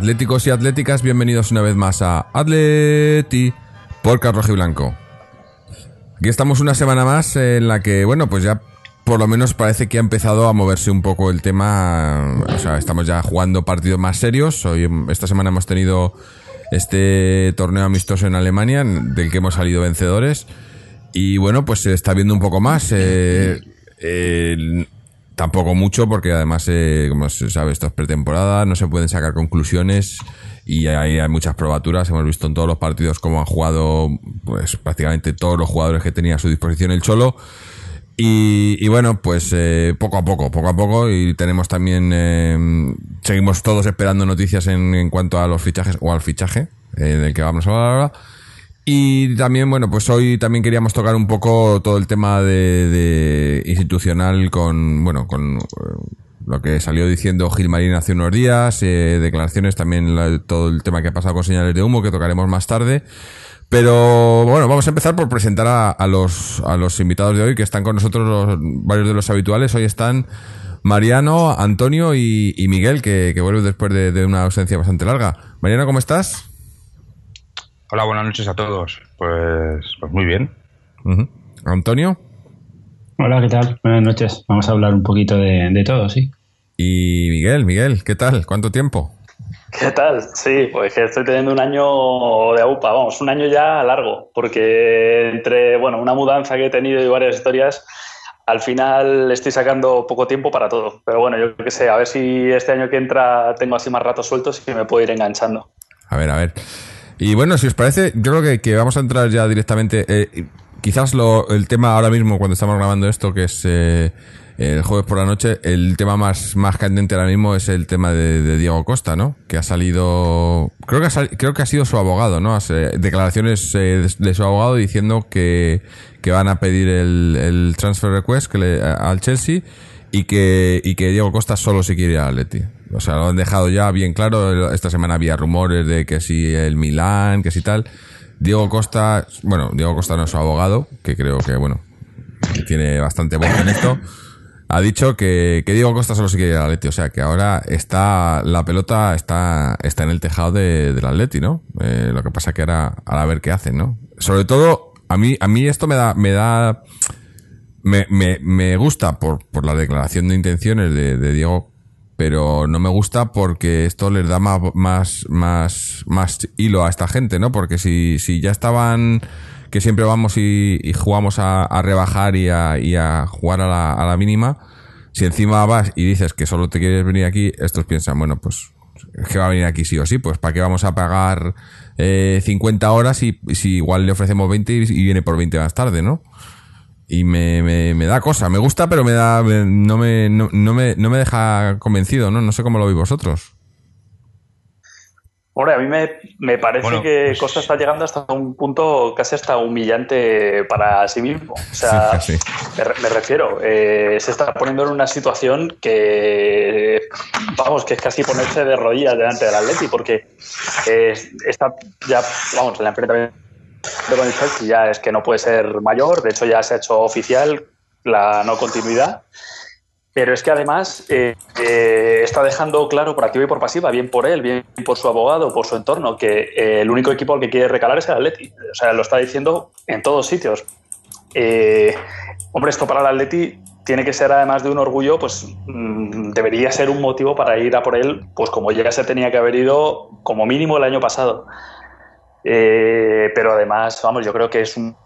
atléticos y atléticas, bienvenidos una vez más a Atleti por Carlos y Blanco. Aquí estamos una semana más en la que, bueno, pues ya por lo menos parece que ha empezado a moverse un poco el tema. O sea, estamos ya jugando partidos más serios. Hoy, esta semana hemos tenido este torneo amistoso en Alemania, del que hemos salido vencedores. Y bueno, pues se está viendo un poco más. eh, tampoco mucho, porque además, eh, como se sabe, esto es pretemporada, no se pueden sacar conclusiones y hay, hay muchas probaturas. Hemos visto en todos los partidos cómo han jugado pues prácticamente todos los jugadores que tenía a su disposición el Cholo. Y, y bueno, pues eh, poco a poco, poco a poco. Y tenemos también, eh, seguimos todos esperando noticias en, en cuanto a los fichajes o al fichaje eh, del que vamos a hablar ahora. Y también, bueno, pues hoy también queríamos tocar un poco todo el tema de, de institucional con, bueno, con eh, lo que salió diciendo Gilmarín hace unos días, eh, declaraciones también, todo el tema que ha pasado con señales de humo que tocaremos más tarde. Pero bueno, vamos a empezar por presentar a, a los, a los invitados de hoy que están con nosotros, los, varios de los habituales. Hoy están Mariano, Antonio y, y Miguel, que, que vuelve después de, de una ausencia bastante larga. Mariano, ¿cómo estás? Hola, buenas noches a todos. Pues, pues muy bien. Antonio Hola, ¿qué tal? Buenas noches. Vamos a hablar un poquito de, de todo, sí. y Miguel. Miguel, ¿qué tal? ¿Cuánto tiempo? ¿Qué tal? Sí, pues que estoy teniendo un año de AUPA, vamos, un año ya largo, porque entre, bueno, una mudanza que he tenido y varias historias, al final estoy sacando poco tiempo para todo. Pero bueno, yo qué sé, a ver si este año que entra tengo así más ratos sueltos y me puedo ir enganchando. A ver, a ver. Y bueno, si os parece, yo creo que, que vamos a entrar ya directamente. eh, quizás lo, el tema ahora mismo, cuando estamos grabando esto, que es eh, el jueves por la noche, el tema más, más candente ahora mismo es el tema de, Diego Costa, ¿no? Que ha salido. Creo que ha, sal- creo que ha sido su abogado, ¿no? Declaraciones eh, de, su abogado diciendo que, que van a pedir el, el transfer request que le- al Chelsea y que, y que Diego Costa solo se quiere ir al Atleti. O sea, lo han dejado ya bien claro. Esta semana había rumores de que si el Milán, que si tal. Diego Costa, bueno, Diego Costa no es su abogado, que creo que, bueno, tiene bastante voz en esto. Ha dicho que, que Diego Costa solo se quiere ir al Atleti. O sea, que ahora está, la pelota está, está en el tejado de, del Atleti, ¿no? Eh, lo que pasa que ahora, a ver qué hacen, ¿no? Sobre todo, a mí, a mí esto me da, me da, me, me, me gusta por, por la declaración de intenciones de, de Diego, pero no me gusta porque esto les da más, más, más, más hilo a esta gente, ¿no? Porque si, si ya estaban, que siempre vamos y, y jugamos a, a rebajar y a, y a jugar a la, a la mínima, si encima vas y dices que solo te quieres venir aquí, estos piensan, bueno, pues es que va a venir aquí sí o sí, pues ¿para qué vamos a pagar eh, 50 horas y si igual le ofrecemos 20 y, y viene por 20 más tarde, ¿no? Y me, me, me da cosa. Me gusta, pero me da me- no me no, no me no me deja convencido, ¿no? No sé cómo lo veis vosotros. Hombre, a mí me, me parece Bueno, que pues- Costa está llegando hasta un punto casi hasta humillante para sí mismo. O sea, Sí, sí. Me, re- me refiero, eh, se está poniendo en una situación que, vamos, que es casi ponerse de rodillas delante del Atleti, porque eh, está ya, vamos, el enfrentamiento el Chelsea ya es que no puede ser mayor, de hecho ya se ha hecho oficial la no continuidad. Pero es que además eh, eh, está dejando claro por activa y por pasiva, bien por él, bien por su abogado, por su entorno, que eh, el único equipo al que quiere recalar es el Atleti. O sea, lo está diciendo en todos sitios. Hombre, esto para el Atleti tiene que ser además de un orgullo, pues mm, debería ser un motivo para ir a por él, pues como ya se tenía que haber ido como mínimo el año pasado. Eh, pero además, vamos, yo creo que es un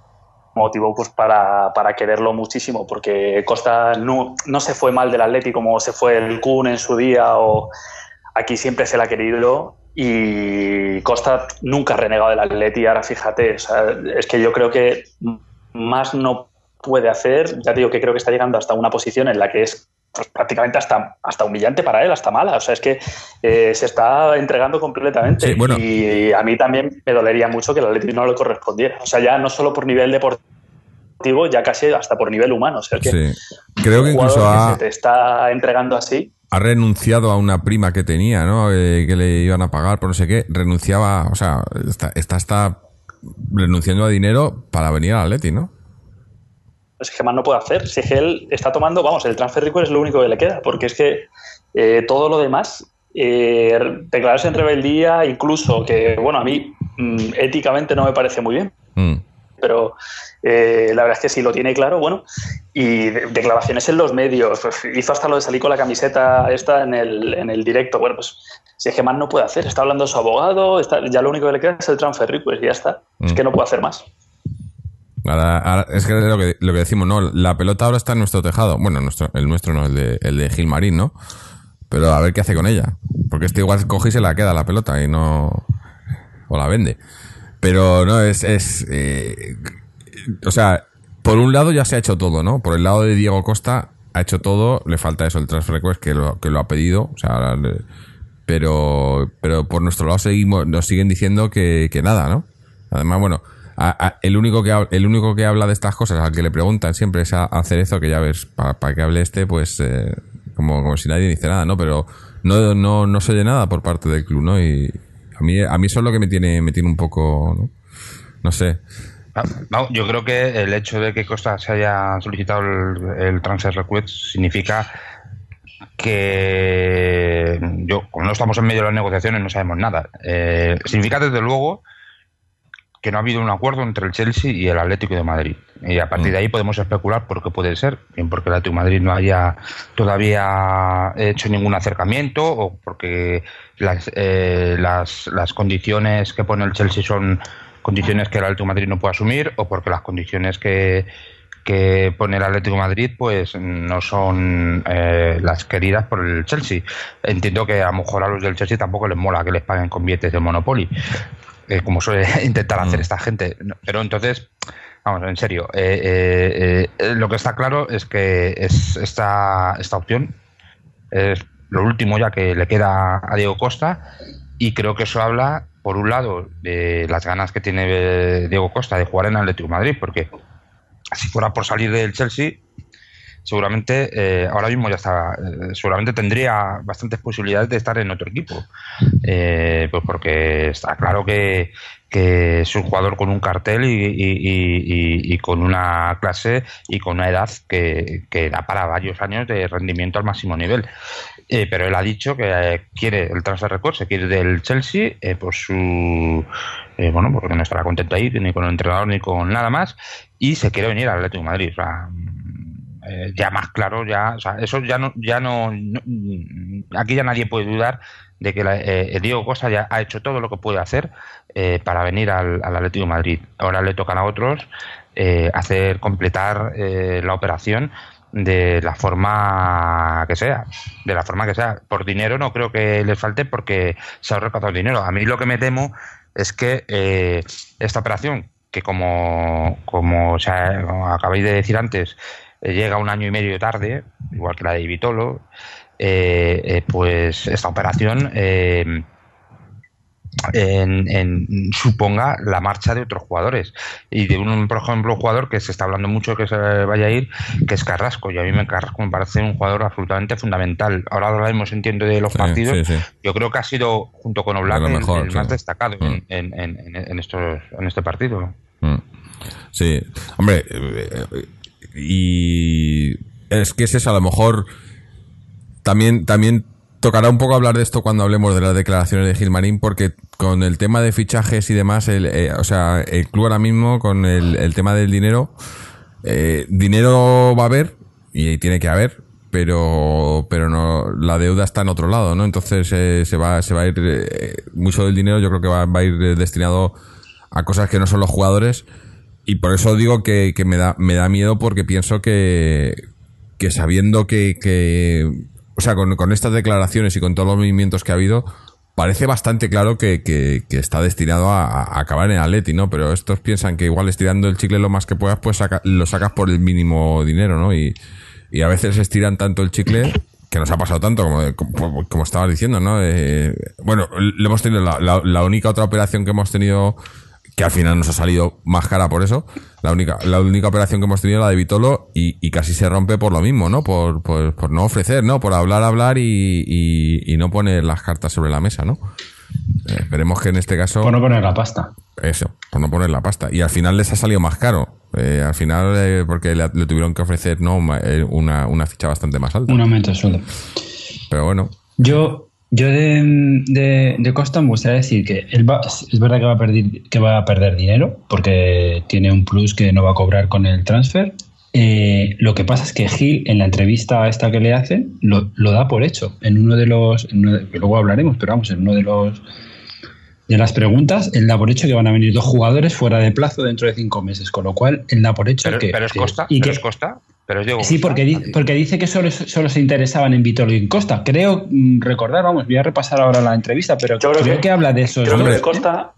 motivo pues para, para quererlo muchísimo, porque Costa no, no se fue mal del Atleti como se fue el Kun en su día, o aquí siempre se le ha querido y Costa nunca ha renegado del Atleti, ahora fíjate, o sea, es que yo creo que más no puede hacer, ya digo que creo que está llegando hasta una posición en la que es pues, prácticamente hasta, hasta humillante para él, hasta mala. O sea, es que eh, se está entregando completamente. Sí, bueno. Y a mí también me dolería mucho que el Atlético no le correspondiera. O sea, ya no solo por nivel deportivo, ya casi hasta por nivel humano. O sea, que Sí. Creo que incluso que se te está entregando así. ha renunciado a una prima que tenía, ¿no? Eh, que le iban a pagar por no sé qué. Renunciaba, o sea, está, está, está renunciando a dinero para venir al Atleti, ¿no? Es que más no puede hacer. Si es que él está tomando, vamos, el transfer request es lo único que le queda, porque es que eh, todo lo demás, eh, declararse en rebeldía, incluso que, bueno, a mí mm, éticamente no me parece muy bien, Mm. pero eh, la verdad es que sí lo tiene claro, bueno, y de- declaraciones en los medios, pues, hizo hasta lo de salir con la camiseta esta en el, en el directo, bueno, pues si es que más no puede hacer, está hablando su abogado, está, ya lo único que le queda es el transfer request y ya está, es Mm. que no puede hacer más. Ahora- ahora- es que lo que, decimos, ¿no? La pelota ahora está en nuestro tejado. Bueno, nuestro, el nuestro no, el de, el de Gilmarín, ¿no? Pero a ver qué hace con ella. Porque este igual coge y se la queda la pelota y no. O la vende. Pero no, es. es eh, o sea, por un lado ya se ha hecho todo, ¿no? Por el lado de Diego Costa ha hecho todo. Le falta eso, el transfer que lo, que lo ha pedido. O sea, pero, pero por nuestro lado seguimos, nos siguen diciendo que, que nada, ¿no? Además, bueno, a- a- el único que el único que habla de estas cosas al que le preguntan siempre es a, Cerezo, que ya ves, para que hable este, pues eh, como, como si nadie dice nada, ¿no? Pero no, no, no se nada por parte del club, ¿no? Y a mí, a mí eso es lo que me tiene, me tiene un poco, ¿no? Sé. Ah, yo creo que el hecho de que Costa se haya solicitado el, el transfer request significa que yo, como no estamos en medio de las negociaciones, no sabemos nada. Eh, significa desde luego que no ha habido un acuerdo entre el Chelsea y el Atlético de Madrid. Y a partir de ahí podemos especular por qué puede ser. Bien porque el Atlético de Madrid no haya todavía hecho ningún acercamiento o porque las, eh, las, las condiciones que pone el Chelsea son condiciones que el Atlético de Madrid no puede asumir o porque las condiciones que, que pone el Atlético de Madrid pues no son eh, las queridas por el Chelsea. Entiendo que a lo mejor a los del Chelsea tampoco les mola que les paguen con billetes de Monopoly, eh, como suele intentar hacer esta gente. Pero entonces, vamos, en serio, eh, eh, eh, lo que está claro es que es esta, esta opción es lo último ya que le queda a Diego Costa y creo que eso habla, por un lado, de las ganas que tiene Diego Costa de jugar en Atlético de Madrid, porque si fuera por salir del Chelsea, seguramente eh, ahora mismo ya está, eh, seguramente tendría bastantes posibilidades de estar en otro equipo, Eh, pues porque está claro que, que es un jugador con un cartel y, y- con una clase y con una edad que, da para varios años de rendimiento al máximo nivel. Eh, pero él ha dicho que eh, quiere el transfer record, se quiere del Chelsea, eh, por su bueno, porque no estará contento ahí ni con el entrenador ni con nada más, y se quiere venir al Atlético de Madrid. O sea, eh, ya más claro, ya, o sea, eso ya no, ya no, no- aquí ya nadie puede dudar de que la- eh, Diego Costa ya ha hecho todo lo que puede hacer eh, para venir al, al Atlético Madrid. Ahora le tocan a otros eh, hacer completar la operación de la forma que sea, de la forma que sea. Por dinero no creo que les falte porque se ha recaudado dinero. A mí lo que me temo es que esta operación, que como, como o sea, acabáis de decir antes, llega un año y medio tarde, igual que la de Vitolo, eh, eh, pues esta operación eh, en- en- suponga la marcha de otros jugadores. Y de un, por ejemplo, un jugador que se está hablando mucho que se vaya a ir, que es Carrasco. Y a mí me Carrasco me parece un jugador absolutamente fundamental. Ahora hablaremos, entiendo, de los Sí, partidos. sí, sí. Yo creo que ha sido, junto con Oblak, lo el, más destacado Mm. en, en- en- en estos, en este partido. Mm. Sí, hombre, y es que es eso, a lo mejor también, también tocará un poco hablar de esto cuando hablemos de las declaraciones de Gilmarín, porque con el tema de fichajes y demás, el, eh, o sea, el club ahora mismo con el, el tema del dinero, eh, dinero va a haber y tiene que haber, pero pero no la deuda está en otro lado, ¿no? Entonces eh, se va se va a ir eh, mucho del dinero, yo creo que va, va a ir destinado a cosas que no son los jugadores y por eso digo que, que me da me da miedo porque pienso que que sabiendo que, que o sea, con, con estas declaraciones y con todos los movimientos que ha habido, parece bastante claro que, que- que está destinado a, a acabar en Atleti, ¿no? Pero estos piensan que igual estirando el chicle lo más que puedas, pues saca- lo sacas por el mínimo dinero, ¿no? Y, y a veces estiran tanto el chicle que nos ha pasado tanto, como, como, estabas diciendo, ¿no? Eh, bueno, le hemos tenido la- la única otra operación que hemos tenido, que al final nos ha salido más cara por eso, la única, la única operación que hemos tenido la de Vitolo y, y casi se rompe por lo mismo, ¿no? Por, por, por no ofrecer, ¿no? Por hablar, hablar y, y, y no poner las cartas sobre la mesa, ¿no? Eh, esperemos que en este caso... Por no poner la pasta. Eso, por no poner la pasta. Y al final les ha salido más caro. Eh, al final, eh, porque le, le tuvieron que ofrecer no una, una ficha bastante más alta. Un aumento de sueldo. Pero bueno, Yo, yo de, de, de me gustaría decir que él va- es verdad que va, a perder, que va a perder dinero porque tiene un plus que no va a cobrar con el transfer. Eh, lo que pasa es que Gil, en la entrevista esta que le hacen, lo, lo da por hecho. En uno de los. en uno de- luego hablaremos, pero vamos, en uno de los. De las preguntas, él da por hecho que van a venir dos jugadores fuera de plazo dentro de cinco meses, con lo cual él da por hecho Pero, que. pero es Costa, y pero que- es Costa, pero es Diego Sí, Costa. porque, di- porque dice que solo, solo se interesaban en Vitolo y en Costa. Creo mm, recordar, vamos, voy a repasar ahora la entrevista, pero Yo creo creo, que- que, habla de esos. Creo que de Costa,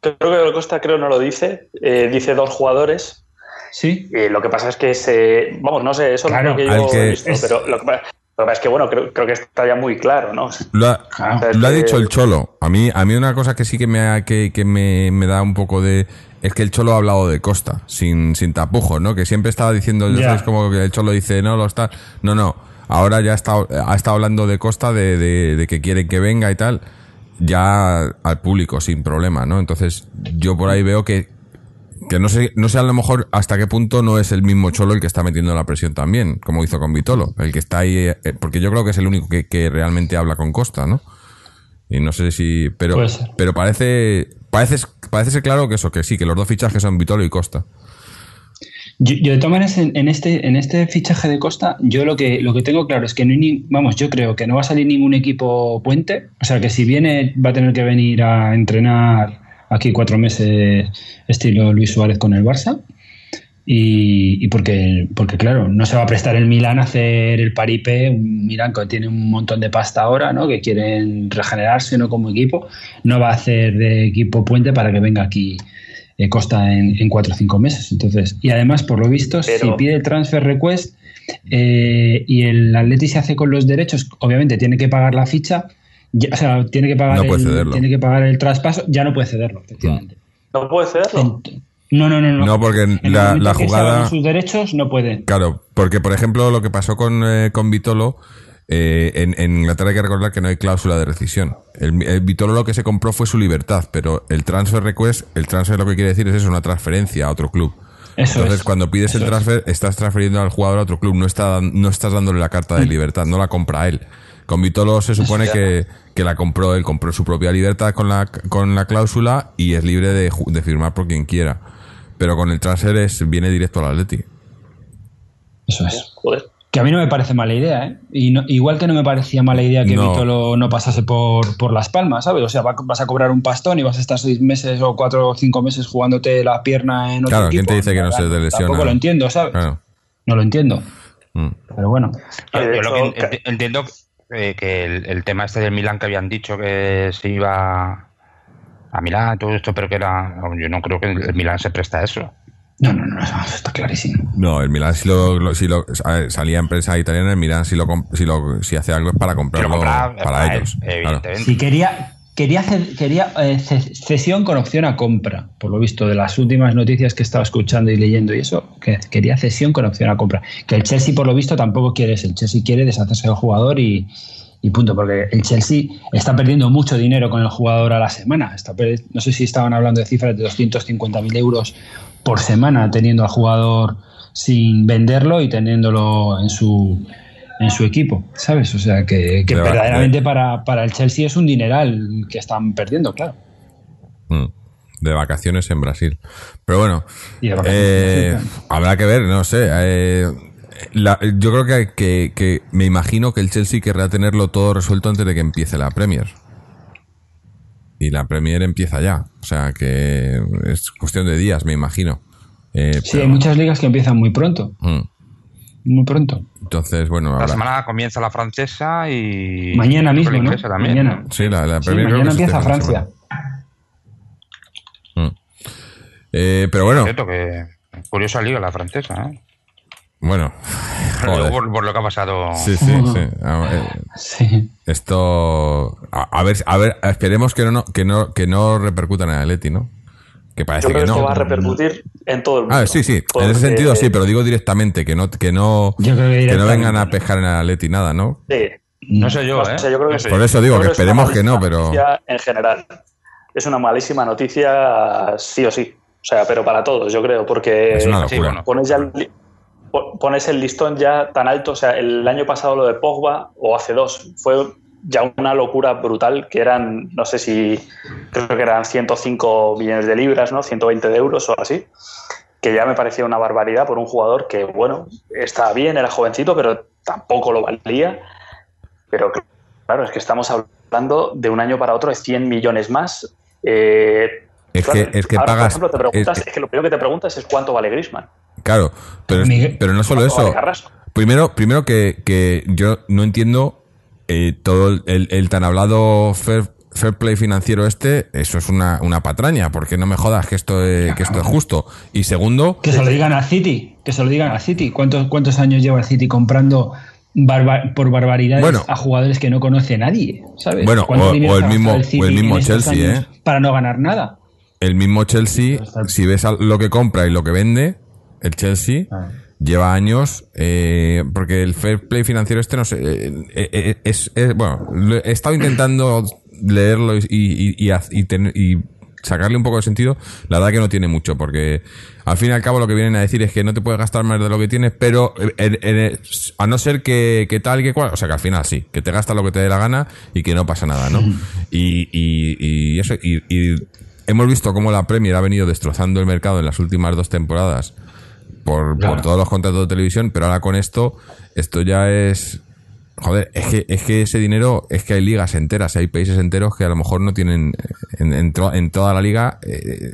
creo que de Costa creo no lo dice. Eh, dice dos jugadores. Sí. Y lo que pasa es que se. Vamos, no sé, eso Claro, es lo que yo he visto, es- pero lo que, pasa- lo que pasa es que, bueno, creo, creo que está ya muy claro, ¿no? lo ha, Claro. lo ha que- dicho el Cholo. A mí, a mí una cosa que sí que me, ha- que, que me, me da un poco de... Es que el Cholo ha hablado de Costa, sin, sin tapujos, ¿no? Que siempre estaba diciendo, Ya. es como que el Cholo dice, no, lo está... No, no. Ahora ya está, ha estado hablando de Costa, de, de, de que quieren que venga y tal, ya al público, sin problema, ¿no? Entonces, yo por ahí veo que, que no sé, no sé a lo mejor hasta qué punto no es el mismo Cholo el que está metiendo la presión también, como hizo con Vitolo, el que está ahí, eh, porque yo creo que es el único que, que realmente habla con Costa, ¿no? Y no sé si, pero, pero parece, parece, parece ser claro que eso, que sí, que los dos fichajes son Vitolo y Costa. Yo, yo de todas maneras, en, en este, en este fichaje de Costa, yo lo que, lo que tengo claro es que no hay ni, vamos, yo creo que no va a salir ningún equipo puente. O sea, que si viene, va a tener que venir a entrenar aquí cuatro meses estilo Luis Suárez con el Barça. Y, y porque, porque, claro, no se va a prestar el Milán a hacer el paripé, un Milán que tiene un montón de pasta ahora, ¿no? que quieren regenerarse ¿no? como equipo, no va a hacer de equipo puente para que venga aquí eh, Costa en, en cuatro o cinco meses. Entonces, y además, por lo visto, Pero- si pide el transfer request eh, y el Atleti se hace con los derechos, obviamente tiene que pagar la ficha, ya- o sea, tiene que pagar, No puede el, cederlo. tiene que pagar el traspaso, ya no puede cederlo, efectivamente. ¿No puede cederlo? Ent- No, no, no, no. No, porque En la, la jugada... sus derechos no puede. Claro, porque por ejemplo lo que pasó con, eh, con Vitolo, eh, en, en Inglaterra hay que recordar que no hay cláusula de rescisión. El, el Vitolo lo que se compró fue su libertad, pero el transfer request, el transfer lo que quiere decir es eso, una transferencia a otro club. Eso Entonces es. cuando pides el Eso es. transfer, estás transfiriendo al jugador a otro club, no, está, no estás dándole la carta Mm. de libertad, no la compra él. Con Vitolo se supone que, que la compró él, compró su propia libertad con la, con la cláusula y es libre de, de firmar por quien quiera. Pero con el transfer es, viene directo al Atleti. Eso es. Joder. Que a mí no me parece mala idea, ¿eh? Y no- igual que no me parecía mala idea que No. Vitolo no pasase por, por Las Palmas, ¿sabes? O sea, va- vas a cobrar un pastón y vas a estar seis meses o cuatro o cinco meses jugándote la pierna en otro Claro, ¿quién te dice que no se te lesiona? Tampoco lo entiendo, ¿sabes? Claro. No lo entiendo. Mm. Pero bueno. Yo, De yo lo hecho, que ent- entiendo eh, que el, el tema este del Milán que habían dicho que se iba a Milán, todo esto, pero que era. Yo no creo que el Milán se presta a eso. No, no, no, eso está clarísimo. No, el Milán si lo, lo- si lo salía en prensa italiana, el Milán si lo si lo si hace algo es para comprarlo comprar eh, para, él, ellos. claro. evidentemente. Si quería, quería, quería eh, ce- cesión con opción a compra, por lo visto, de las últimas noticias que estaba escuchando y leyendo y eso, que quería cesión con opción a compra. Que el Chelsea, por lo visto, tampoco quiere eso. El Chelsea quiere deshacerse del jugador y, punto, porque el Chelsea está perdiendo mucho dinero con el jugador a la semana. Está no sé si estaban hablando de cifras de 250.000 euros por semana teniendo al jugador sin venderlo y teniéndolo en su en su equipo, ¿sabes? O sea, que, que De- verdaderamente para, para el Chelsea es un dineral que están perdiendo, claro. Mm. De vacaciones en Brasil. Pero bueno, eh, habrá que ver, no sé. eh, la- yo creo que, que, que me imagino que el Chelsea querrá tenerlo todo resuelto antes de que empiece la Premier. Y la Premier empieza ya. O sea que es cuestión de días, me imagino. Eh, Sí, pero- hay muchas ligas que empiezan muy pronto, Mm. muy pronto. Entonces, bueno, La habrá- semana comienza la francesa y. Mañana mismo, la ¿no? también. Mañana. Sí, la, la Sí, mañana es empieza Francia. Mm. Eh, pero bueno, Cierto que curiosa liga la francesa, ¿eh? Bueno, joder. Por, por lo que ha pasado. Sí, sí, sí. Ah, eh, Sí. Esto. A, a ver, a ver, esperemos que no, que no, que no repercuta en Atleti, ¿no? Que parece Yo creo que que esto no. va a repercutir en todo el mundo. Ah, sí, sí. En ese sentido sí, pero digo directamente que no, que no, que que no vengan a pescar en el Atleti nada, ¿no? Sí. No sé yo, No ¿eh? yo creo que No sí. sé Por eso digo Yo que creo es una esperemos que no, pero. En general, es una malísima noticia sí o sí. O sea, pero para todos, yo creo, porque Es una Sí, locura. bueno. pones ya el, pones el listón ya tan alto. O sea, el año pasado lo de Pogba, o hace dos, fue ya una locura brutal, que eran, no sé si, creo que eran 105 millones de libras, ¿no? 120 de euros o así, que ya me parecía una barbaridad por un jugador que, bueno, estaba bien, era jovencito, pero tampoco lo valía. Pero claro, es que estamos hablando de un año para otro de 100 millones más. Eh, Es claro, que, es que ahora, pagas. Por ejemplo, te preguntas, es- es, que lo primero que te preguntas es cuánto vale Griezmann. claro, pero, es- pero no solo ¿Cuánto vale eso. Primero, primero que, que yo no entiendo eh, todo el, el- el tan hablado fair, fair play financiero este, eso es una, una patraña, porque no me jodas que esto es, que esto es justo. Y segundo, Que se lo digan a City, que se lo digan a City. ¿Cuántos, cuántos años lleva City comprando barba- por barbaridades Bueno. a jugadores que no conoce nadie? ¿sabes? Bueno, ¿Cuánto o- el mismo- o el mismo Chelsea, ¿eh? Para no ganar nada. el mismo Chelsea, si ves lo que compra y lo que vende, el Chelsea Ah. Lleva años, eh, porque el fair play financiero este no sé, eh, eh, eh, es, es- bueno, he estado intentando leerlo y, y, y, sacarle un poco de sentido, la verdad que no tiene mucho, porque al fin y al cabo lo que vienen a decir es que no te puedes gastar más de lo que tienes, pero en- en- a no ser que, que tal que cual, o sea que al final sí, que te gastas lo que te dé la gana y que no pasa nada, ¿no? Y, y, y eso, y, y hemos visto cómo la Premier ha venido destrozando el mercado en las últimas dos temporadas por, por todos los contratos de televisión, pero ahora con esto, esto ya es. Joder, es que, es que ese dinero, es que hay ligas enteras, hay países enteros que a lo mejor no tienen. En, en, to- en toda la liga, eh,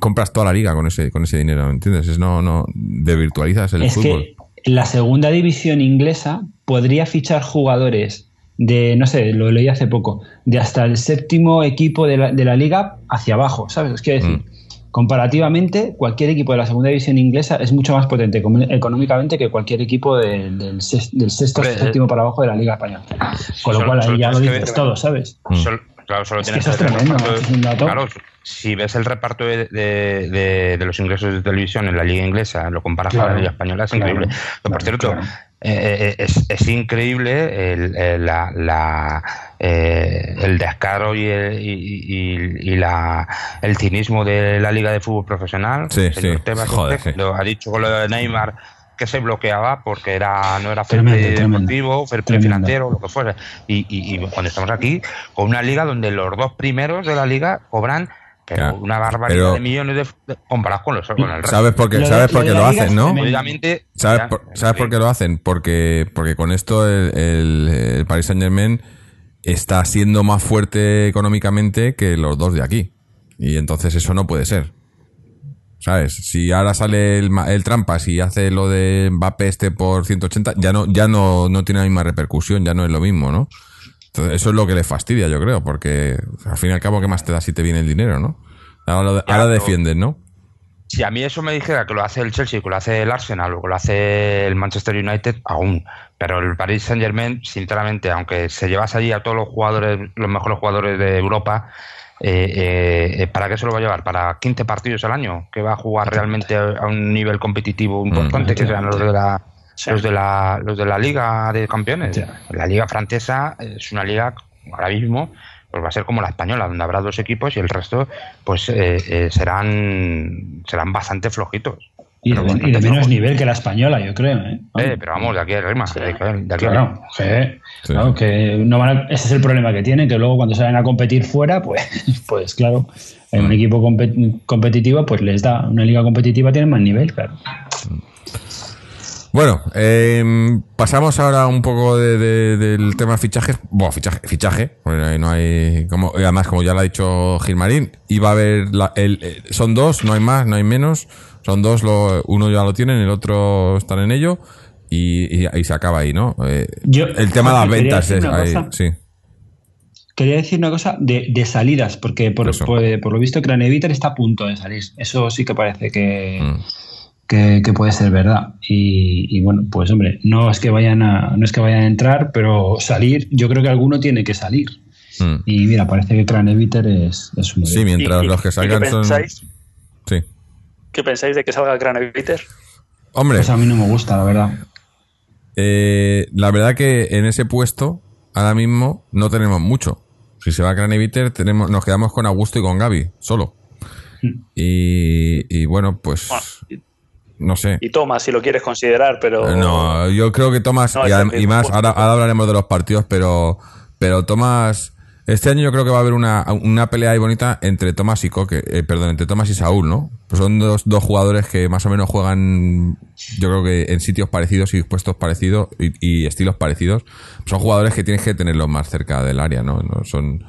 compras toda la liga con ese, con ese dinero, ¿entiendes? Es no, no. Desvirtualizas el es fútbol. que la segunda división inglesa podría fichar jugadores de, no sé, lo leí hace poco, de hasta el séptimo equipo de la, de la liga hacia abajo, ¿sabes? Es quiero decir, comparativamente, cualquier equipo de la segunda división inglesa es mucho más potente económicamente que cualquier equipo del, sexto Hombre, séptimo para abajo de la liga española. Con lo solo- cual ahí ya lo dices todo, ¿sabes? Mm. Claro, solo Es que eso es tremendo, reparto claro, si ves el reparto de, de- de- de los ingresos de televisión en la liga inglesa, lo comparas con la liga española, es claro, increíble. Por cierto. Eh, eh, es, es increíble el, el- la, la, eh, el descaro y, el, y, y- y la, el cinismo de la liga de fútbol profesional. Sí, El señor sí, Tebas joder, sí. lo ha dicho con lo de Neymar que se bloqueaba porque era no era fair play deportivo, fair play financiero, lo que fuera. Y, y- y cuando estamos aquí con una liga donde los dos primeros de la liga cobran pero Claro, una barbaridad pero- de millones de, de- comparados con los con el resto. ¿Sabes por qué, Lo de- ¿sabes lo por qué lo hacen, no? ¿Sabes, ya, por, ¿sabes por qué lo hacen? Porque, porque con esto el, el, el Paris Saint Germain está siendo más fuerte económicamente que los dos de aquí. Y entonces eso no puede ser. ¿Sabes? Si ahora sale el, ma- el Trampas y hace lo de Mbappé este por 180, ya no, ya no, no tiene la misma repercusión, ya no es lo mismo, ¿no? Entonces eso es lo que les fastidia, yo creo, porque al fin y al cabo, ¿qué más te da si te viene el dinero, no? Ahora, ahora defienden, ¿no? Si a mí eso me dijera que lo hace el Chelsea, que lo hace el Arsenal o que lo hace el Manchester United, aún. Pero el Paris Saint Germain, sinceramente, aunque se llevase allí a todos los jugadores, los mejores jugadores de Europa, eh, eh, eh, ¿para qué se lo va a llevar? ¿Para 15 partidos al año? ¿Que va a jugar realmente a un nivel competitivo importante? que sean los de la Sí. los de la los de la Liga de Campeones. Sí. La Liga francesa es una liga ahora mismo pues va a ser como la española, donde habrá dos equipos y el resto pues eh, eh, serán serán bastante flojitos. Y de, y de menos nivel que la española, yo creo. ¿eh? Eh, pero vamos, de aquí a Rima. de aquí a- de aquí a- Claro, que, Sí. claro, que no van a- ese es el problema que tienen, que luego cuando salen a competir fuera, pues, pues claro, en Mm. un equipo compe- competitivo, pues les da, una liga competitiva tiene más nivel, claro. Bueno, eh, pasamos ahora un poco de- de- del tema fichajes. Bueno, fichaje, fichaje, porque ahí no hay. Como, además, como ya lo ha dicho Gilmarín, iba a haber. la- el, son dos, no hay más, no hay menos. Son dos, lo, uno ya lo tienen, el otro están en ello. Y, y, y se acaba ahí, ¿no? Eh, Yo- el tema de las ventas es ahí, sí. Quería decir una cosa de, de salidas, porque por, Eso. por, por lo visto Craneviter está a punto de salir. Eso sí que parece que, Mm. Que, que puede ser verdad. Y, y bueno, pues hombre, no es que vayan a, no es que vayan a entrar, pero salir, yo creo que alguno tiene que salir. Mm. Y mira, parece que Craneviter es, es uno de Sí, mientras ¿Y- los que salgan qué son. pensáis? Sí. ¿Qué pensáis de que salga Craneviter? Hombre, Pues a mí no me gusta, la verdad. eh, la verdad que en ese puesto, ahora mismo, no tenemos mucho. Si se va a Craneviter, tenemos, nos quedamos con Augusto y con Gaby, solo. Y, y bueno, pues. Bueno, No sé. Y toma, si lo quieres considerar, pero. Eh, No, yo creo que Tomás, No, y, a- y más, ahora hablaremos de los partidos, pero, pero Tomás, este año yo creo que va a haber una, una pelea ahí bonita entre Tomás y Coque, eh, perdón, entre Tomás y Saúl, ¿no? Pues son dos, dos jugadores que más o menos juegan, yo creo que en sitios parecidos y puestos parecidos y, y estilos parecidos. Son jugadores que tienes que tenerlos más cerca del área, ¿no? No son,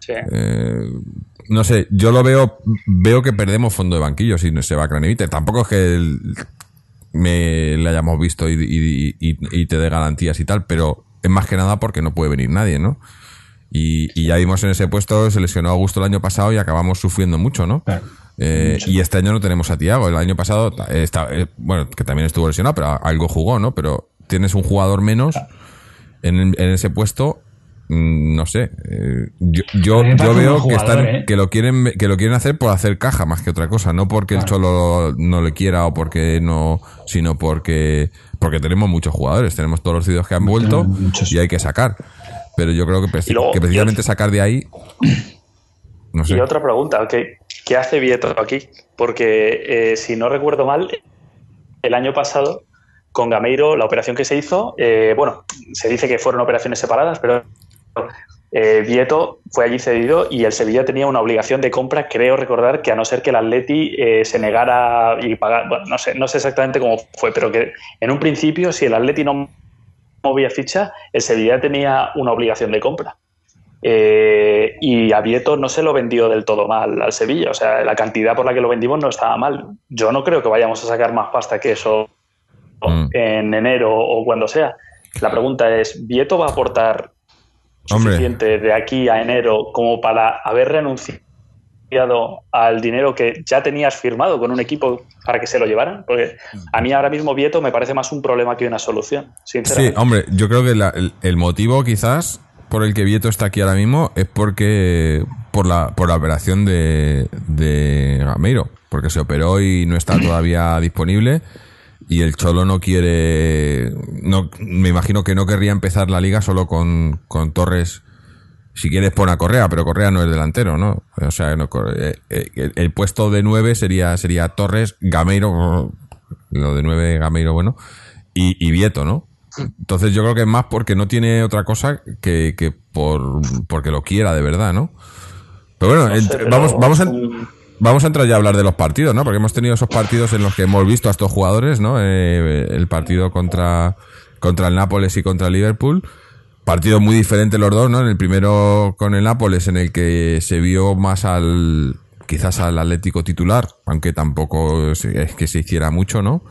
Sí. eh, no sé, yo lo veo, veo que perdemos fondo de banquillo si no se va Craneviter. Tampoco es que el- me le hayamos visto y, y- y- y te dé garantías y tal, pero es más que nada porque no puede venir nadie, ¿no? Y, y ya vimos en ese puesto, se lesionó Augusto el año pasado y acabamos sufriendo mucho, ¿no? Claro. Eh, y este año no tenemos a Tiago. El año pasado, eh, está, bueno, que también estuvo lesionado, pero algo jugó, ¿no? Pero tienes un jugador menos en, en ese puesto. Mm, No sé. eh, yo yo, veo que, están, ¿eh? que lo quieren que lo quieren hacer por hacer caja más que otra cosa. No porque el Cholo no le quiera o porque no, sino porque porque tenemos muchos jugadores. Tenemos todos los cedidos que han vuelto y hay que sacar. Pero yo creo que, preci- Y luego- que precisamente sacar de ahí. No sé. Y otra pregunta, ¿qué, qué hace Vieto aquí? Porque eh, si no recuerdo mal, el año pasado con Gameiro, la operación que se hizo, eh, bueno, se dice que fueron operaciones separadas, pero eh, Vieto fue allí cedido y el Sevilla tenía una obligación de compra, creo recordar que a no ser que el Atleti eh, se negara y pagara, bueno, no sé, no sé exactamente cómo fue, pero que en un principio, si el Atleti no movía ficha, el Sevilla tenía una obligación de compra. Eh, y a Vieto no se lo vendió del todo mal al Sevilla. O sea, la cantidad por la que lo vendimos no estaba mal. Yo no creo que vayamos a sacar más pasta que eso Mm. en enero o cuando sea. La pregunta es, ¿Vieto va a aportar Hombre. suficiente de aquí a enero como para haber renunciado al dinero que ya tenías firmado con un equipo para que se lo llevaran? Porque a mí ahora mismo Vieto me parece más un problema que una solución, Sí, sinceramente. hombre, yo creo que la- el, el motivo quizás por el que Vieto está aquí ahora mismo es porque por la por la operación de, de Gameiro, porque se operó y no está todavía disponible y el Cholo no quiere no me imagino que no querría empezar la liga solo con, con Torres si quieres pon a Correa, pero Correa no es delantero, ¿no? O sea, no, Cor- eh, eh, el, el puesto de nueve sería sería Torres, Gameiro, lo de nueve Gameiro, bueno, y, y Vieto, ¿no? Entonces yo creo que es más porque no tiene otra cosa que, que por porque lo quiera de verdad, ¿no? Pero bueno, No sé, ent- pero vamos, vamos, a, vamos a entrar ya a hablar de los partidos, ¿no? Porque hemos tenido esos partidos en los que hemos visto a estos jugadores, ¿no? Eh, el partido contra, contra el Nápoles y contra el Liverpool. Partidos muy diferentes los dos, ¿no? En el primero con el Nápoles, en el que se vio más al, quizás al Atlético titular, aunque tampoco es que se hiciera mucho, ¿no?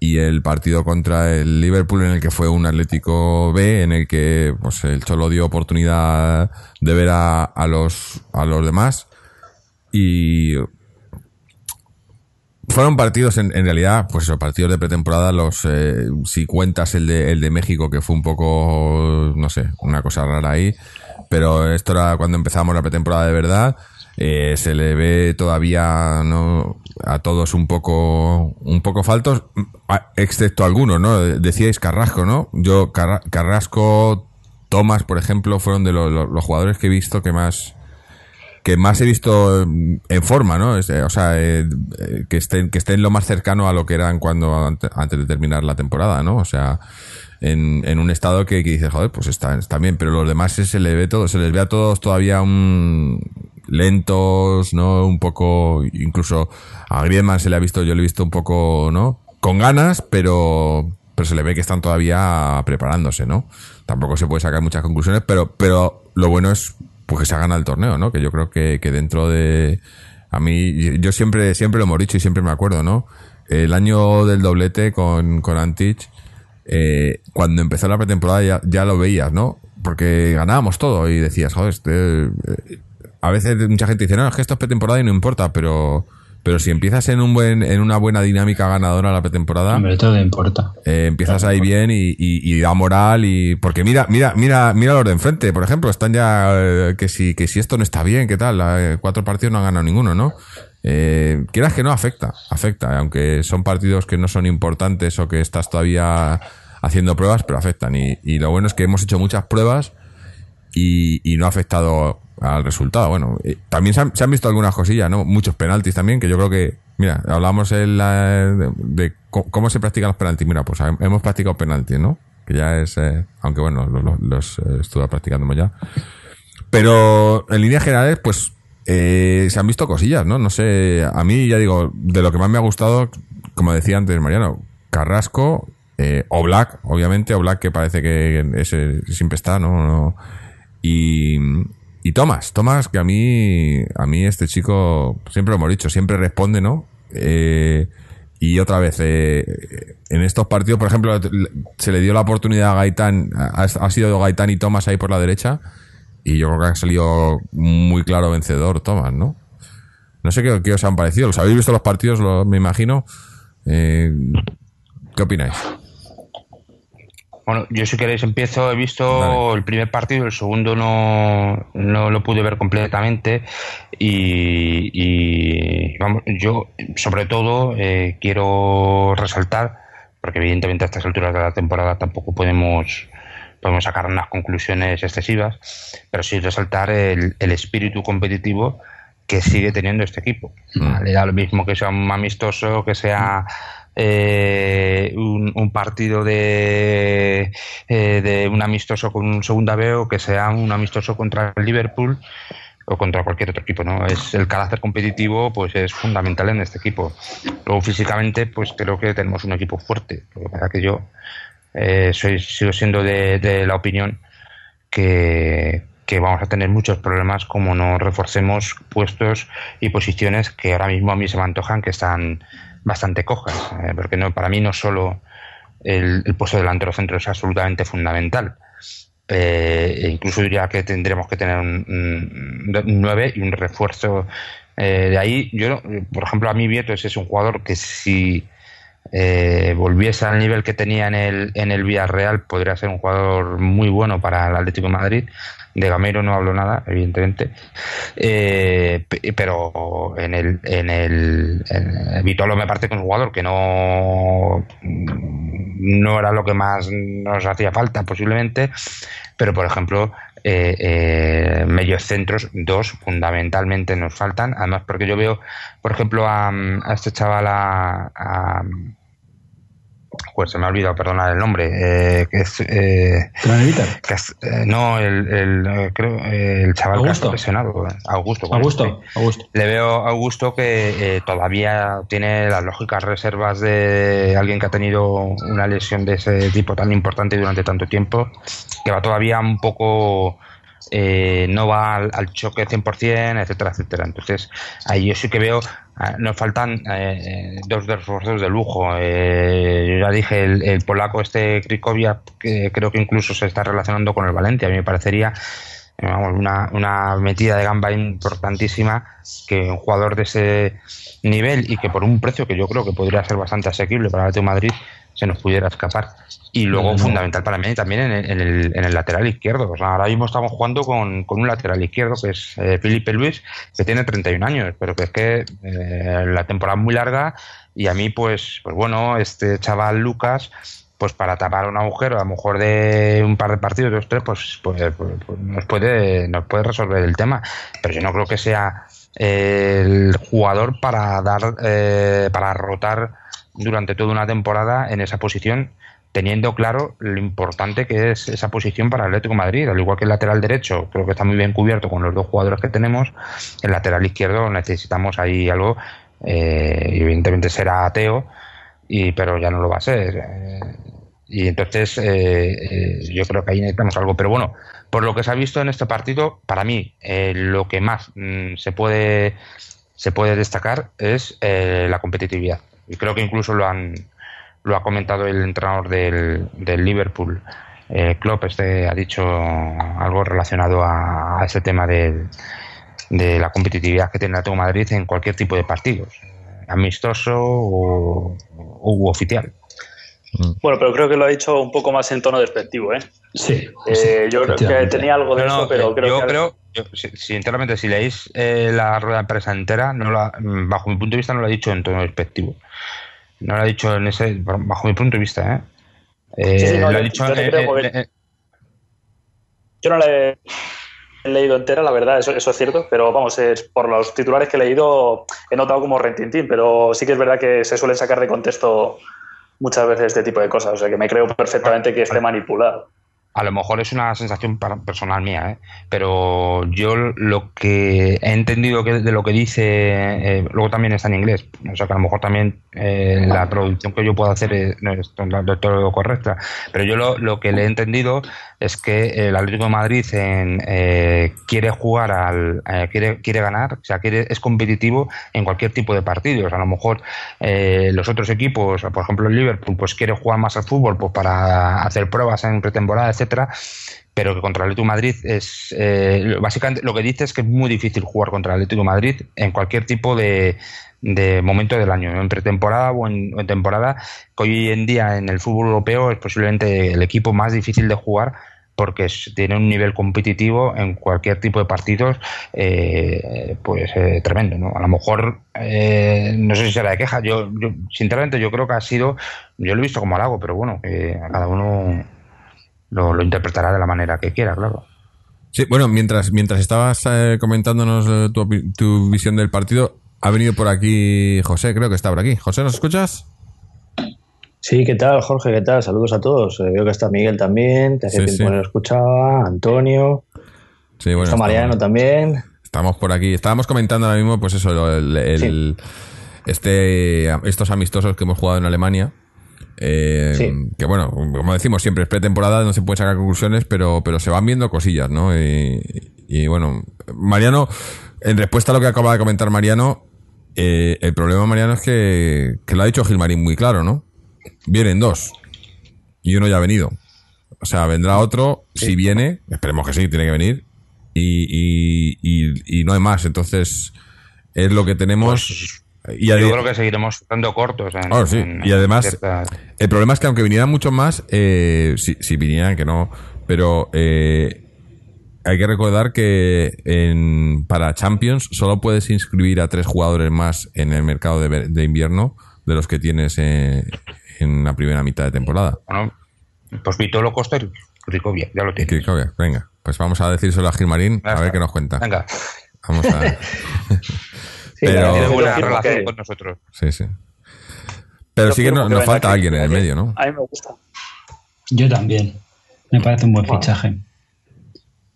y el partido contra el Liverpool en el que fue un Atlético B en el que pues el Cholo dio oportunidad de ver a los a los demás y fueron partidos en, en realidad pues esos partidos de pretemporada los eh, si cuentas el de el de México que fue un poco no sé una cosa rara ahí pero esto era cuando empezamos la pretemporada de verdad eh, se le ve todavía no a todos un poco un poco faltos excepto algunos no decíais Carrasco no yo Carra- Carrasco Tomás por ejemplo fueron de lo- lo- los jugadores que he visto que más que más he visto en forma, ¿no? Eh, o sea, eh, eh, que estén que estén lo más cercano a lo que eran cuando ante- antes de terminar la temporada, ¿no? O sea, en, en un estado que, dices, joder, pues está, está bien, pero los demás se, se le ve todo, se les ve a todos todavía un lentos, ¿no? Un poco, incluso a Griezmann se le ha visto, yo le he visto un poco, ¿no? Con ganas, pero pero se le ve que están todavía preparándose, ¿no? Tampoco se puede sacar muchas conclusiones, pero pero lo bueno es pues que se hagan al torneo, ¿no? Que yo creo que, que dentro de a mí yo siempre siempre lo hemos dicho y siempre me acuerdo, ¿no? El año del doblete con con Antich eh, cuando empezó la pretemporada ya, ya lo veías, ¿no? Porque ganábamos todo y decías, joder, este, eh, a veces mucha gente dice, no, es que esto es pretemporada y no importa, pero pero si empiezas en un buen, en una buena dinámica ganadora la pretemporada, Hombre, todo importa. eh, empiezas ahí bien y, y- y da moral y porque mira, mira, mira, mira los de enfrente, por ejemplo, están ya eh, que si que si esto no está bien, qué tal, Eh, cuatro partidos no han ganado ninguno, ¿no? Eh, quieras que no afecta, afecta, aunque son partidos que no son importantes o que estás todavía haciendo pruebas, pero afectan. Y, y lo bueno es que hemos hecho muchas pruebas y, y no ha afectado al resultado. Bueno, también se han, se han visto algunas cosillas, ¿no? Muchos penaltis también, que yo creo que, mira, hablamos de, de cómo se practican los penaltis. Mira, pues hem- hemos practicado penaltis, ¿no? Que ya es, eh, aunque bueno, los, los- los, eh, estuve practicando ya. Pero en líneas generales, pues eh, se han visto cosillas, ¿no? No sé, a mí ya digo, de lo que más me ha gustado, como decía antes Mariano, Carrasco, eh, o Black, obviamente, o Black que parece que ese siempre está. No- y, y Tomás, Tomás, que a mí, a mí este chico, siempre lo hemos dicho, siempre responde, ¿no? Eh, y otra vez, eh, en estos partidos, por ejemplo, se le dio la oportunidad a Gaitán, ha, sido Gaitán y Tomás ahí por la derecha, y yo creo que ha salido muy claro vencedor Tomás, ¿no? No sé qué, os han parecido, los habéis visto los partidos, lo- me imagino. Eh, ¿Qué opináis? Bueno, yo si queréis empiezo, he visto el primer partido, el segundo no, no lo pude ver completamente y, y, vamos, yo sobre todo eh, quiero resaltar, porque evidentemente a estas alturas de la temporada tampoco podemos, podemos sacar unas conclusiones excesivas, pero sí resaltar el, el espíritu competitivo que sigue teniendo este equipo. Mm. Da lo mismo que sea un amistoso, que sea eh, un, un partido de, eh, de un amistoso con un segunda B o que sea un amistoso contra el Liverpool o contra cualquier otro equipo, ¿no? Es el carácter competitivo, pues es fundamental en este equipo. Luego físicamente, pues creo que tenemos un equipo fuerte. Lo que que yo eh, soy, sigo siendo de, de la opinión que, que vamos a tener muchos problemas como no reforcemos puestos y posiciones que ahora mismo a mí se me antojan que están bastante cojas, eh, porque no, para mí no solo el, puesto delantero centro es absolutamente fundamental. Eh, incluso diría que tendremos que tener un, un- un 9 y un refuerzo eh, de ahí. Yo, por ejemplo, a mí Vieto es un jugador que si eh, volviese al nivel que tenía en el, en el Villarreal, podría ser un jugador muy bueno para el Atlético de Madrid. De Gameiro no hablo nada, evidentemente. Eh, pe- pero en el, en el, en Vitolo me parece que es un jugador que no, no era lo que más nos hacía falta posiblemente. Pero, por ejemplo, eh, eh, medios centros, dos fundamentalmente nos faltan. Además, porque yo veo, por ejemplo, a, a este chaval, a- pues se me ha olvidado, perdona el nombre, eh, que es, eh, que es- eh, no, el, el, eh, creo, el chaval que ha Augusto. Augusto. Augusto. Augusto. le veo a Augusto que eh, todavía tiene las lógicas reservas de alguien que ha tenido una lesión de ese tipo tan importante durante tanto tiempo, que va todavía un poco, eh, no va al, al choque 100%, etcétera, etcétera. Entonces, ahí yo sí que veo, ah, nos faltan eh, dos refuerzos de lujo. Eh, yo ya dije, el, polaco este Krikovia, que creo que incluso se está relacionando con el Valencia, a mí me parecería una, una metida de gamba importantísima que un jugador de ese nivel y que por un precio que yo creo que podría ser bastante asequible para el Atlético Madrid se nos pudiera escapar. Y luego, fundamental para mí también en el, en el, en el lateral izquierdo. O sea, ahora mismo estamos jugando con, con un lateral izquierdo que es eh, Felipe Luis, que tiene 31 años, pero que es que eh, la temporada es muy larga y a mí, pues, pues bueno, este chaval Lucas pues para tapar un agujero, a lo mejor de un par de partidos, dos, tres, pues, pues, pues, pues nos puede nos puede resolver el tema. Pero yo no creo que sea eh, el jugador para dar eh, para rotar durante toda una temporada en esa posición, teniendo claro lo importante que es esa posición para el Atlético Madrid, al igual que el lateral derecho, creo que está muy bien cubierto con los dos jugadores que tenemos, el lateral izquierdo necesitamos ahí algo, eh, evidentemente será ateo, y, pero ya no lo va a ser. eh, y entonces eh, eh, yo creo que ahí necesitamos algo. Pero bueno, por lo que se ha visto en este partido, para mí eh, lo que más mm, se puede se puede destacar es eh, la competitividad. Y creo que incluso lo han lo ha comentado el entrenador del, del Liverpool, eh, Klopp, este ha dicho algo relacionado a, a ese tema del- de la competitividad que tiene el Atlético de Madrid en cualquier tipo de partidos. amistoso o, u oficial. Bueno, pero creo que lo ha dicho un poco más en tono despectivo, ¿eh? Sí. Eh, yo creo que tenía algo de No, no, eso, pero eh, creo yo que... creo, yo, si- sinceramente, si leéis eh, la rueda de prensa entera, no la- mm, bajo mi punto de vista no lo ha dicho en tono despectivo. No lo ha dicho en ese, bajo mi punto de vista, ¿eh? Eh, Sí, sí, no, lo ha dicho yo eh, creo eh, eh, no la he he leído entera, la verdad, eso, eso es cierto, pero vamos, es, por los titulares que he leído he notado como rentintín, pero sí que es verdad que se suelen sacar de contexto muchas veces este tipo de cosas, o sea que me creo perfectamente que esté manipulado. A lo mejor es una sensación personal mía, ¿eh? pero yo lo que he entendido que de lo que dice, eh, luego también está en inglés, o sea que a lo mejor también eh, la traducción que yo puedo hacer es, no es todo correcta, pero yo lo, lo que le he entendido es que el Atlético de Madrid en, eh, quiere jugar al, quiere, quiere ganar, o sea, quiere, es competitivo en cualquier tipo de partidos. A lo mejor los otros equipos, por ejemplo el Liverpool, pues quiere jugar más al fútbol pues para hacer pruebas en pretemporada, etcétera pero que contra el Atlético Madrid es eh, básicamente lo que dice es que es muy difícil jugar contra el Atlético Madrid en cualquier tipo de, de momento del año, en pretemporada o en, temporada, que hoy en día en el fútbol europeo es posiblemente el equipo más difícil de jugar porque tiene un nivel competitivo en cualquier tipo de partidos eh, pues eh, tremendo ¿no? a lo mejor eh, no sé si será de queja yo, yo sinceramente yo creo que ha sido yo lo he visto como halago pero bueno a cada uno lo, lo interpretará de la manera que quiera claro Sí, bueno, mientras, mientras estabas eh, comentándonos eh, tu, visión del partido, ha venido por aquí José, creo que está por aquí. José, ¿nos escuchas? Sí, ¿qué tal, Jorge? ¿Qué tal? Saludos a todos. Eh, veo que está Miguel también, que hace Sí, tiempo sí. que no lo escuchaba, Antonio, Sí, bueno. está Mariano estamos- también. Estamos por aquí. Estábamos comentando ahora mismo, pues eso, el- este, estos amistosos que hemos jugado en Alemania. Eh, Sí. Que bueno, como decimos siempre, es pretemporada, no se pueden sacar conclusiones, pero, pero se van viendo cosillas, ¿no? Y, y bueno, Mariano, en respuesta a lo que acaba de comentar Mariano, eh, el problema, Mariano, es que, que lo ha dicho Gilmarín muy claro, ¿no? Vienen dos. Y uno ya ha venido. O sea, vendrá otro, si viene, esperemos que sí, tiene que venir, y, y, no hay más. Entonces, es lo que tenemos. Y yo creo que seguiremos estando cortos en, Ah, sí, en- y además- ciertas- el problema es que aunque vinieran muchos más, eh, si, si vinieran, que no, pero eh, hay que recordar que en, para Champions solo puedes inscribir a tres jugadores más en el mercado de, de invierno de los que tienes eh, en la primera mitad de temporada. bueno, pues Vitolo Costa y Ricovia, ya lo Y tiene que, que- venga, pues vamos a decírselo a Gilmarín a ver qué nos cuenta. venga Vamos a. Sí, Pero- tiene buena relación que- con nosotros Sí, sí. Pero Yo sí que no- nos falta aquí, alguien en el medio, ¿no? A mí me gusta. Yo también. Me parece un buen Bueno. fichaje.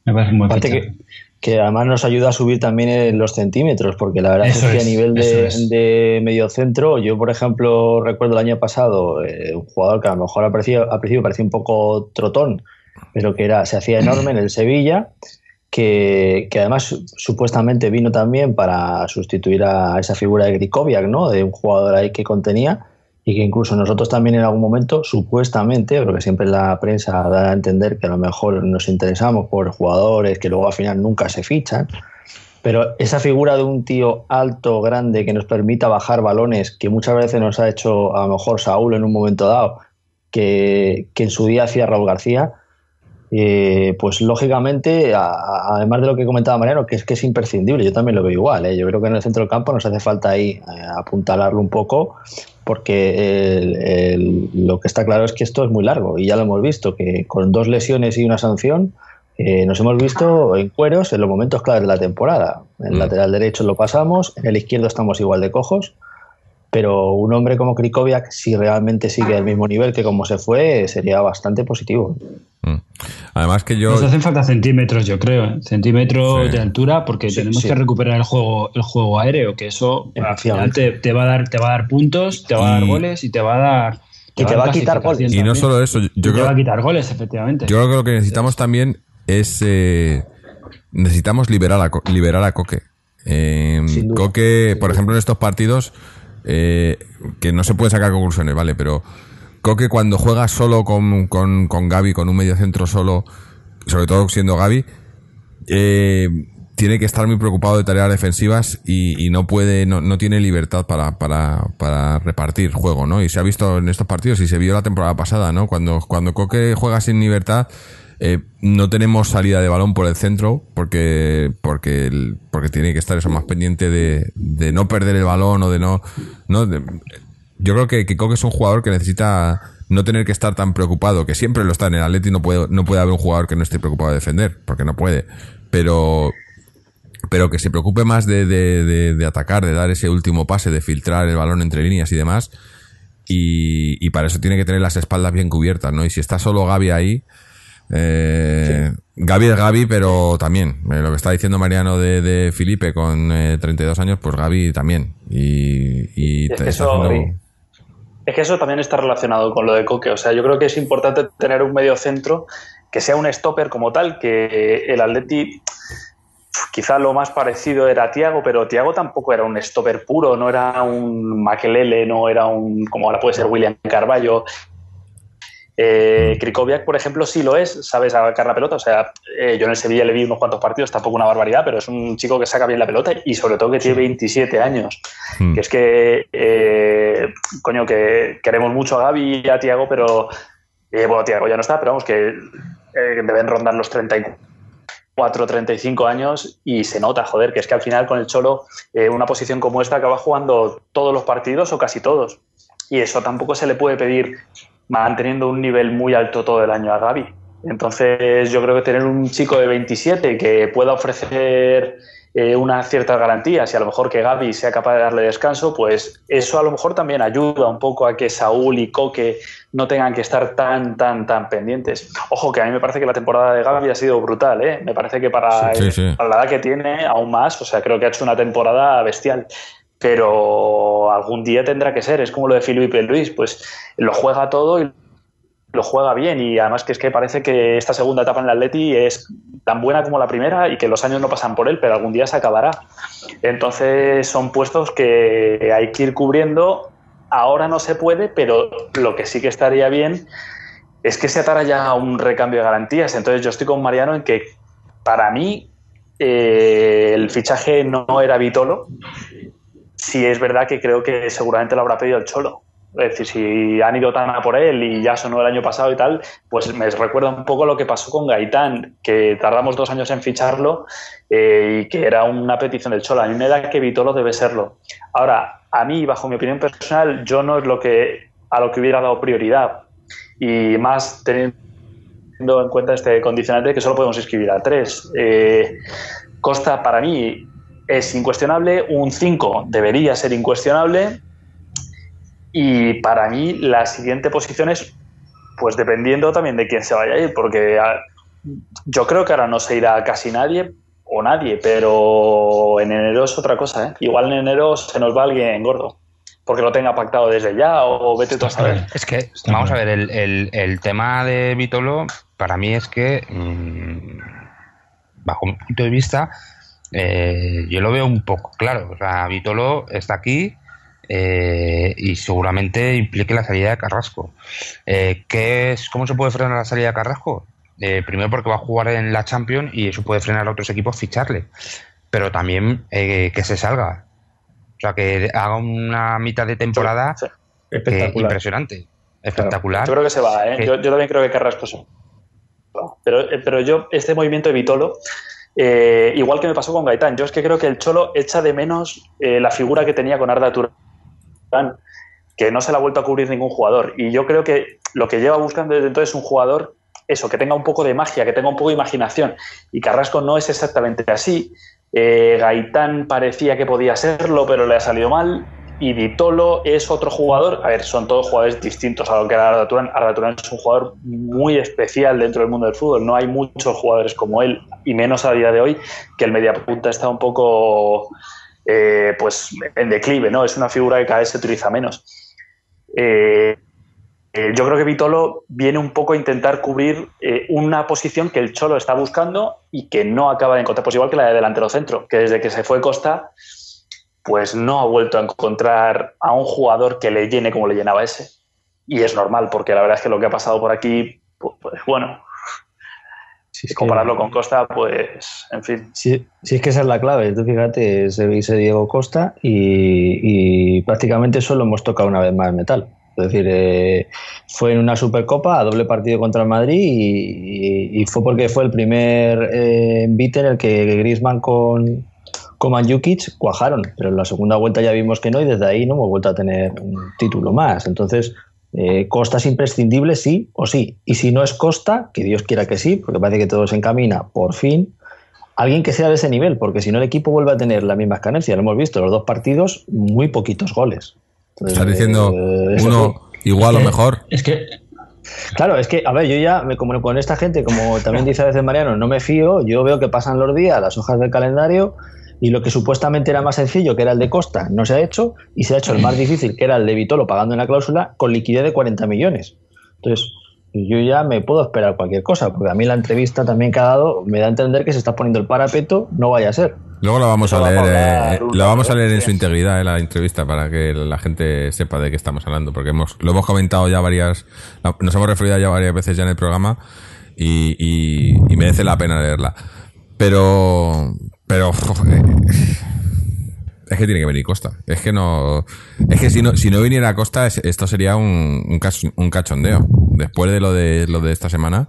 Me parece un buen Aparte fichaje. que, que además nos ayuda a subir también en los centímetros, porque la verdad Eso es que es, a nivel de, es. de medio centro, yo por ejemplo recuerdo el año pasado eh, un jugador que a lo mejor al principio parecía un poco trotón, pero que era se hacía enorme en el Sevilla, que, además su- supuestamente vino también para sustituir a esa figura de Grikoviak, ¿no? De un jugador ahí que contenía y que incluso nosotros también en algún momento, supuestamente, porque siempre la prensa da a entender que a lo mejor nos interesamos por jugadores que luego al final nunca se fichan, pero esa figura de un tío alto, grande, que nos permita bajar balones, que muchas veces nos ha hecho a lo mejor Saúl en un momento dado, que, que en su día hacía Raúl García, eh, pues lógicamente, a- a- además de lo que comentaba Mariano, que es que es imprescindible, yo también lo veo igual, ¿eh? yo creo que en el centro del campo nos hace falta ahí eh, apuntalarlo un poco, porque el- el- lo que está claro es que esto es muy largo y ya lo hemos visto, que con dos lesiones y una sanción eh, nos hemos visto en cueros en los momentos claves de la temporada. En el Mm. lateral derecho lo pasamos, en el izquierdo estamos igual de cojos, pero un hombre como Krikoviak, si realmente sigue al mismo nivel que como se fue, sería bastante positivo. Mm. Además que yo... Nos hacen falta centímetros, yo creo, ¿eh? centímetros Sí. de altura, porque Sí, tenemos sí. que recuperar el juego, el juego aéreo, que eso al final te, te va a dar, te va a dar puntos, te va a dar goles y te va a dar. Y te va a quitar goles. Y no solo eso, yo Y te creo, va a quitar goles, efectivamente. yo creo que lo que necesitamos también es... eh, necesitamos liberar a, liberar a Coque. Eh. Coque, por ejemplo, en estos partidos, eh, que no se puede sacar conclusiones, ¿vale? Pero Coque cuando juega solo con, con, con Gaby, con un medio centro solo, sobre todo siendo Gaby, eh, tiene que estar muy preocupado de tareas defensivas y, y no puede, no, no tiene libertad para, para, para, repartir juego, ¿no? Y se ha visto en estos partidos y se vio la temporada pasada, ¿no? Cuando, cuando Coque juega sin libertad, eh, no tenemos salida de balón por el centro porque porque porque tiene que estar eso más pendiente de, de no perder el balón o de no, no yo creo que, que es un jugador que necesita no tener que estar tan preocupado, que siempre lo está en el Atleti, no puede, no puede haber un jugador que no esté preocupado de defender, porque no puede. Pero, pero que se preocupe más de, de, atacar, de dar ese último pase, de filtrar el balón entre líneas y demás. Y, y, para eso tiene que tener las espaldas bien cubiertas, ¿no? Y si está solo Gaby ahí, eh, sí. Gaby es Gaby, pero también, eh, lo que está diciendo Mariano de, de Felipe con eh, 32 años, pues Gaby también. Y, y, y es, que eso, haciendo... es que eso también está relacionado con lo de Coque. O sea, yo creo que es importante tener un medio centro que sea un stopper como tal, que el Atleti quizá lo más parecido era Tiago, pero Tiago tampoco era un stopper puro, no era un Makelele, no era un, como ahora puede ser William Carballo. Eh, Krikoviak, por ejemplo, sí lo es, sabe sacar la pelota. O sea, eh, yo en el Sevilla le vi unos cuantos partidos, tampoco una barbaridad, pero es un chico que saca bien la pelota y sobre todo que tiene 27 años. Mm. Que es que, eh, coño, que queremos mucho a Gaby y a Tiago, pero eh, bueno, Tiago ya no está, pero vamos, que deben rondar los 34, 35 años y se nota, joder, que es que al final con el Cholo, eh, una posición como esta acaba jugando todos los partidos o casi todos. Y eso tampoco se le puede pedir manteniendo un nivel muy alto todo el año a Gaby. Entonces yo creo que tener un chico de 27 que pueda ofrecer eh, unas ciertas garantías y a lo mejor que Gaby sea capaz de darle descanso, pues eso a lo mejor también ayuda un poco a que Saúl y Coque no tengan que estar tan, tan, tan pendientes. Ojo, que a mí me parece que la temporada de Gaby ha sido brutal, ¿eh? Me parece que para, sí, sí, sí. para la edad que tiene, aún más, o sea, creo que ha hecho una temporada bestial pero algún día tendrá que ser. Es como lo de Felipe Luis, pues lo juega todo y lo juega bien y además que es que parece que esta segunda etapa en el Atleti es tan buena como la primera y que los años no pasan por él, pero algún día se acabará. Entonces son puestos que hay que ir cubriendo. Ahora no se puede, pero lo que sí que estaría bien es que se atara ya un recambio de garantías. Entonces yo estoy con Mariano en que para mí eh, el fichaje no era Vitolo, sí es verdad que creo que seguramente lo habrá pedido el Cholo. Es decir, si han ido tan a por él y ya sonó el año pasado y tal, pues me recuerda un poco lo que pasó con Gaitán, que tardamos dos años en ficharlo eh, y que era una petición del Cholo. A mí me da que Vitolo debe serlo. Ahora, a mí, bajo mi opinión personal, yo no es lo que a lo que hubiera dado prioridad. Y más teniendo en cuenta este condicionante que solo podemos escribir a tres. Eh, Costa, para mí, es incuestionable, un 5 debería ser incuestionable y para mí la siguiente posición es, pues dependiendo también de quién se vaya a ir, porque a, yo creo que ahora no se irá casi nadie o nadie, pero en enero es otra cosa, ¿eh? Igual en enero se nos va alguien gordo. Porque lo tenga pactado desde ya o vete tú a saber. Es que, vamos a ver, el, el, el tema de Vitolo para mí es que, mmm, bajo mi punto de vista, eh, yo lo veo un poco claro. O sea, Vitolo está aquí eh, y seguramente implique la salida de Carrasco. Eh, ¿qué es, ¿Cómo se puede frenar la salida de Carrasco? Eh, primero porque va a jugar en la Champions y eso puede frenar a otros equipos ficharle. Pero también eh, que se salga. O sea, que haga una mitad de temporada sí, sí. impresionante. Espectacular. Claro. Yo creo que se va, ¿eh? Yo, yo, también creo que Carrasco se va. Pero, pero yo, este movimiento de Vitolo, eh, igual que me pasó con Gaitán, yo es que creo que el Cholo echa de menos eh, la figura que tenía con Arda Turán, que no se la ha vuelto a cubrir ningún jugador. Y yo creo que lo que lleva buscando desde entonces es un jugador, eso, que tenga un poco de magia, que tenga un poco de imaginación. Y Carrasco no es exactamente así. Eh, Gaitán parecía que podía serlo, pero le ha salido mal. Y Vitolo es otro jugador, a ver, son todos jugadores distintos a lo que era Arda Turán. Es un jugador muy especial dentro del mundo del fútbol. No hay muchos jugadores como él, y menos a día de hoy, que el mediapunta está un poco eh, pues en declive, ¿no? Es una figura que cada vez se utiliza menos. Eh, eh, yo creo que Vitolo viene un poco a intentar cubrir una posición que el Cholo está buscando y que no acaba de encontrar, pues igual que la de delantero centro, que desde que se fue Costa pues no ha vuelto a encontrar a un jugador que le llene como le llenaba ese. Y es normal, porque la verdad es que lo que ha pasado por aquí, pues, pues bueno, Si es que- compararlo con Costa, pues, en fin. Si, si es que esa es la clave, tú fíjate, se dice Diego Costa y, y prácticamente solo hemos tocado una vez más metal. Es decir, eh, fue en una Supercopa a doble partido contra el Madrid y, y- y fue porque fue el primer eh, en el que Griezmann con, con Mandzukic cuajaron, pero en la segunda vuelta ya vimos que no y desde ahí no hemos vuelto a tener un título más. Entonces, eh, Costa es imprescindible, sí o sí. Y si no es Costa, que Dios quiera que sí, porque parece que todo se encamina, por fin, alguien que sea de ese nivel, porque si no el equipo vuelve a tener las mismas carencias. Lo hemos visto, los dos partidos, muy poquitos goles. Entonces, Estás diciendo eh, uno igual o Eh, mejor. Es que Claro, es que, a ver, yo ya, me, como con esta gente, como también dice a veces Mariano, no me fío, yo veo que pasan los días, las hojas del calendario, y lo que supuestamente era más sencillo, que era el de Costa, no se ha hecho, y se ha hecho el más difícil, que era el de Vitolo pagando en la cláusula, con liquidez de 40 millones. Entonces, yo ya me puedo esperar cualquier cosa, porque a mí la entrevista también que ha dado me da a entender que se está poniendo el parapeto, no vaya a ser. Luego la vamos a leer, vamos a eh, la vamos a leer en su integridad eh, la entrevista para que la gente sepa de qué estamos hablando, porque hemos, lo hemos comentado ya varias, nos hemos referido ya varias veces ya en el programa y, y- y merece la pena leerla. Pero, pero joder, es que tiene que venir Costa. Es que no, es que si no, si no viniera Costa es- esto sería un, un, cach- un cachondeo. Después de lo de lo de esta semana,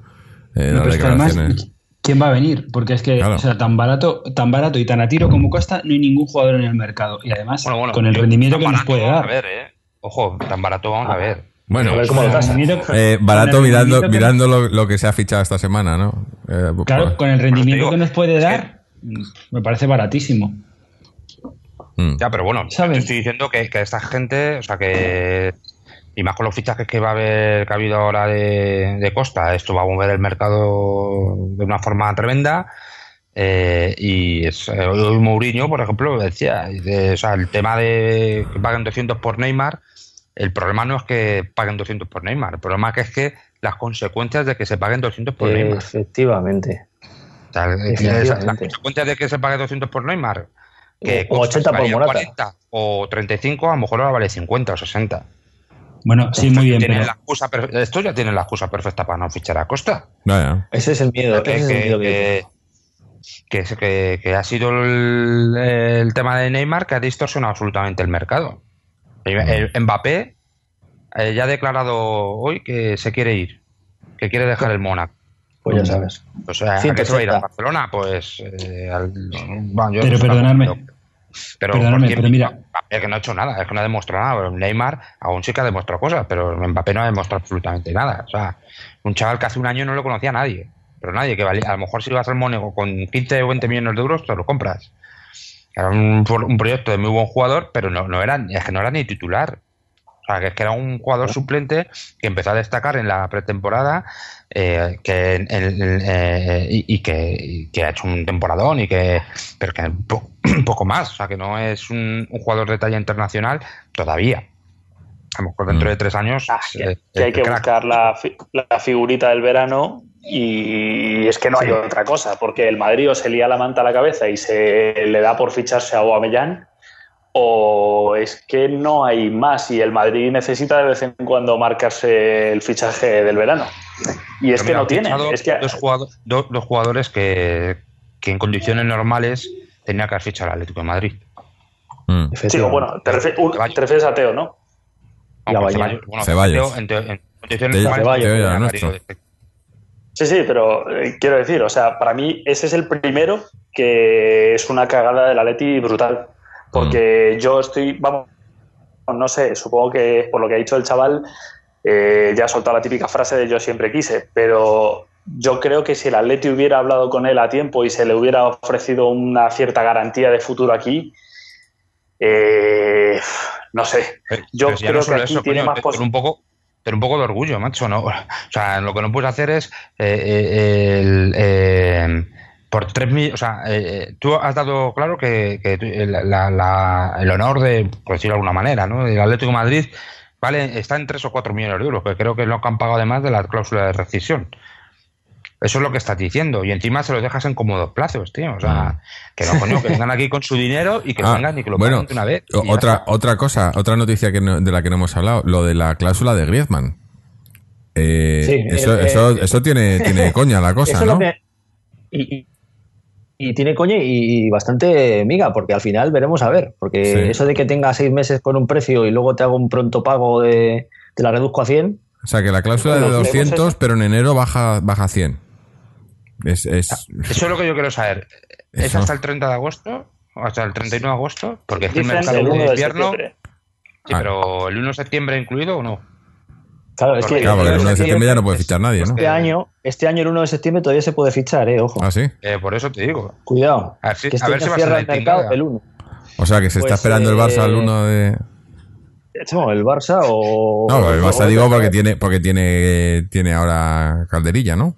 eh, No, las pero es que además, declaraciones. ¿quién va a venir? Porque es que, Claro. o sea, tan barato, tan barato y tan a tiro como Costa, no hay ningún jugador en el mercado. Y además, Bueno, bueno, con el rendimiento que nos puede dar. A ver, eh. Ojo, tan barato vamos a ver. Bueno, A ver cómo lo Eh, barato mirando, mirando lo, lo que se ha fichado esta semana, ¿no? Eh, Claro, pues, con el rendimiento digo, que nos puede es que- dar, me parece baratísimo. mm. Ya, pero bueno, ¿Sabes? te estoy diciendo que, que esta gente, o sea, que. Y más con los fichajes que va a haber, que ha habido ahora de, de Costa, esto va a mover el mercado de una forma tremenda. Eh, y es, eh, hoy Mourinho, por ejemplo, decía, o sea, el tema de que paguen 200 por Neymar, el problema no es que paguen 200 por Neymar, el problema que es que las consecuencias de que se paguen 200 por Neymar. Efectivamente. Consecuencias de que se pague 200 por Neymar, que O- o Costa 80 por Morata. 40 o 35, a lo mejor ahora vale 50 o 60. Bueno, sí, muy bien, Tienen pero la excusa per- Esto ya tiene la excusa perfecta para no fichar a Costa. Vaya. Ese es el miedo. Que, ese es el que- miedo que yo que- que, es- que- que ha sido el, el tema de Neymar que ha distorsionado absolutamente el mercado. El, el Mbappé eh, ya ha declarado hoy que se quiere ir, que quiere dejar el Mónaco. Pues ya sabes. O sea, ¿a qué se va a ir? ¿A 180. Barcelona? Pues. eh, al- bueno, yo Pero no perdonadme, Pero perdonadme, ¿por qué pero mira- Mbappé que no ha hecho nada, es que no ha demostrado nada. Neymar aún sí que ha demostrado cosas, pero Mbappé no ha demostrado absolutamente nada. O sea, un chaval que hace un año no lo conocía a nadie. Pero nadie, que valía, a lo mejor si vas al Mónaco con 15 o 20 millones de euros, te lo compras. Era un, un proyecto de muy buen jugador, pero no, no era, es que no era ni titular. O sea, que es que era un jugador suplente que empezó a destacar en la pretemporada eh, que en- en- en- eh, y, y que, ha hecho un temporadón y que pero que un, po- poco más o sea que no es un, un jugador de talla internacional todavía a lo mejor dentro Mm. de tres años Ah, es, que, eh, que hay el que crack. buscar la, fi- la figurita del verano y es que no hay otra cosa, porque el Madrid o se lía la manta a la cabeza y se le da por ficharse a Aubameyang o es que no hay más y el Madrid necesita de vez en cuando marcarse el fichaje del verano. Y es Pero que mira, no tiene. Es que, dos, jugado- do- dos jugadores que, que en condiciones normales tenía que haber fichado el Atlético de Madrid Mm. sí, bueno, te, refi- un- Ceballos. te refieres a Teo, ¿no? Ceballos. Bueno, Ceballos. Teo, en, condiciones Teo- normales era nuestro. de- Sí, sí, pero eh, quiero decir, o sea, para mí ese es el primero que es una cagada del Atleti brutal. Porque yo estoy, vamos, no sé, supongo que por lo que ha dicho el chaval, eh, ya ha soltado la típica frase de yo siempre quise, pero yo creo que si el Atleti hubiera hablado con él a tiempo y se le hubiera ofrecido una cierta garantía de futuro aquí, eh, no sé, Pero- Yo pero creo no que aquí eso, tiene coño, más pero un poco pero un poco de orgullo, macho, ¿no? O sea, lo que no puedes hacer es eh, eh, el, eh, por tres mil, o sea, eh, tú has dado claro que, que la- la- el honor de, por decirlo de alguna manera, ¿no? El Atlético de Madrid, vale, está en tres o cuatro millones de euros, que creo que es lo que han pagado además de la cláusula de rescisión. Eso es lo que estás diciendo. Y encima se los dejas en cómodos plazos, tío. O sea, que no, coño, que vengan aquí con su dinero y que Ah, vengan y que lo bueno, paguen de una vez. otra, otra cosa, otra noticia que no- de la que no hemos hablado, lo de la cláusula de Griezmann. Eh, Sí, eso, eh, eso, eh, eso tiene, tiene coña la cosa, Eso ¿no? lo que, y, y tiene coña y bastante miga, porque al final veremos a ver. Porque Sí. eso de que tenga seis meses con un precio y luego te hago un pronto pago de. te la reduzco a 100. O sea, que la cláusula de Lo que vemos 200, es- pero en enero baja, baja a 100. Es, es, Eso es lo que yo quiero saber. ¿Es Eso. hasta el 30 de agosto? ¿O hasta el 31 de agosto? Porque es que el mercado de 1 de invierno. Sí, pero el 1 de septiembre incluido o no? Claro, es que. claro, porque el 1 de septiembre ya no puede fichar nadie, ¿no? Este año, este año, el 1 de septiembre, todavía se puede fichar, eh, ojo. Ah, sí. Eh, por eso te digo. Cuidado. A ver si- que este a ver si va a cierra ser el mercado el 1. O sea, que se está Pues, esperando el Barça al eh, 1 de... No, el Barça o. No, el Barça o- digo porque tiene, porque tiene, tiene ahora calderilla, ¿no?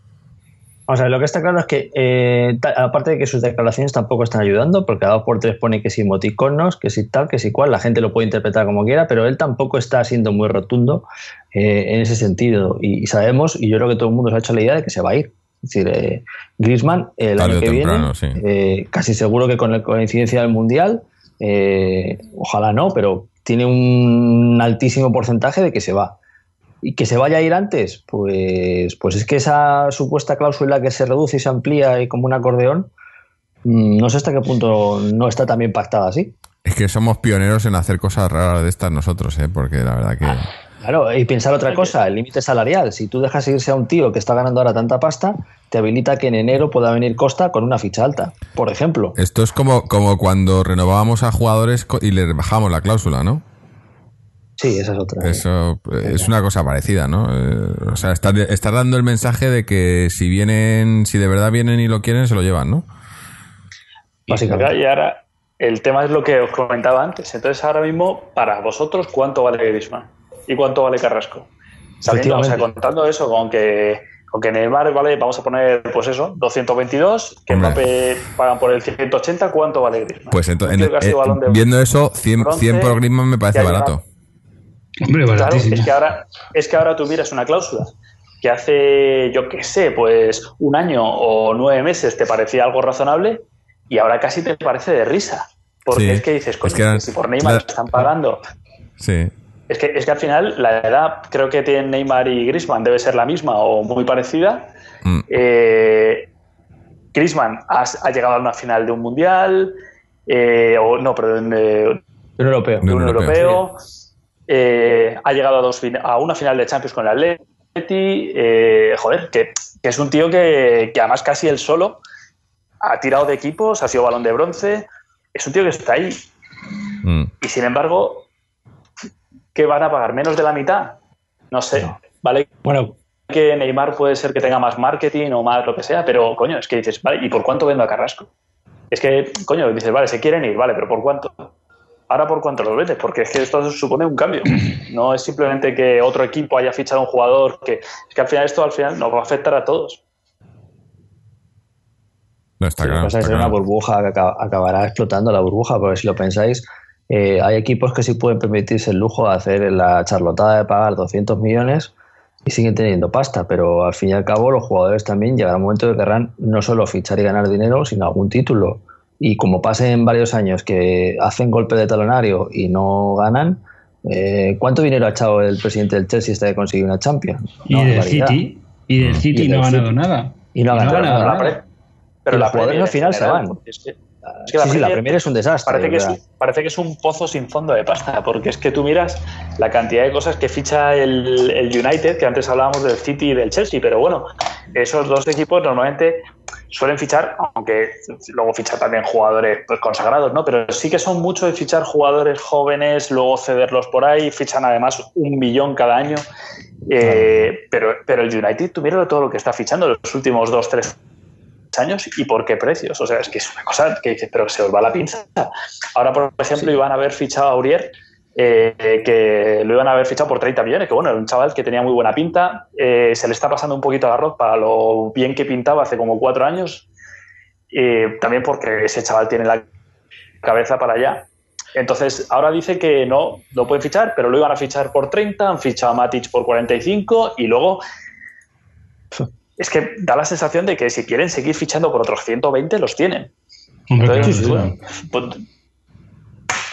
O sea, lo que está claro es que, eh, aparte de que sus declaraciones tampoco están ayudando, porque a dos por tres pone que si emoticonos, que si tal, que si cual, la gente lo puede interpretar como quiera, pero él tampoco está siendo muy rotundo eh, en ese sentido. Y, y sabemos, y yo creo que todo el mundo se ha hecho la idea de que se va a ir. Es decir, eh, Griezmann el Tarde año que temprano, viene, sí. eh, casi seguro que con la coincidencia del Mundial, eh, ojalá no, pero tiene un altísimo porcentaje de que se va. Y que se vaya a ir antes, pues, pues es que esa supuesta cláusula que se reduce y se amplía y como un acordeón, mm, no sé hasta qué punto no está también pactada así. Es que somos pioneros en hacer cosas raras de estas nosotros, ¿eh? Porque la verdad que... Claro, y pensar otra cosa, el límite salarial. Si tú dejas irse a un tío que está ganando ahora tanta pasta, te habilita que en enero pueda venir Costa con una ficha alta, por ejemplo. Esto es como, como cuando renovábamos a jugadores co- y le bajamos la cláusula, ¿no? Sí, esa es otra. Eso eh, es una cosa parecida, ¿no? Eh, o sea, estás estás dando el mensaje de que si vienen, si de verdad vienen y lo quieren, se lo llevan, ¿no? Básicamente. Y ahora, el tema es lo que os comentaba antes. Entonces, ahora mismo, para vosotros, ¿cuánto vale Griezmann? ¿Y cuánto vale Carrasco? Sabiendo, o sea, contando eso con que, con que Neymar, vale, vamos a poner, pues eso, 222, que. Mbappé pagan por el 180, ¿cuánto vale Griezmann? Pues entonces, de- viendo eso, 100, bronce, 100 por Griezmann me parece barato. Hombre, Claro, baratísimo. es que ahora, es que ahora tú miras una cláusula que hace, yo qué sé, pues un año o nueve meses te parecía algo razonable y ahora casi te parece de risa. Porque Sí, es que dices, es coño, que eran- que si por Neymar la- están pagando. Sí. Es que, es que al final la edad creo que tienen Neymar y Griezmann debe ser la misma o muy parecida. Mm. Eh, Griezmann ha, ha llegado a una final de un mundial, eh, o no, perdón, de, Un europeo. De de un europeo. Eh, ha llegado a, dos, a una final de Champions con el Atleti. eh, joder, que, que es un tío que, que además casi él solo ha tirado de equipos, ha sido balón de bronce. Es un tío que está ahí. Mm. Y sin embargo, ¿qué van a pagar? ¿Menos de la mitad? No sé. Vale Bueno, que Neymar puede ser que tenga más marketing o más lo que sea, pero coño, es que dices, vale, ¿y por cuánto vendo a Carrasco? Es que, coño, dices, vale, se quieren ir, vale, pero ¿por cuánto? Ahora, ¿por cuánto los vendes? Porque es que esto supone un cambio. No es simplemente que otro equipo haya fichado a un jugador que. Es que al final esto al final nos va a afectar a todos. No, está Sí, lo que claro. pasa es que es una claro. burbuja que acaba- acabará explotando la burbuja, porque si lo pensáis, eh, hay equipos que sí pueden permitirse el lujo de hacer la charlotada de pagar 200 millones y siguen teniendo pasta, pero al fin y al cabo los jugadores también llegará un momento que querrán no solo fichar y ganar dinero, sino algún título. Y como pasen varios años que hacen golpe de talonario y no ganan, eh, ¿cuánto dinero ha echado el presidente del Chelsea hasta que conseguir una Champions? Y Una del. City. Y del City Y no ha ganado City. nada. Y no ha ganado nada. Pre- pero Y la los jugadores al final se van. porque Es que, es que Sí, sí, la Premier es un desastre. Parece que es, un- parece que es un pozo sin fondo de pasta, porque es que tú miras la cantidad de cosas que ficha el, el United, que antes hablábamos del City y del Chelsea, pero bueno, esos dos equipos normalmente suelen fichar, aunque luego fichar también jugadores pues, consagrados, ¿no? Pero sí que son mucho de fichar jugadores jóvenes, luego cederlos por ahí, fichan además un millón cada año. Eh, pero, pero el United, tú mira todo lo que está fichando los últimos dos, tres años y por qué precios. O sea, es que es una cosa que dices, pero se os va la pinza. Ahora, por ejemplo, iban a haber fichado a Aurier, eh, que lo iban a haber fichado por 30 millones, que bueno, era un chaval que tenía muy buena pinta. eh, se le está pasando un poquito el arroz para lo bien que pintaba hace como cuatro años. eh, también porque ese chaval tiene la cabeza para allá. Entonces, ahora dice que no, no pueden fichar, pero lo iban a fichar por 30, han fichado a Matic por 45 y luego es que da la sensación de que si quieren seguir fichando por otros 120, los tienen. Entonces, claro. bueno, pues,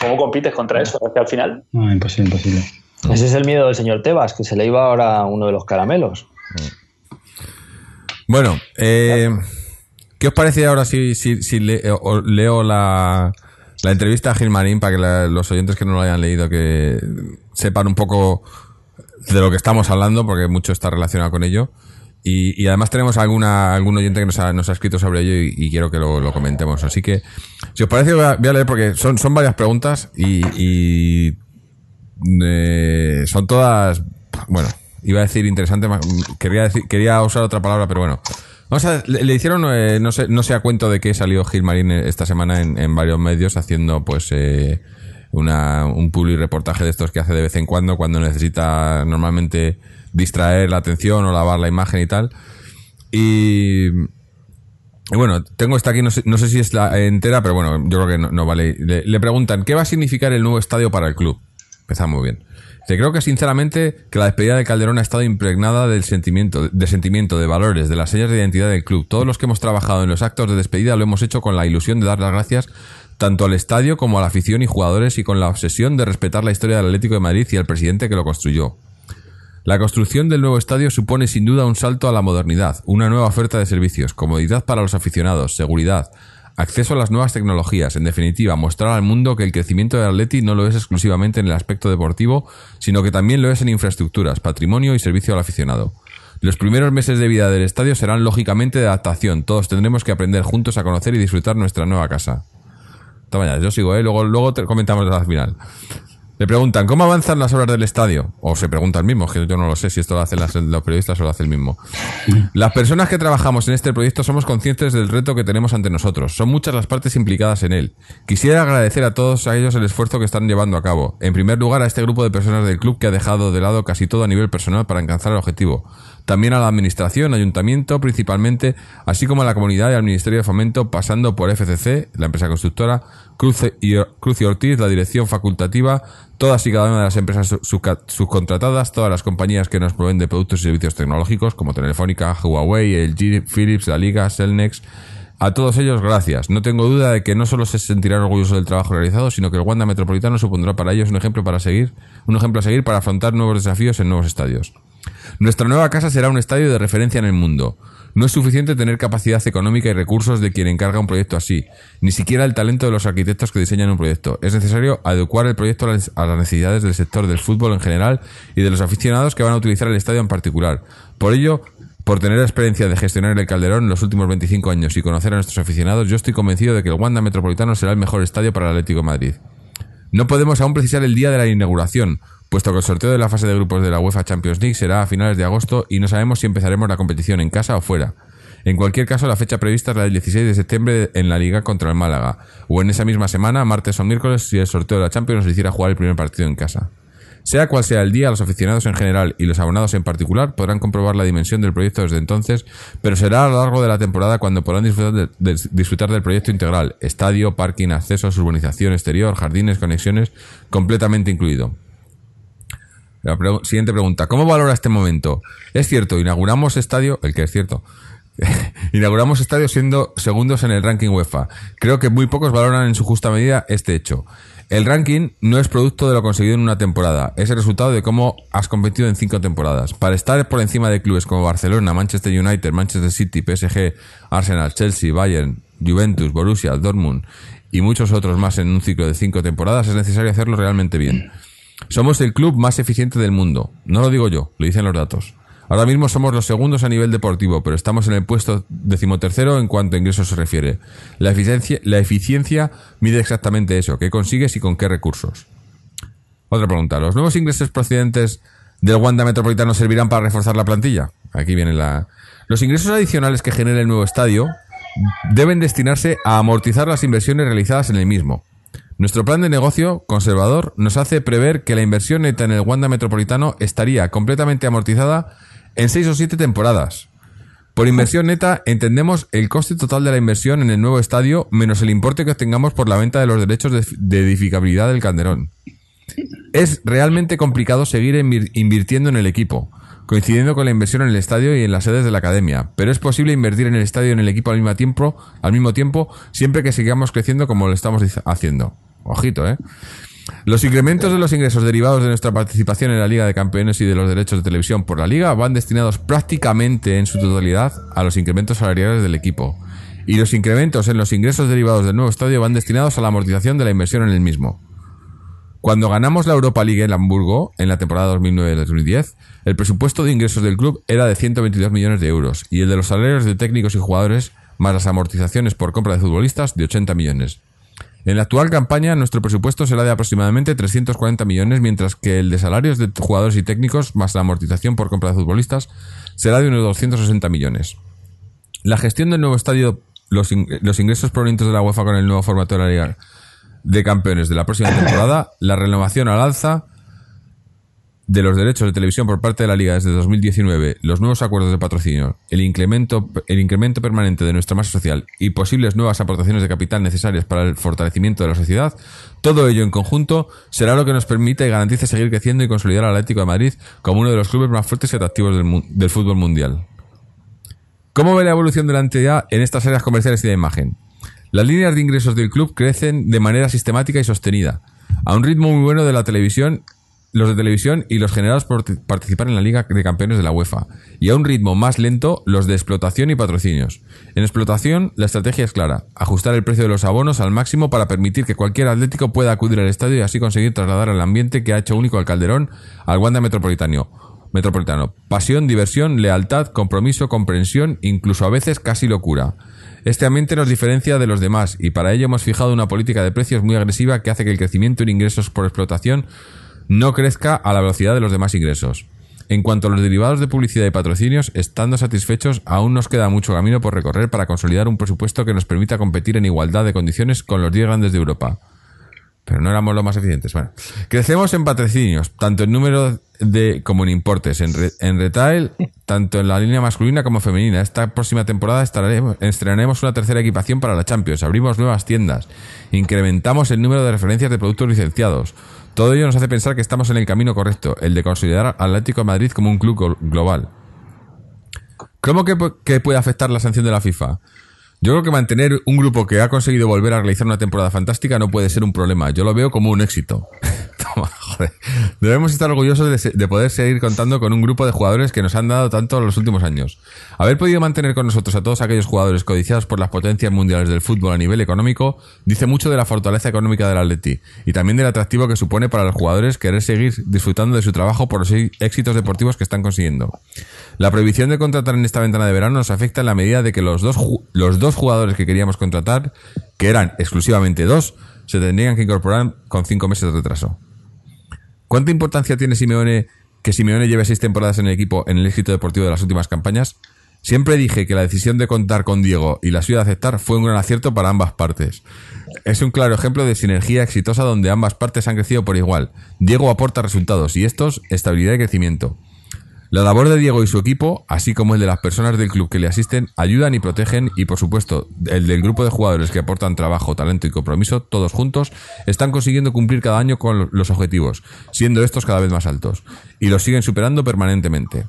¿cómo compites contra eso? Que al final, No, imposible, imposible. Ese es el miedo del señor Tebas, que se le iba ahora uno de los caramelos. Bueno, eh, ¿Qué os parece ahora si, si, si le- o- leo la, la entrevista a Gilmarín para que la- los oyentes que no lo hayan leído que sepan un poco de lo que estamos hablando, porque mucho está relacionado con ello. Y, además tenemos alguna, algún oyente que nos ha, nos ha escrito sobre ello y, quiero que lo, comentemos. Así que, si os parece, voy a, leer porque son, son varias preguntas y, y, eh, son todas, bueno, iba a decir interesante, quería, quería usar otra palabra, pero bueno. Vamos a, le, le hicieron, eh, no sé, no sé a cuento de qué salió Gilmarín esta semana en, en varios medios haciendo, pues, eh, una, un publi reportaje de estos que hace de vez en cuando, cuando necesita normalmente distraer la atención o lavar la imagen y tal. Y, bueno, tengo esta aquí, no sé, no sé si es la entera, pero bueno, yo creo que no, no vale. Le, preguntan, ¿qué va a significar el nuevo estadio para el club? Empezamos muy bien. Dice, creo que sinceramente que la despedida de Calderón ha estado impregnada del sentimiento, de sentimiento, de valores, de las señas de identidad del club. Todos los que hemos trabajado en los actos de despedida lo hemos hecho con la ilusión de dar las gracias tanto al estadio como a la afición y jugadores y con la obsesión de respetar la historia del Atlético de Madrid y al presidente que lo construyó. La construcción del nuevo estadio supone sin duda un salto a la modernidad, una nueva oferta de servicios, comodidad para los aficionados, seguridad, acceso a las nuevas tecnologías, en definitiva, mostrar al mundo que el crecimiento del Atleti no lo es exclusivamente en el aspecto deportivo, sino que también lo es en infraestructuras, patrimonio y servicio al aficionado. Los primeros meses de vida del estadio serán lógicamente de adaptación, todos tendremos que aprender juntos a conocer y disfrutar nuestra nueva casa. Yo sigo, ¿eh? luego, luego te comentamos al final. Le preguntan, ¿cómo avanzan las obras del estadio? O se pregunta el mismo, que yo no lo sé si esto lo hacen los periodistas o lo hace el mismo. Las personas que trabajamos en este proyecto somos conscientes del reto que tenemos ante nosotros. Son muchas las partes implicadas en él. Quisiera agradecer a todos a ellos el esfuerzo que están llevando a cabo. En primer lugar, a este grupo de personas del club que ha dejado de lado casi todo a nivel personal para alcanzar el objetivo. También a la administración, ayuntamiento principalmente, así como a la comunidad y al Ministerio de Fomento, pasando por FCC, la empresa constructora, Cruz y, Cruz y Ortiz, la dirección facultativa, todas y cada una de las empresas subcontratadas, todas las compañías que nos proveen de productos y servicios tecnológicos, como Telefónica, Huawei, LG, Philips, la Liga, Celnex. A todos ellos, gracias. No tengo duda de que no solo se sentirán orgullosos del trabajo realizado, sino que el Wanda Metropolitano supondrá para ellos un ejemplo para seguir, un ejemplo a seguir para afrontar nuevos desafíos en nuevos estadios. Nuestra nueva casa será un estadio de referencia en el mundo. No es suficiente tener capacidad económica y recursos de quien encarga un proyecto así, ni siquiera el talento de los arquitectos que diseñan un proyecto. Es necesario adecuar el proyecto a las necesidades del sector del fútbol en general y de los aficionados que van a utilizar el estadio en particular. Por ello, por tener la experiencia de gestionar el Calderón en los últimos 25 años y conocer a nuestros aficionados, yo estoy convencido de que el Wanda Metropolitano será el mejor estadio para el Atlético de Madrid. No podemos aún precisar el día de la inauguración, puesto que el sorteo de la fase de grupos de la UEFA Champions League será a finales de agosto y no sabemos si empezaremos la competición en casa o fuera. En cualquier caso, la fecha prevista es la del 16 de septiembre en la Liga contra el Málaga, o en esa misma semana, martes o miércoles, si el sorteo de la Champions nos hiciera jugar el primer partido en casa. Sea cual sea el día, los aficionados en general y los abonados en particular podrán comprobar la dimensión del proyecto desde entonces, pero será a lo largo de la temporada cuando podrán disfrutar, disfrutar del proyecto integral, estadio, parking, accesos, urbanización exterior, jardines, conexiones, completamente incluido. La siguiente pregunta. ¿Cómo valora este momento? Es cierto, inauguramos estadio, el que es cierto. inauguramos estadio siendo segundos en el ranking UEFA. Creo que muy pocos valoran en su justa medida este hecho. El ranking no es producto de lo conseguido en una temporada, es el resultado de cómo has competido en cinco temporadas. Para estar por encima de clubes como Barcelona, Manchester United, Manchester City, PSG, Arsenal, Chelsea, Bayern, Juventus, Borussia, Dortmund y muchos otros más en un ciclo de cinco temporadas, es necesario hacerlo realmente bien. Somos el club más eficiente del mundo. No lo digo yo, lo dicen los datos. Ahora mismo somos los segundos a nivel deportivo, pero estamos en el puesto decimotercero en cuanto a ingresos se refiere. La eficiencia, la eficiencia mide exactamente eso, qué consigues y con qué recursos. Otra pregunta, ¿los nuevos ingresos procedentes del Wanda Metropolitano servirán para reforzar la plantilla? Aquí viene la... Los ingresos adicionales que genera el nuevo estadio deben destinarse a amortizar las inversiones realizadas en el mismo. Nuestro plan de negocio conservador nos hace prever que la inversión neta en el Wanda Metropolitano estaría completamente amortizada en seis o siete temporadas. Por inversión neta entendemos el coste total de la inversión en el nuevo estadio menos el importe que obtengamos por la venta de los derechos de, edificabilidad del Calderón. Es realmente complicado seguir invir- invirtiendo en el equipo, coincidiendo con la inversión en el estadio y en las sedes de la academia, pero es posible invertir en el estadio y en el equipo al mismo tiempo, al mismo tiempo siempre que sigamos creciendo como lo estamos haciendo. Ojito, ¿eh? Los incrementos de los ingresos derivados de nuestra participación en la Liga de Campeones y de los derechos de televisión por la Liga van destinados prácticamente en su totalidad a los incrementos salariales del equipo. y los incrementos en los ingresos derivados del nuevo estadio van destinados a la amortización de la inversión en el mismo. Cuando ganamos la Europa League en Hamburgo en la temporada 2009-2010, el presupuesto de ingresos del club era de 122 millones de euros y el de los salarios de técnicos y jugadores más las amortizaciones por compra de futbolistas de 80 millones. En la actual campaña nuestro presupuesto será de aproximadamente 340 millones, mientras que el de salarios de jugadores y técnicos más la amortización por compra de futbolistas será de unos 260 millones. La gestión del nuevo estadio, los, in- los ingresos provenientes de la UEFA con el nuevo formato de la Liga de Campeones de la próxima temporada, la renovación al alza de los derechos de televisión por parte de la Liga desde 2019, los nuevos acuerdos de patrocinio, el incremento, el incremento permanente de nuestra masa social y posibles nuevas aportaciones de capital necesarias para el fortalecimiento de la sociedad, todo ello en conjunto será lo que nos permita y garantice seguir creciendo y consolidar al Atlético de Madrid como uno de los clubes más fuertes y atractivos del, del fútbol mundial. ¿Cómo ve la evolución de la entidad en estas áreas comerciales y de imagen? Las líneas de ingresos del club crecen de manera sistemática y sostenida, a un ritmo muy bueno de la televisión, los de televisión y los generados por participar en la Liga de Campeones de la UEFA, y a un ritmo más lento los de explotación y patrocinios. En explotación, la estrategia es clara, ajustar el precio de los abonos al máximo para permitir que cualquier atlético pueda acudir al estadio y así conseguir trasladar el ambiente que ha hecho único al Calderón al Wanda Metropolitano. Metropolitano. Pasión, diversión, lealtad, compromiso, comprensión, incluso a veces casi locura. Este ambiente nos diferencia de los demás y para ello hemos fijado una política de precios muy agresiva que hace que el crecimiento en ingresos por explotación no crezca a la velocidad de los demás ingresos. En cuanto a los derivados de publicidad y patrocinios, estando satisfechos, aún nos queda mucho camino por recorrer para consolidar un presupuesto que nos permita competir en igualdad de condiciones con los 10 grandes de Europa. Pero no éramos los más eficientes. Bueno, crecemos en patrocinios, tanto en número de como en importes, en, re- en retail, tanto en la línea masculina como femenina. Esta próxima temporada estrenaremos una tercera equipación para la Champions, abrimos nuevas tiendas, incrementamos el número de referencias de productos licenciados. Todo ello nos hace pensar que estamos en el camino correcto, el de considerar al Atlético Madrid como un club glo- global. ¿Cómo que puede afectar la sanción de la FIFA? Yo creo que mantener un grupo que ha conseguido volver a realizar una temporada fantástica no puede ser un problema. Yo lo veo como un éxito. Toma, joder. Debemos estar orgullosos de, poder seguir contando con un grupo de jugadores que nos han dado tanto en los últimos años. Haber podido mantener con nosotros a todos aquellos jugadores codiciados por las potencias mundiales del fútbol a nivel económico dice mucho de la fortaleza económica del Atleti y también del atractivo que supone para los jugadores querer seguir disfrutando de su trabajo por los e- éxitos deportivos que están consiguiendo. La prohibición de contratar en esta ventana de verano nos afecta en la medida de que los dos, los dos jugadores que queríamos contratar, que eran exclusivamente dos, se tendrían que incorporar con cinco meses de retraso. ¿Cuánta importancia tiene Simeone que Simeone lleve seis temporadas en el equipo en el éxito deportivo de las últimas campañas? Siempre dije que la decisión de contar con Diego y la suya de aceptar fue un gran acierto para ambas partes. Es un claro ejemplo de sinergia exitosa donde ambas partes han crecido por igual. Diego aporta resultados y estos estabilidad y crecimiento. La labor de Diego y su equipo, así como el de las personas del club que le asisten, ayudan y protegen y, por supuesto, el del grupo de jugadores que aportan trabajo, talento y compromiso, todos juntos, están consiguiendo cumplir cada año con los objetivos, siendo estos cada vez más altos, y los siguen superando permanentemente.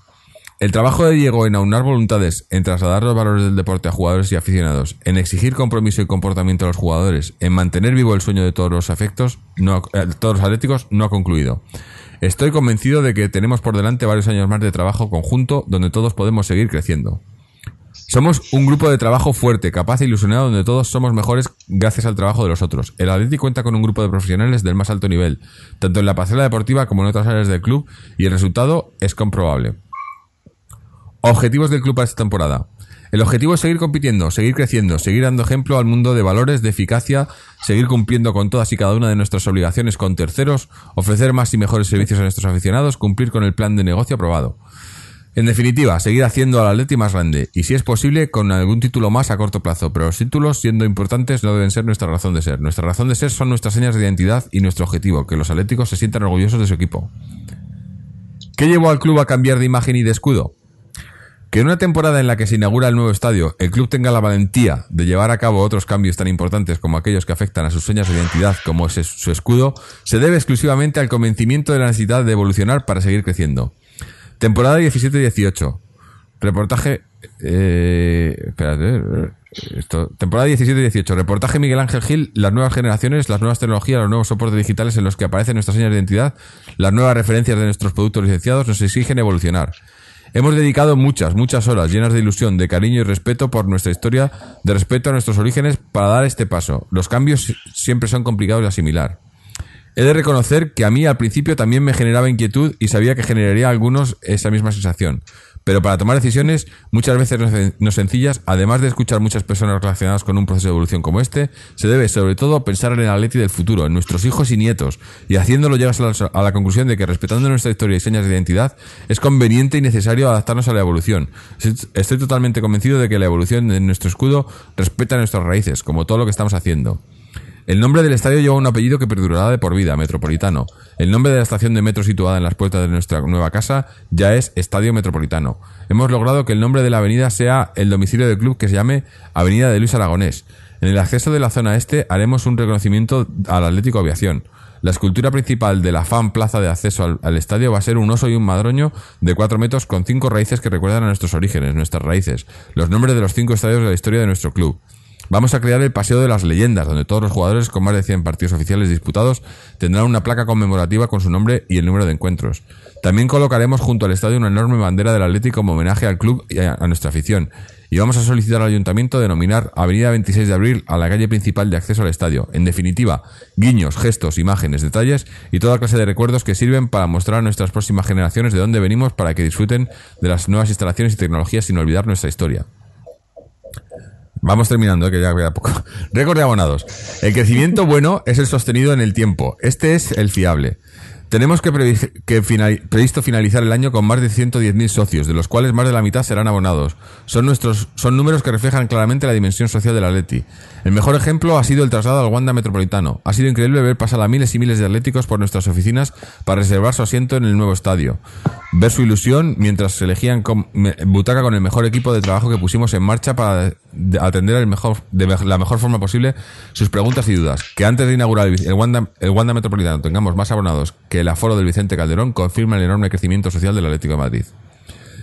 El trabajo de Diego en aunar voluntades, en trasladar los valores del deporte a jugadores y aficionados, en exigir compromiso y comportamiento a los jugadores, en mantener vivo el sueño de todos los afectos, no eh, todos los atléticos, no ha concluido. Estoy convencido de que tenemos por delante varios años más de trabajo conjunto donde todos podemos seguir creciendo. Somos un grupo de trabajo fuerte, capaz e ilusionado donde todos somos mejores gracias al trabajo de los otros. El Atleti cuenta con un grupo de profesionales del más alto nivel, tanto en la parcela deportiva como en otras áreas del club, y el resultado es comprobable. Objetivos del club para esta temporada. El objetivo es seguir compitiendo, seguir creciendo, seguir dando ejemplo al mundo de valores, de eficacia, seguir cumpliendo con todas y cada una de nuestras obligaciones con terceros, ofrecer más y mejores servicios a nuestros aficionados, cumplir con el plan de negocio aprobado. En definitiva, seguir haciendo al Atleti más grande y si es posible con algún título más a corto plazo, pero los títulos siendo importantes no deben ser nuestra razón de ser. Nuestra razón de ser son nuestras señas de identidad y nuestro objetivo, que los atléticos se sientan orgullosos de su equipo. ¿Qué llevó al club a cambiar de imagen y de escudo? Que en una temporada en la que se inaugura el nuevo estadio, el club tenga la valentía de llevar a cabo otros cambios tan importantes como aquellos que afectan a sus señas de identidad, como es su escudo, se debe exclusivamente al convencimiento de la necesidad de evolucionar para seguir creciendo. Temporada 17-18. Reportaje. Eh, espérate. Esto, temporada 17-18. Reportaje Miguel Ángel Gil. Las nuevas generaciones, las nuevas tecnologías, los nuevos soportes digitales en los que aparecen nuestras señas de identidad, las nuevas referencias de nuestros productos licenciados nos exigen evolucionar. Hemos dedicado muchas, muchas horas llenas de ilusión, de cariño y respeto por nuestra historia, de respeto a nuestros orígenes para dar este paso. Los cambios siempre son complicados de asimilar. He de reconocer que a mí al principio también me generaba inquietud y sabía que generaría a algunos esa misma sensación. Pero para tomar decisiones, muchas veces no sen- no sencillas, además de escuchar muchas personas relacionadas con un proceso de evolución como este, se debe sobre todo pensar en el Atleti del futuro, en nuestros hijos y nietos, y haciéndolo llegas a la, a la conclusión de que respetando nuestra historia y señas de identidad, es conveniente y necesario adaptarnos a la evolución. Estoy totalmente convencido de que la evolución de nuestro escudo respeta nuestras raíces, como todo lo que estamos haciendo. El nombre del estadio lleva un apellido que perdurará de por vida, Metropolitano. El nombre de la estación de metro situada en las puertas de nuestra nueva casa ya es Estadio Metropolitano. Hemos logrado que el nombre de la avenida sea el domicilio del club que se llame Avenida de Luis Aragonés. En el acceso de la zona este haremos un reconocimiento al Atlético Aviación. La escultura principal de la fan plaza de acceso al, estadio va a ser un oso y un madroño de 4 metros con cinco raíces que recuerdan a nuestros orígenes, nuestras raíces, los nombres de los cinco estadios de la historia de nuestro club. Vamos a crear el Paseo de las Leyendas, donde todos los jugadores con más de 100 partidos oficiales disputados tendrán una placa conmemorativa con su nombre y el número de encuentros. También colocaremos junto al estadio una enorme bandera del Atlético como homenaje al club y a, nuestra afición. Y vamos a solicitar al ayuntamiento denominar Avenida 26 de Abril a la calle principal de acceso al estadio. En definitiva, guiños, gestos, imágenes, detalles y toda clase de recuerdos que sirven para mostrar a nuestras próximas generaciones de dónde venimos para que disfruten de las nuevas instalaciones y tecnologías sin olvidar nuestra historia. Vamos terminando, que ya queda poco. Récord de abonados. El crecimiento bueno es el sostenido en el tiempo. Este es el fiable. Tenemos que, que previsto finalizar el año con más de 110.000 socios, de los cuales más de la mitad serán abonados. Son, nuestros, son números que reflejan claramente la dimensión social del Atleti. El mejor ejemplo ha sido el traslado al Wanda Metropolitano. Ha sido increíble ver pasar a miles y miles de atléticos por nuestras oficinas para reservar su asiento en el nuevo estadio. Ver su ilusión mientras se elegían butaca con el mejor equipo de trabajo que pusimos en marcha para de- atender de la mejor forma posible sus preguntas y dudas. Que antes de inaugurar el Wanda, el Wanda Metropolitano tengamos más abonados que el aforo del Vicente Calderón confirma el enorme crecimiento social del Atlético de Madrid.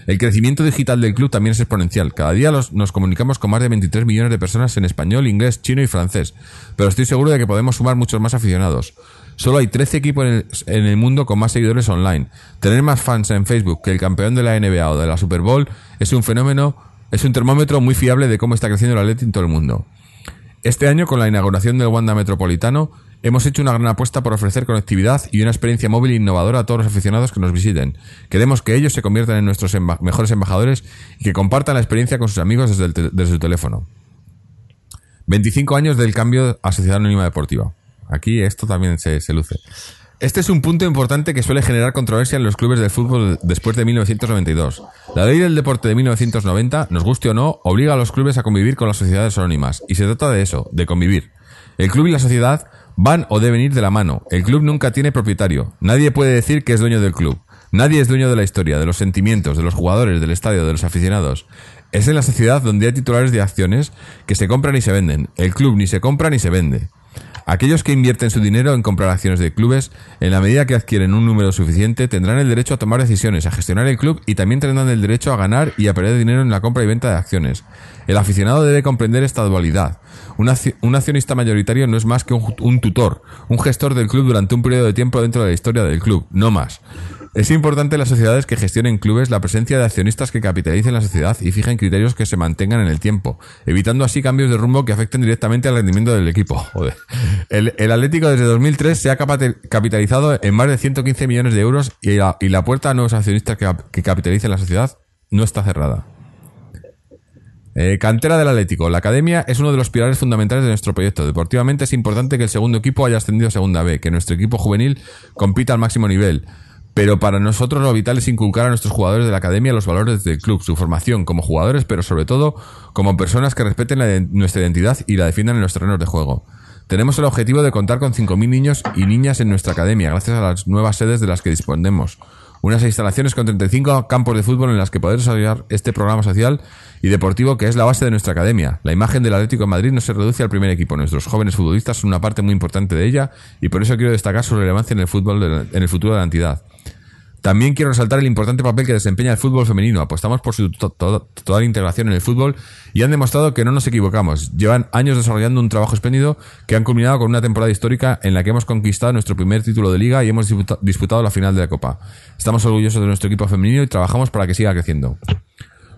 El crecimiento digital del club también es exponencial. Cada día nos comunicamos con más de 23 millones de personas en español, inglés, chino y francés. Pero estoy seguro de que podemos sumar muchos más aficionados. Solo hay 13 equipos en el, en el mundo con más seguidores online. Tener más fans en Facebook que el campeón de la NBA o de la Super Bowl es un fenómeno, es un termómetro muy fiable de cómo está creciendo el Atleti en todo el mundo. Este año, con la inauguración del Wanda Metropolitano, hemos hecho una gran apuesta por ofrecer conectividad y una experiencia móvil innovadora a todos los aficionados que nos visiten. Queremos que ellos se conviertan en nuestros mejores embajadores y que compartan la experiencia con sus amigos desde, el su teléfono. 25 años del cambio a Sociedad Anónima Deportiva. Aquí esto también se, luce. Este es un punto importante que suele generar controversia en los clubes del fútbol después de 1992. La ley del deporte de 1990, nos guste o no, obliga a los clubes a convivir con las sociedades anónimas. Y se trata de eso, de convivir. El club y la sociedad van o deben ir de la mano. El club nunca tiene propietario. Nadie puede decir que es dueño del club. Nadie es dueño de la historia, de los sentimientos, de los jugadores, del estadio, de los aficionados. Es en la sociedad donde hay titulares de acciones que se compran y se venden. El club ni se compra ni se vende. Aquellos que invierten su dinero en comprar acciones de clubes, en la medida que adquieren un número suficiente, tendrán el derecho a tomar decisiones, a gestionar el club y también tendrán el derecho a ganar y a perder dinero en la compra y venta de acciones. El aficionado debe comprender esta dualidad. Un, acci- un accionista mayoritario no es más que un tutor, un gestor del club durante un periodo de tiempo dentro de la historia del club, no más. Es importante en las sociedades que gestionen clubes la presencia de accionistas que capitalicen la sociedad y fijen criterios que se mantengan en el tiempo, evitando así cambios de rumbo que afecten directamente al rendimiento del equipo. Joder. El, Atlético desde 2003 se ha capitalizado en más de 115 millones de euros y la, y la puerta a nuevos accionistas que, que capitalicen la sociedad no está cerrada. Eh, cantera del Atlético. La academia es uno de los pilares fundamentales de nuestro proyecto. Deportivamente es importante que el segundo equipo haya ascendido a segunda B, que nuestro equipo juvenil compita al máximo nivel. Pero para nosotros lo vital es inculcar a nuestros jugadores de la academia los valores del club, su formación como jugadores, pero sobre todo como personas que respeten nuestra identidad y la defiendan en los terrenos de juego. Tenemos el objetivo de contar con 5.000 niños y niñas en nuestra academia, gracias a las nuevas sedes de las que disponemos. Unas instalaciones con 35 campos de fútbol en las que poder desarrollar este programa social y deportivo que es la base de nuestra academia. La imagen del Atlético de Madrid no se reduce al primer equipo. Nuestros jóvenes futbolistas son una parte muy importante de ella y por eso quiero destacar su relevancia en el fútbol de en el futuro de la entidad. También quiero resaltar el importante papel que desempeña el fútbol femenino. Apostamos por su to- to- total integración en el fútbol y han demostrado que no nos equivocamos. Llevan años desarrollando un trabajo espléndido que han culminado con una temporada histórica en la que hemos conquistado nuestro primer título de liga y hemos disputa- disputado la final de la Copa. Estamos orgullosos de nuestro equipo femenino y trabajamos para que siga creciendo.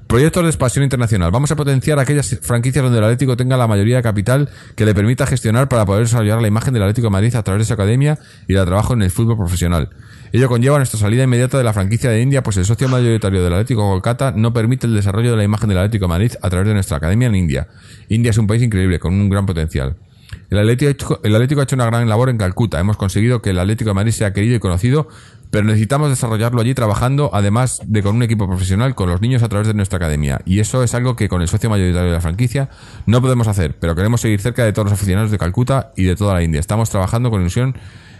Proyectos de expansión internacional. Vamos a potenciar aquellas franquicias donde el Atlético tenga la mayoría de capital que le permita gestionar para poder desarrollar la imagen del Atlético Madrid a través de su academia y el trabajo en el fútbol profesional. Ello conlleva nuestra salida inmediata de la franquicia de India, pues el socio mayoritario del Atlético Kolkata no permite el desarrollo de la imagen del Atlético de Madrid a través de nuestra academia en India. India es un país increíble, con un gran potencial. El Atlético, el Atlético ha hecho una gran labor en Calcuta. Hemos conseguido que el Atlético de Madrid sea querido y conocido, pero necesitamos desarrollarlo allí trabajando, además de con un equipo profesional, con los niños a través de nuestra academia. Y eso es algo que con el socio mayoritario de la franquicia no podemos hacer, pero queremos seguir cerca de todos los aficionados de Calcuta y de toda la India. Estamos trabajando con ilusión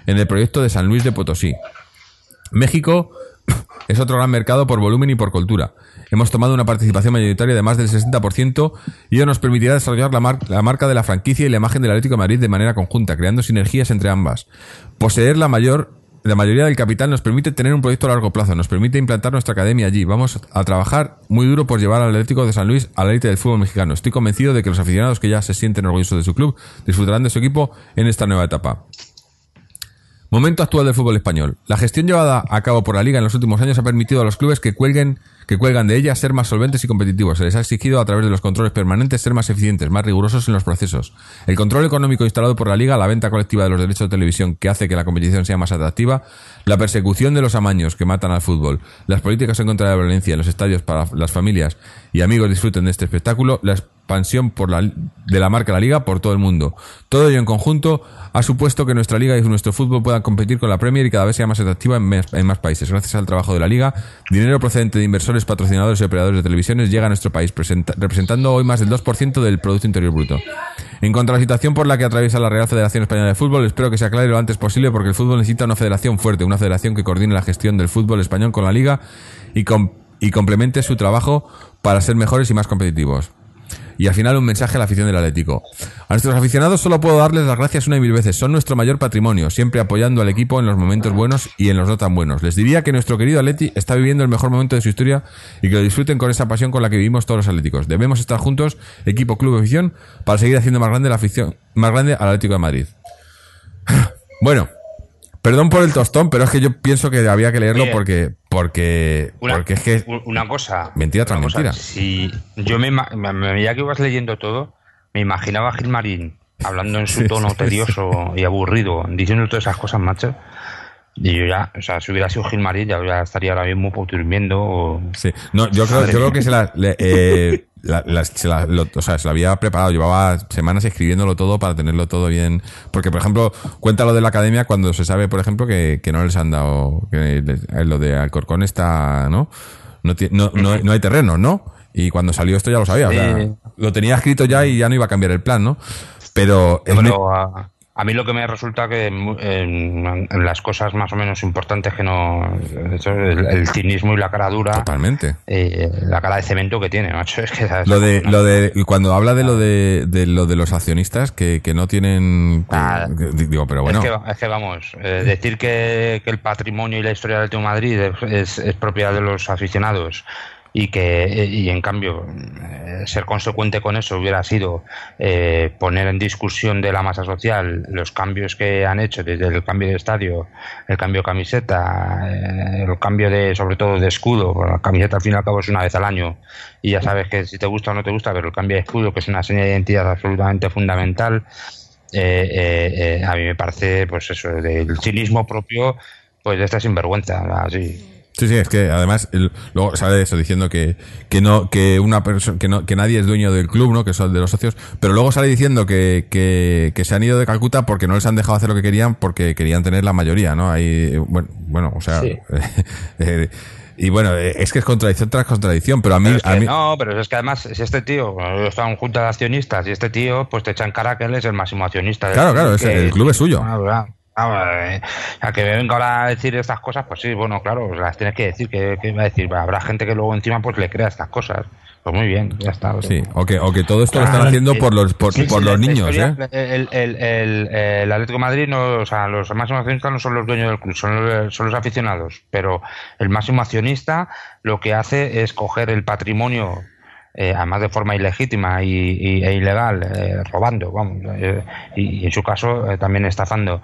en el proyecto de San Luis de Potosí. México es otro gran mercado por volumen y por cultura. Hemos tomado una participación mayoritaria de más del 60% y ello nos permitirá desarrollar la, mar- la marca de la franquicia y la imagen del Atlético de Madrid de manera conjunta, creando sinergias entre ambas. Poseer la mayor la mayoría del capital nos permite tener un proyecto a largo plazo, nos permite implantar nuestra academia allí. Vamos a trabajar muy duro por llevar al Atlético de San Luis a la élite del fútbol mexicano. Estoy convencido de que los aficionados que ya se sienten orgullosos de su club disfrutarán de su equipo en esta nueva etapa. Momento actual del fútbol español. La gestión llevada a cabo por la liga en los últimos años ha permitido a los clubes que cuelguen que cuelgan de ella ser más solventes y competitivos. Se les ha exigido a través de los controles permanentes ser más eficientes, más rigurosos en los procesos. El control económico instalado por la liga, la venta colectiva de los derechos de televisión que hace que la competición sea más atractiva, la persecución de los amaños que matan al fútbol, las políticas en contra de la violencia en los estadios para las familias y amigos disfruten de este espectáculo, la expansión por la, de la marca La Liga por todo el mundo. Todo ello en conjunto ha supuesto que nuestra liga y nuestro fútbol puedan competir con la Premier y cada vez sea más atractiva en más, países. Gracias al trabajo de la liga, dinero procedente de inversores, patrocinadores y operadores de televisiones llega a nuestro país, presenta- representando hoy más del 2% del Producto Interior Bruto. En cuanto a la situación por la que atraviesa la Real Federación Española de Fútbol, espero que se aclare lo antes posible porque el fútbol necesita una federación fuerte, una federación que coordine la gestión del fútbol español con la liga y, com- y complemente su trabajo para ser mejores y más competitivos. Y al final un mensaje a la afición del Atlético. A nuestros aficionados solo puedo darles las gracias una y mil veces. Son nuestro mayor patrimonio, siempre apoyando al equipo en los momentos buenos y en los no tan buenos. Les diría que nuestro querido Atleti está viviendo el mejor momento de su historia y que lo disfruten con esa pasión con la que vivimos todos los atléticos. Debemos estar juntos, equipo, club, afición, para seguir haciendo más grande la afición, más grande al Atlético de Madrid. bueno, perdón por el tostón, pero es que yo pienso que había que leerlo Oye, porque porque Una, porque es que una cosa. Mentira tras cosa, mentira. Si yo me- me- ya que ibas leyendo todo, me imaginaba a Gilmarín hablando en su tono tedioso y aburrido, diciendo todas esas cosas, macho. Y yo ya, o sea, si hubiera sido Gilmarín, ya, ya estaría ahora mismo pues, durmiendo. O... Sí, no, yo creo, yo creo que se la, le- eh, la- la- se la- lo- o sea, se lo había preparado, llevaba semanas escribiéndolo todo para tenerlo todo bien. Porque, por ejemplo, cuenta lo de la academia cuando se sabe, por ejemplo, que, que no les han dado, que eh, lo de Alcorcón está, ¿no? No, no, no, no hay terreno, ¿no? Y cuando salió esto ya lo sabía, o sea, Sí. lo tenía escrito ya y ya no iba a cambiar el plan, ¿no? Pero, a, mí lo que me resulta que en, en- en las cosas más o menos importantes que no. eso, el, el cinismo y la cara dura. totalmente. eh, la cara de cemento que tiene, macho. Es que ¿sabes? Lo de, lo de, cuando habla de lo de, de lo de los accionistas que, que no tienen, Ah, digo, pero bueno. Es, que, es que vamos, eh, decir que, que el patrimonio y la historia del de Madrid es, es- es propiedad de los aficionados y que eh, y en cambio eh, ser consecuente con eso hubiera sido eh, poner en discusión de la masa social los cambios que han hecho desde el cambio de estadio, el cambio de camiseta, eh, el cambio de sobre todo de escudo, la camiseta al fin y al cabo es una vez al año y ya sabes que si te gusta o no te gusta, pero el cambio de escudo que es una señal de identidad absolutamente fundamental eh, a mí me parece, pues eso, del cinismo propio, pues de esta sinvergüenza, así. Sí, sí, es que además el- luego sale eso diciendo que, que no que una persona que no que nadie es dueño del club, ¿no? Que son de los socios, pero luego sale diciendo que, que, que se han ido de Calcuta porque no les han dejado hacer lo que querían porque querían tener la mayoría, ¿no? Ahí bueno, bueno, o sea, Sí. eh, y bueno, eh, es que es contradicción tras contradicción, pero a mí Pero es a que mí no, pero es que además, si este tío, bueno, está en junta de accionistas y este tío, pues te echan cara que él es el máximo accionista. del Claro, claro, es- el club es suyo. Ah, a que me venga ahora a decir estas cosas, pues sí, bueno, claro, las tienes que decir, que, que va a decir, habrá gente que luego encima pues le crea estas cosas. Pues muy bien, ya está. Sí, o que, o que todo esto lo están haciendo por los, por, Sí, por sí, los niños, historia, ¿eh? El, el, el, el Atlético de Madrid, no, o sea, los máximos accionistas no son los dueños del club, son los, son los aficionados. Pero el máximo accionista lo que hace es coger el patrimonio, eh, además de forma ilegítima y, e ilegal, eh, robando, vamos, eh, y, en su caso también estafando.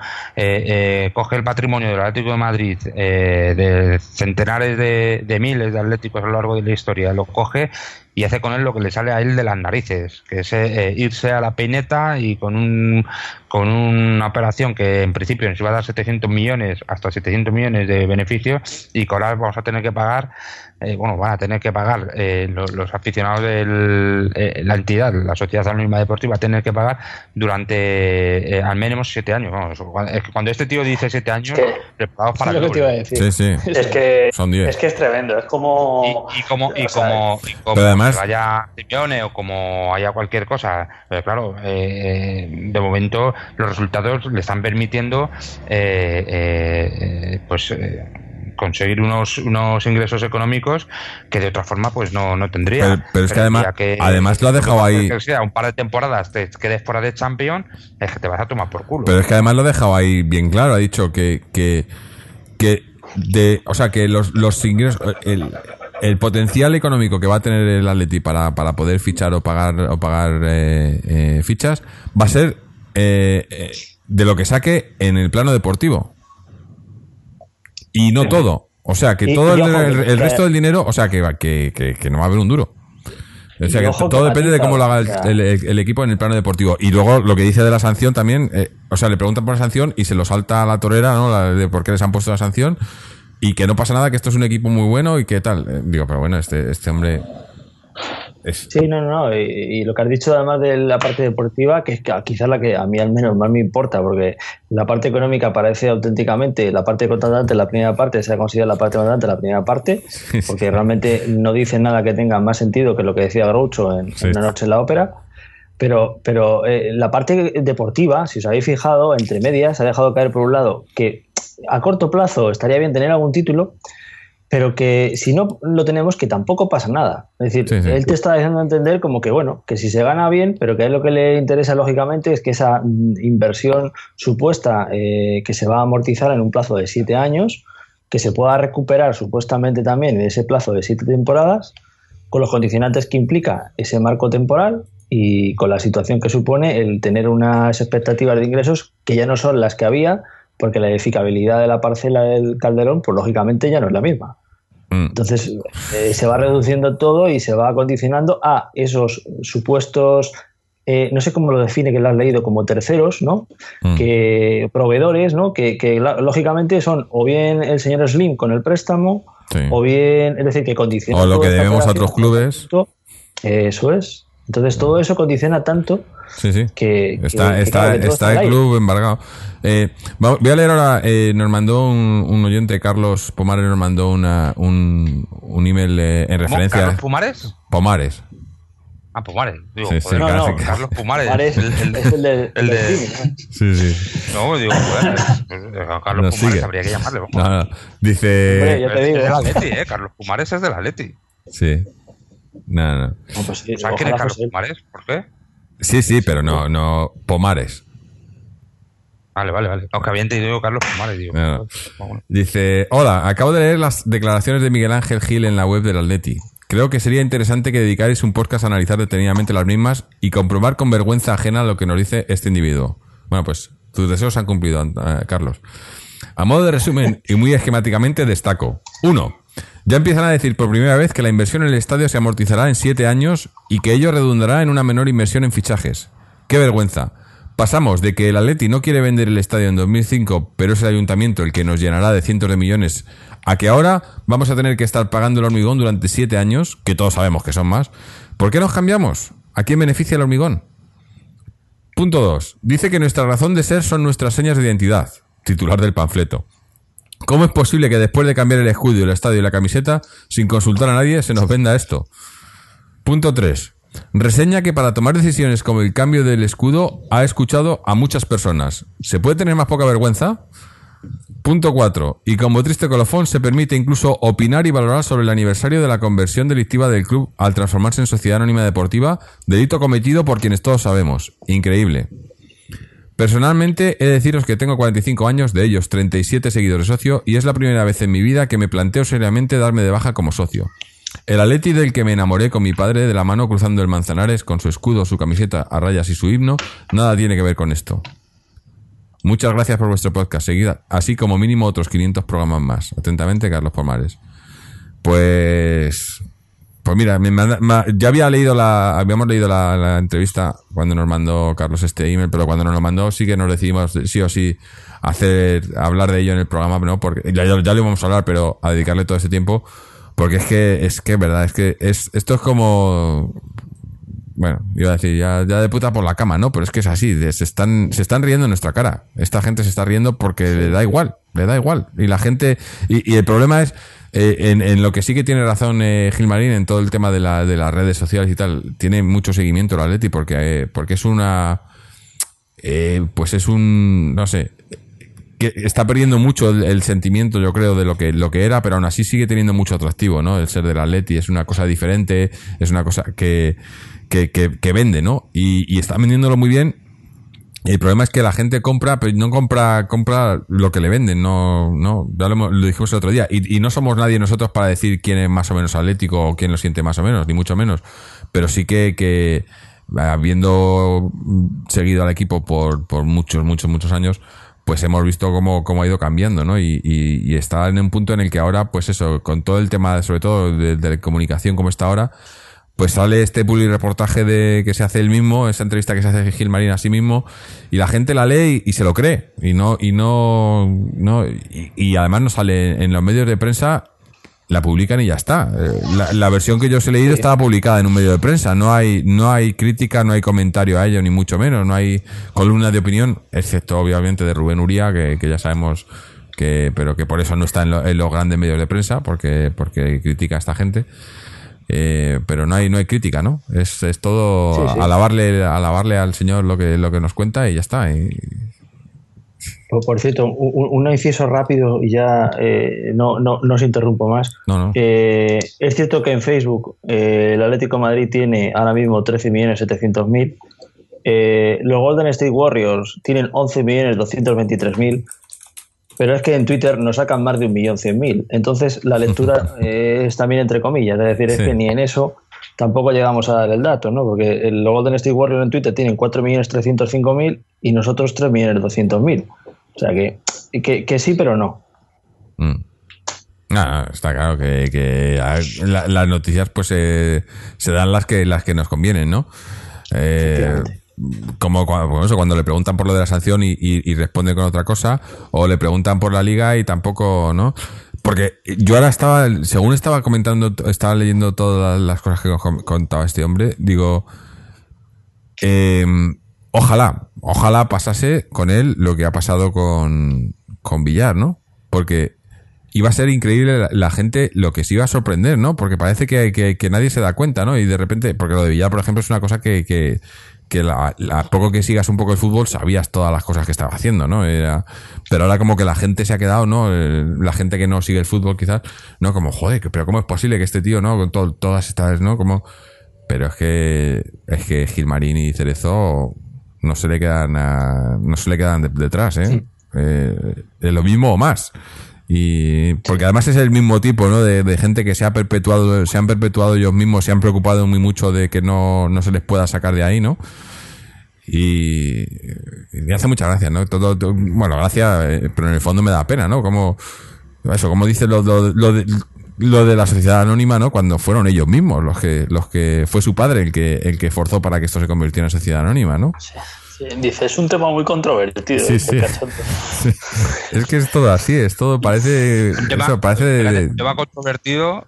Coge el patrimonio del Atlético de Madrid, de centenares de, de miles de atléticos a lo largo de la historia, lo coge y hace con él lo que le sale a él de las narices, que es irse a la peineta y con un con una operación que en principio nos iba a dar 700 millones, hasta 700 millones de beneficios y que vamos a tener que pagar, eh, bueno, van a tener que pagar eh, los, los aficionados de la entidad, la Sociedad Anónima Deportiva, va a tener que pagar durante eh, al menos siete años. Vamos, es que cuando este tío dice siete años, que- preparados para Es lo el que te iba a decir. Sí, sí. Es que, Son diez. es que es tremendo, es como... y, y como y como, y como Pero además- se vaya Simeone o como haya cualquier cosa pero claro eh, de momento los resultados le están permitiendo eh, eh, eh, pues eh, conseguir unos unos ingresos económicos que de otra forma pues no, no tendría Pero- pero es que además- que- además lo ha dejado ahí- que sea un par de temporadas te quedes fuera de Champions es que te vas a tomar por culo Pero es que además lo ha dejado ahí bien claro. Ha dicho que, que, que de, o sea, que los, los ingresos, el, el potencial económico que va a tener el Atleti para, para poder fichar o pagar o pagar eh, eh, fichas va a ser eh, eh, de lo que saque en el plano deportivo. Y no todo. O sea, que todo el, resto del dinero, o sea, que, va- que, que, que no va a haber un duro. O sea, que todo depende de cómo lo haga el equipo en el plano deportivo. Y luego lo que dice de la sanción también, eh, o sea, le preguntan por la sanción y se lo salta a la torera, ¿no? La de por qué les han puesto la sanción y que no pasa nada, que esto es un equipo muy bueno y que tal. Eh, digo, pero bueno, este, este hombre es... Sí, no, no, no. Y, y lo que has dicho además de la parte deportiva, que es quizás la que a mí al menos más me importa, porque la parte económica parece auténticamente la parte contratante, la primera parte, se ha considerado la parte contratante, la primera parte, porque realmente no dice nada que tenga más sentido que lo que decía Groucho en, Sí. en Una noche en la ópera. Pero, pero eh, la parte deportiva, si os habéis fijado, entre medias, ha dejado caer por un lado que a corto plazo estaría bien tener algún título, pero que si no lo tenemos, que tampoco pasa nada. Es decir, Sí, sí. él te está dejando entender como que, bueno, que si se gana bien, pero que a él lo que le interesa, lógicamente, es que esa mm, inversión supuesta eh, que se va a amortizar en un plazo de siete años, que se pueda recuperar supuestamente también en ese plazo de siete temporadas, con los condicionantes que implica ese marco temporal y con la situación que supone el tener unas expectativas de ingresos que ya no son las que había, porque la edificabilidad de la parcela del Calderón, pues lógicamente ya no es la misma. Mm. Entonces eh, se va reduciendo todo y se va condicionando a esos supuestos, eh, no sé cómo lo define que lo has leído, como terceros, ¿no? Mm. Que proveedores, ¿no? Que, que la- lógicamente son o bien el señor Slim con el préstamo, Sí. o bien, es decir, que condiciona. O lo que debemos a otros clubes. Eso es. Entonces todo eso condiciona tanto Sí, sí. que, Está, que, está, claro, que todo está el aire. club embargado. Eh, voy a leer ahora, eh, nos mandó un, un oyente, Carlos Pomares, nos mandó una, un, un email eh, en referencia ¿Carlos Pumares? Pomares. Ah, Pumares. Digo, Sí, sí, No, no. Carlos Pumares. Pumares el- el- es el del, el del de-. Sí, sí. No, digo, joder, Carlos Nos Pumares sigue. habría que llamarle. vamos. No, no. Dice. Hombre, yo te Es digo. del Atleti, ¿eh? Carlos Pumares es del Atleti. Sí. No, no. No, pues sí, ¿Sabes quién es Carlos. Pumares? ¿Por qué? Sí, sí, pero no, no. Pomares. Vale, vale, vale. Aunque había entendido Carlos Pumares, digo. No, no. Bueno. Dice, hola, acabo de leer las declaraciones de Miguel Ángel Gil en la web del Atleti. Creo que sería interesante que dedicarais un podcast a analizar detenidamente las mismas y comprobar con vergüenza ajena lo que nos dice este individuo. Bueno, pues tus deseos se han cumplido, eh, Carlos. A modo de resumen y muy esquemáticamente destaco. Uno, ya empiezan a decir por primera vez que la inversión en el estadio se amortizará en siete años y que ello redundará en una menor inversión en fichajes. ¡Qué vergüenza! Pasamos de que el Atleti no quiere vender el estadio en 2005, pero es el ayuntamiento el que nos llenará de cientos de millones, a que ahora vamos a tener que estar pagando el hormigón durante siete años, que todos sabemos que son más. ¿Por qué nos cambiamos? ¿A quién beneficia el hormigón? Punto 2. Dice que nuestra razón de ser son nuestras señas de identidad. Titular del panfleto. ¿Cómo es posible que después de cambiar el escudo, el estadio y la camiseta, sin consultar a nadie, se nos venda esto? Punto 3. Reseña que para tomar decisiones como el cambio del escudo ha escuchado a muchas personas. ¿Se puede tener más poca vergüenza? Punto 4. Y como triste colofón se permite incluso opinar y valorar sobre el aniversario de la conversión delictiva del club al transformarse en sociedad anónima deportiva, delito cometido por quienes todos sabemos. Increíble. Personalmente he de deciros que tengo 45 años, de ellos 37 seguidores socio, y es la primera vez en mi vida que me planteo seriamente darme de baja como socio. El Atleti del que me enamoré con mi padre de la mano cruzando el Manzanares con su escudo, su camiseta a rayas y su himno, nada tiene que ver con esto. Muchas gracias por vuestro podcast, seguida, así como mínimo otros 500 programas más. Atentamente, Carlos Pomares. Pues pues mira, me manda- ma- ya había leído la, habíamos leído la, la entrevista cuando nos mandó Carlos este email, pero cuando nos lo mandó sí que nos decidimos sí o sí hacer, hablar de ello en el programa, ¿no? Porque ya, ya, ya lo íbamos a hablar, pero a dedicarle todo ese tiempo, porque es que, es que, verdad, es que es, esto es como, bueno, iba a decir, ya, ya de puta por la cama, ¿no? Pero es que es así, de- se están, se están riendo en nuestra cara. Esta gente se está riendo porque le da igual, le da igual. Y la gente, y, y el problema es, eh, en, lo que sí que tiene razón eh, Gilmarín, en todo el tema de, la, de las redes sociales y tal, tiene mucho seguimiento el Atleti porque, eh, porque es una, eh, pues es un, no sé, que está perdiendo mucho el, sentimiento, yo creo, de lo que, lo que era, pero aún así sigue teniendo mucho atractivo, ¿no? El ser del Atleti es una cosa diferente, es una cosa que, que, que, vende, ¿no? Y está vendiéndolo muy bien. El problema es que la gente compra, pero no compra, compra lo que le venden, no, no, ya lo, lo dijimos el otro día. Y, y no somos nadie nosotros para decir quién es más o menos atlético o quién lo siente más o menos, ni mucho menos. Pero sí que, que habiendo seguido al equipo por, por muchos, muchos, muchos años, pues hemos visto cómo, cómo ha ido cambiando, ¿no? Y, y, y está en un punto en el que ahora, pues eso, con todo el tema, sobre todo de, de comunicación como está ahora, pues sale este public reportaje de que se hace él mismo, esa entrevista que se hace Gil Marín a sí mismo, y la gente la lee y, y se lo cree. Y no, y no, no, y, y además no sale en los medios de prensa, la publican y ya está. Eh, La, la versión que yo os he leído estaba publicada en un medio de prensa. No hay, no hay crítica, no hay comentario a ello, ni mucho menos. No hay columna de opinión, excepto obviamente de Rubén Uría, que, que ya sabemos que, pero que por eso no está en, lo- en los grandes medios de prensa, porque, porque critica a esta gente. Eh, pero no hay, no hay crítica, ¿no? Es, es todo Sí, sí. alabarle, alabarle al señor lo que, lo que nos cuenta y ya está. Y- Por, por cierto, un, un- inciso rápido y ya eh, no, no, no os interrumpo más. no, no. Eh, es cierto que en Facebook el Atlético de Madrid tiene ahora mismo 13.700.000. Eh, los Golden State Warriors tienen 11.223.000. Pero es que en Twitter nos sacan más de 1.100.000. Entonces la lectura eh, es también entre comillas. Es decir, es Sí. que ni en eso tampoco llegamos a dar el dato, ¿no? Porque el- Golden State Warriors en Twitter tienen 4.305.000 y nosotros 3.200.000. O sea que, que, que sí, pero no. Mm. No, está claro que, la- las noticias pues eh, se dan las que las que nos convienen, ¿no? Eh. Como cuando, le preguntan por lo de la sanción y, y- y responde con otra cosa, o le preguntan por la liga y tampoco, ¿no? Porque yo ahora estaba, según estaba comentando, estaba leyendo todas las cosas que contaba este hombre, digo, eh, ojalá, ojalá pasase con él lo que ha pasado con, con Villar, ¿no? Porque iba a ser increíble la, gente lo que se iba a sorprender, ¿no? Porque parece que, que- nadie se da cuenta, ¿no? Y de repente, porque lo de Villar, por ejemplo, es una cosa que, que la, la- poco que sigas un poco el fútbol sabías todas las cosas que estaba haciendo, ¿no? Era, pero ahora como que la gente se ha quedado, ¿no? Eh, La gente que no sigue el fútbol quizás, ¿no? Como, joder, pero ¿cómo es posible que este tío, ¿no? Con to- todas estas, ¿no? Como... Pero es que es que Gilmarín y Cerezo no se le quedan a- no se le quedan de- detrás, ¿eh? Eh, de lo mismo o más. Y porque además es el mismo tipo, ¿no? De, de gente que se ha perpetuado, se han perpetuado ellos mismos, se han preocupado muy mucho de que no, no se les pueda sacar de ahí, ¿no? Y, me hace mucha gracia, ¿no? Todo, bueno, gracia, eh, pero en el fondo me da pena, ¿no? Como, eso, como dice lo, lo, lo de, lo de la sociedad anónima, ¿no? Cuando fueron ellos mismos los que, los que fue su padre el que, el que forzó para que esto se convirtiera en sociedad anónima, ¿no? Sí, dice, es un tema muy controvertido. Sí, este sí. Es que es todo así, es todo, parece, Un tema, eso, parece de- espérate, de- un tema controvertido,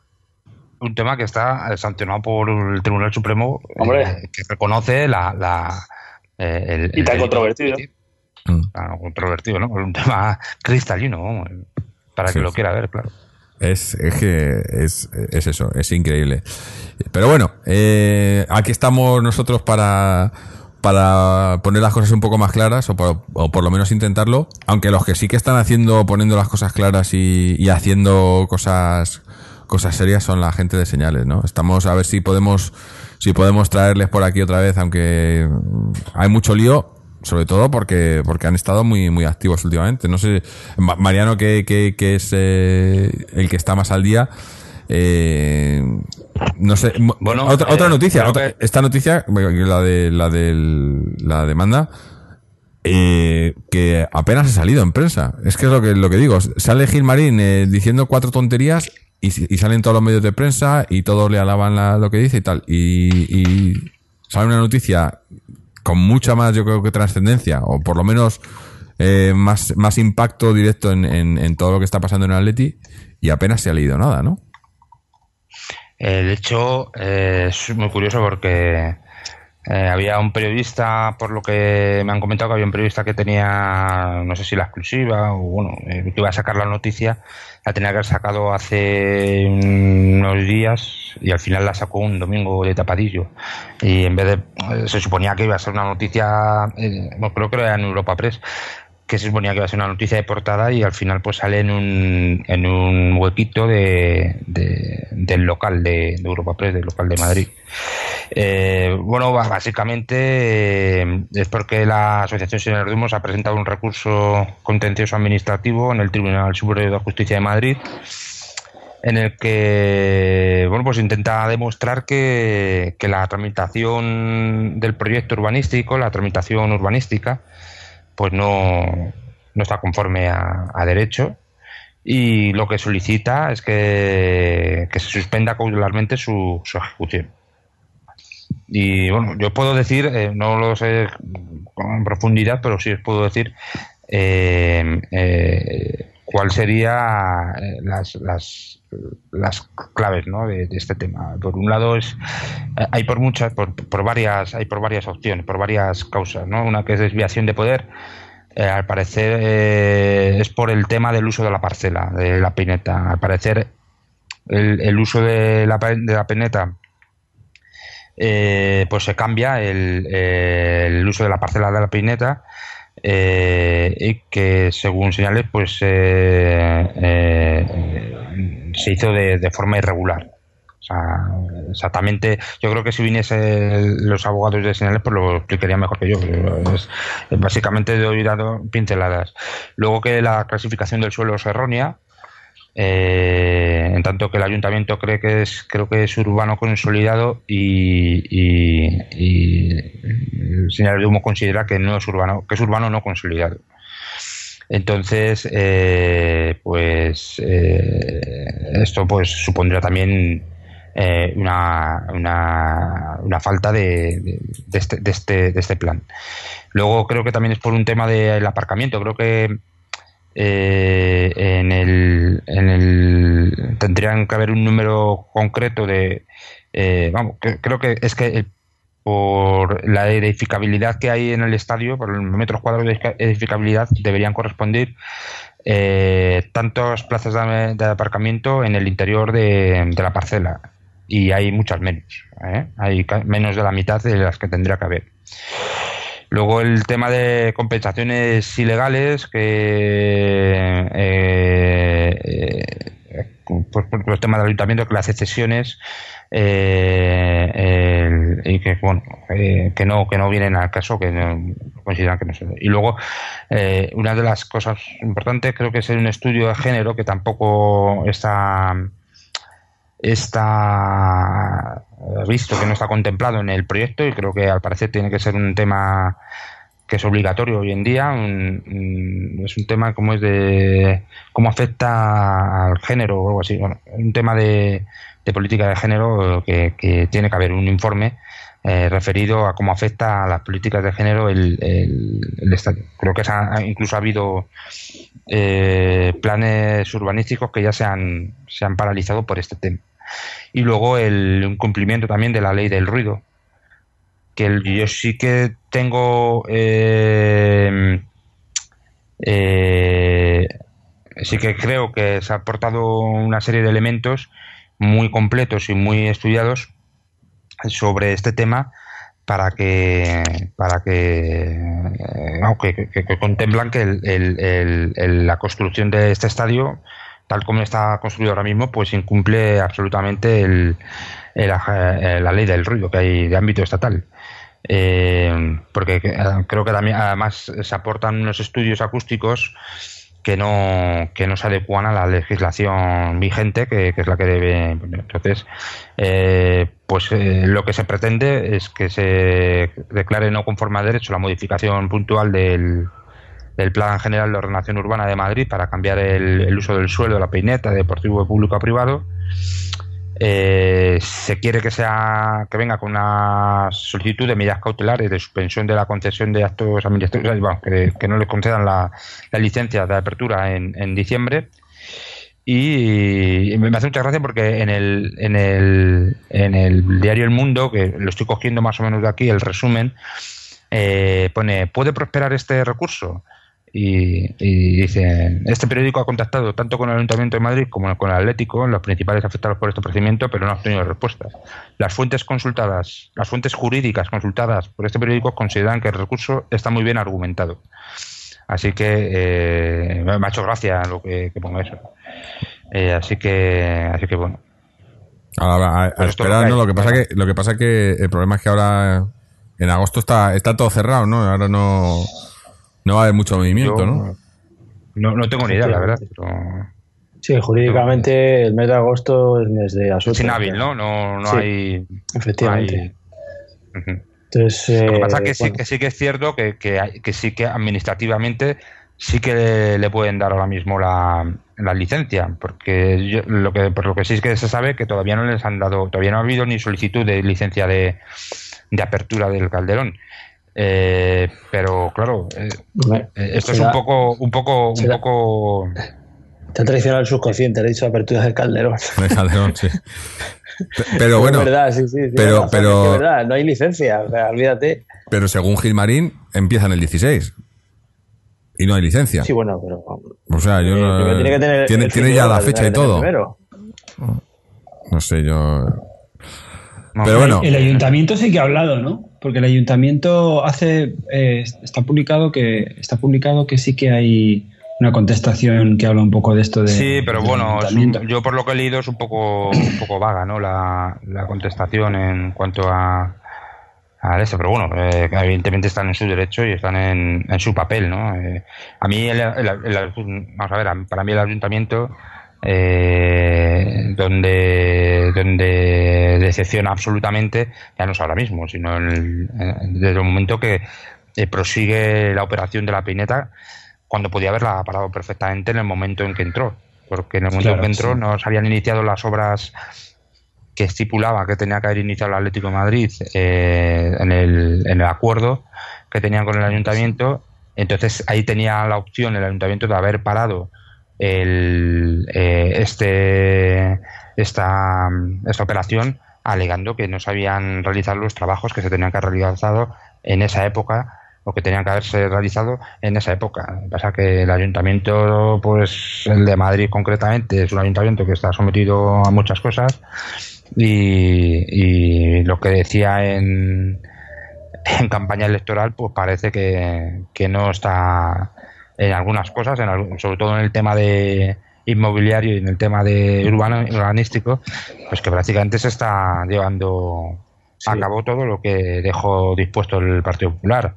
un tema que está sancionado por el Tribunal Supremo, eh, Hombre. que reconoce la... la eh, el, Y tan el- controvertido. Claro, controvertido, ¿no? Un tema cristalino, para Sí, que lo quiera ver, claro. Es, es que es, es eso, es increíble. Pero bueno, eh, aquí estamos nosotros para, para poner las cosas un poco más claras o por, o por lo menos intentarlo. Aunque los que sí que están haciendo, poniendo las cosas claras y, y haciendo cosas, cosas serias son la gente de señales, ¿no? Estamos a ver si podemos, si podemos traerles por aquí otra vez, aunque hay mucho lío. Sobre todo porque, porque han estado muy, muy activos últimamente. No sé, Ma- Mariano, que, que, que es eh, el que está más al día, eh, no sé. Bueno, otra, eh, otra noticia. creo otra- que- esta noticia, la de la de la demanda, eh, que apenas ha salido en prensa. Es que es lo que lo que digo. Sale Gilmarín eh, diciendo cuatro tonterías y, y salen todos los medios de prensa y todos le alaban la- lo que dice y tal. Y, y sale una noticia con mucha más, yo creo que trascendencia, o por lo menos eh, más, más impacto directo en, en- en todo lo que está pasando en el Atleti, y apenas se ha leído nada, ¿no? Eh, de hecho, eh, es muy curioso porque eh, había un periodista, por lo que me han comentado, que había un periodista que tenía, no sé si la exclusiva o bueno, eh, que iba a sacar la noticia, la tenía que haber sacado hace unos días y al final la sacó un domingo de tapadillo. Y en vez de, eh, se suponía que iba a ser una noticia, creo que era en Europa Press, que se suponía que iba a ser una noticia de portada y al final pues sale en un, en un huequito de, de- del local de, de Europa Press, del local de Madrid. Eh, bueno, básicamente eh, es porque la Asociación Señores Dumos ha presentado un recurso contencioso administrativo en el Tribunal Superior de Justicia de Madrid en el que bueno pues intenta demostrar que, que la tramitación del proyecto urbanístico, la tramitación urbanística, pues no, no está conforme a, a derecho y lo que solicita es que, que se suspenda cautelarmente su, su ejecución. Y bueno, yo puedo decir, eh, no lo sé con profundidad, pero sí os puedo decir eh, eh, cuál sería eh, las, las, las claves ¿no? de, este tema. Por un lado es eh, hay por muchas, por, varias, hay por varias opciones, por varias causas, ¿no? Una que es desviación de poder, eh, al parecer eh, es por el tema del uso de la parcela, de la pineta. Al parecer el, uso de la, de la pineta eh, pues se cambia el, el uso de la parcela de la pineta eh, y que según señales pues eh, eh, se hizo de, de forma irregular. O sea, exactamente, yo creo que si viniesen los abogados de señales, pues lo explicaría mejor que yo. es básicamente doy dado pinceladas. Luego que la clasificación del suelo es errónea, eh, en tanto que el ayuntamiento cree que es creo que es urbano consolidado y, y, y el señor de humo considera que no es urbano que es urbano no consolidado. Entonces eh, pues eh, esto pues supondría también eh, una, una, una falta de, de- de este, de, este, de este plan. Luego creo que también es por un tema del aparcamiento. Creo que eh, en, el, en el tendrían que haber un número concreto de eh, vamos que- creo que es que el- por la edificabilidad que hay en el estadio por los metros cuadrados de edificabilidad deberían corresponder eh, tantas plazas de, aparcamiento en el interior de, de la parcela y hay muchas menos ¿eh? hay menos de la mitad de las que tendría que haber Luego el tema de compensaciones ilegales, que eh, eh, pues por los temas del ayuntamiento que le hace cesiones eh, el- y que bueno eh, que no que no vienen al caso, que no, consideran que no se y luego eh, una de las cosas importantes creo que es un estudio de género que tampoco está está visto que no está contemplado en el proyecto y creo que al parecer tiene que ser un tema que es obligatorio hoy en día un- es un tema como es de cómo afecta al género o algo así bueno un tema de, de política de género que, que tiene que haber un informe eh, referido a cómo afecta a las políticas de género el, el, el estadio creo que ha- incluso ha habido eh, planes urbanísticos que ya se han, se han paralizado por este tema. Y luego el incumplimiento también de la ley del ruido, que yo sí que tengo... eh, eh, sí que creo que se ha aportado una serie de elementos muy completos y muy estudiados sobre este tema para que para que, eh, no, que, que- contemplan que el- la construcción de este estadio tal como está construido ahora mismo pues incumple absolutamente el, eh, la ley del ruido que hay de ámbito estatal. Eh, porque que- eh, creo que también además se aportan unos estudios acústicos que no, que no se adecuan a la legislación vigente, que, que es la que debe. Entonces, eh, pues eh, lo que se pretende es que se declare no conforme a derecho la modificación puntual del, del Plan General de Ordenación Urbana de Madrid para cambiar el, el uso del suelo de la peineta de deportivo de público a privado. Eh, se quiere que sea que venga con una solicitud de medidas cautelares de suspensión de la concesión de actos administrativos, que, que no le concedan la, la licencia de apertura en, en diciembre. Y me hace mucha gracia porque en el, en, el, en el diario El Mundo, que lo estoy cogiendo más o menos de aquí, el resumen, eh, pone, ¿puede prosperar este recurso? Y, y dice, este periódico ha contactado tanto con el Ayuntamiento de Madrid como con el Atlético, los principales afectados por este procedimiento, pero no ha obtenido respuestas. Las fuentes consultadas, las fuentes jurídicas consultadas por este periódico consideran que el recurso está muy bien argumentado. Así que eh, me ha hecho gracia lo que, que ponga eso. Eh, así que, así que bueno. Ahora, a, Pues esperar, ¿no? hay. Lo que pasa que, lo que pasa que el problema es que ahora en agosto está, está todo cerrado, ¿no? Ahora no, no va a haber mucho movimiento, Yo ¿no? no, no tengo ni idea, la verdad. Pero Sí, jurídicamente el mes de agosto es mes de asunto. es inhábil, ¿no? No, no Sí, hay. Efectivamente. no hay- Ujú. Entonces, Lo que eh, pasa es que sí, que sí que es cierto que, que, hay- que sí que administrativamente sí que le pueden dar ahora mismo la, la licencia, porque yo- lo que por lo que sí es que se sabe que todavía no les han dado, todavía no ha habido ni solicitud de licencia de, de apertura del Calderón. Eh, pero claro, eh, eh, esto es un poco, un poco, un será- poco. Te ha traicionado el subconsciente, he dicho apertura del calderón. De Calderón, sí. Pe- Pero bueno, es verdad, sí, sí. sí, pero- razón, pero- es que verdad, no hay licencia, o sea, olvídate. pero según Gilmarín empieza en el 16 y no hay licencia. Sí, bueno, pero. O sea, yo eh, no- tiene que tener. tiene, el tiene primero, ya la fecha y todo. primero. No sé, yo. No, Pero bueno, El ayuntamiento sí que ha hablado, ¿no? Porque el ayuntamiento hace eh, está publicado que está publicado que sí que hay una contestación que habla un poco de esto de Sí, pero bueno, un- yo por lo que he leído es un poco, un poco vaga, ¿no? La, la contestación en cuanto a, a eso, pero bueno, eh, evidentemente están en su derecho y están en, en su papel, ¿no? Eh, a mí, el, el- el- vamos a ver, para mí el ayuntamiento, eh, donde, donde decepciona absolutamente, ya no es ahora mismo, sino en el- en- desde el momento que eh, prosigue la operación de la peineta cuando podía haberla parado perfectamente en el momento en que entró. Porque en el momento Claro, en que entró sí. no se habían iniciado las obras que estipulaba que tenía que haber iniciado el Atlético de Madrid eh, en, el, en el acuerdo que tenían con el ayuntamiento. Entonces ahí tenía la opción el ayuntamiento de haber parado el, eh, este, esta, esta operación alegando que no se habían realizado los trabajos que se tenían que haber realizado en esa época o que tenían que haberse realizado en esa época. Pasa que el ayuntamiento, pues el de Madrid concretamente, es un ayuntamiento que está sometido a muchas cosas y, y lo que decía en, en campaña electoral, pues parece que, que no está en algunas cosas, en sobre todo en el tema de inmobiliario y en el tema de urbano, urbanístico, pues que prácticamente se está llevando a cabo todo lo que dejó dispuesto el Partido Popular.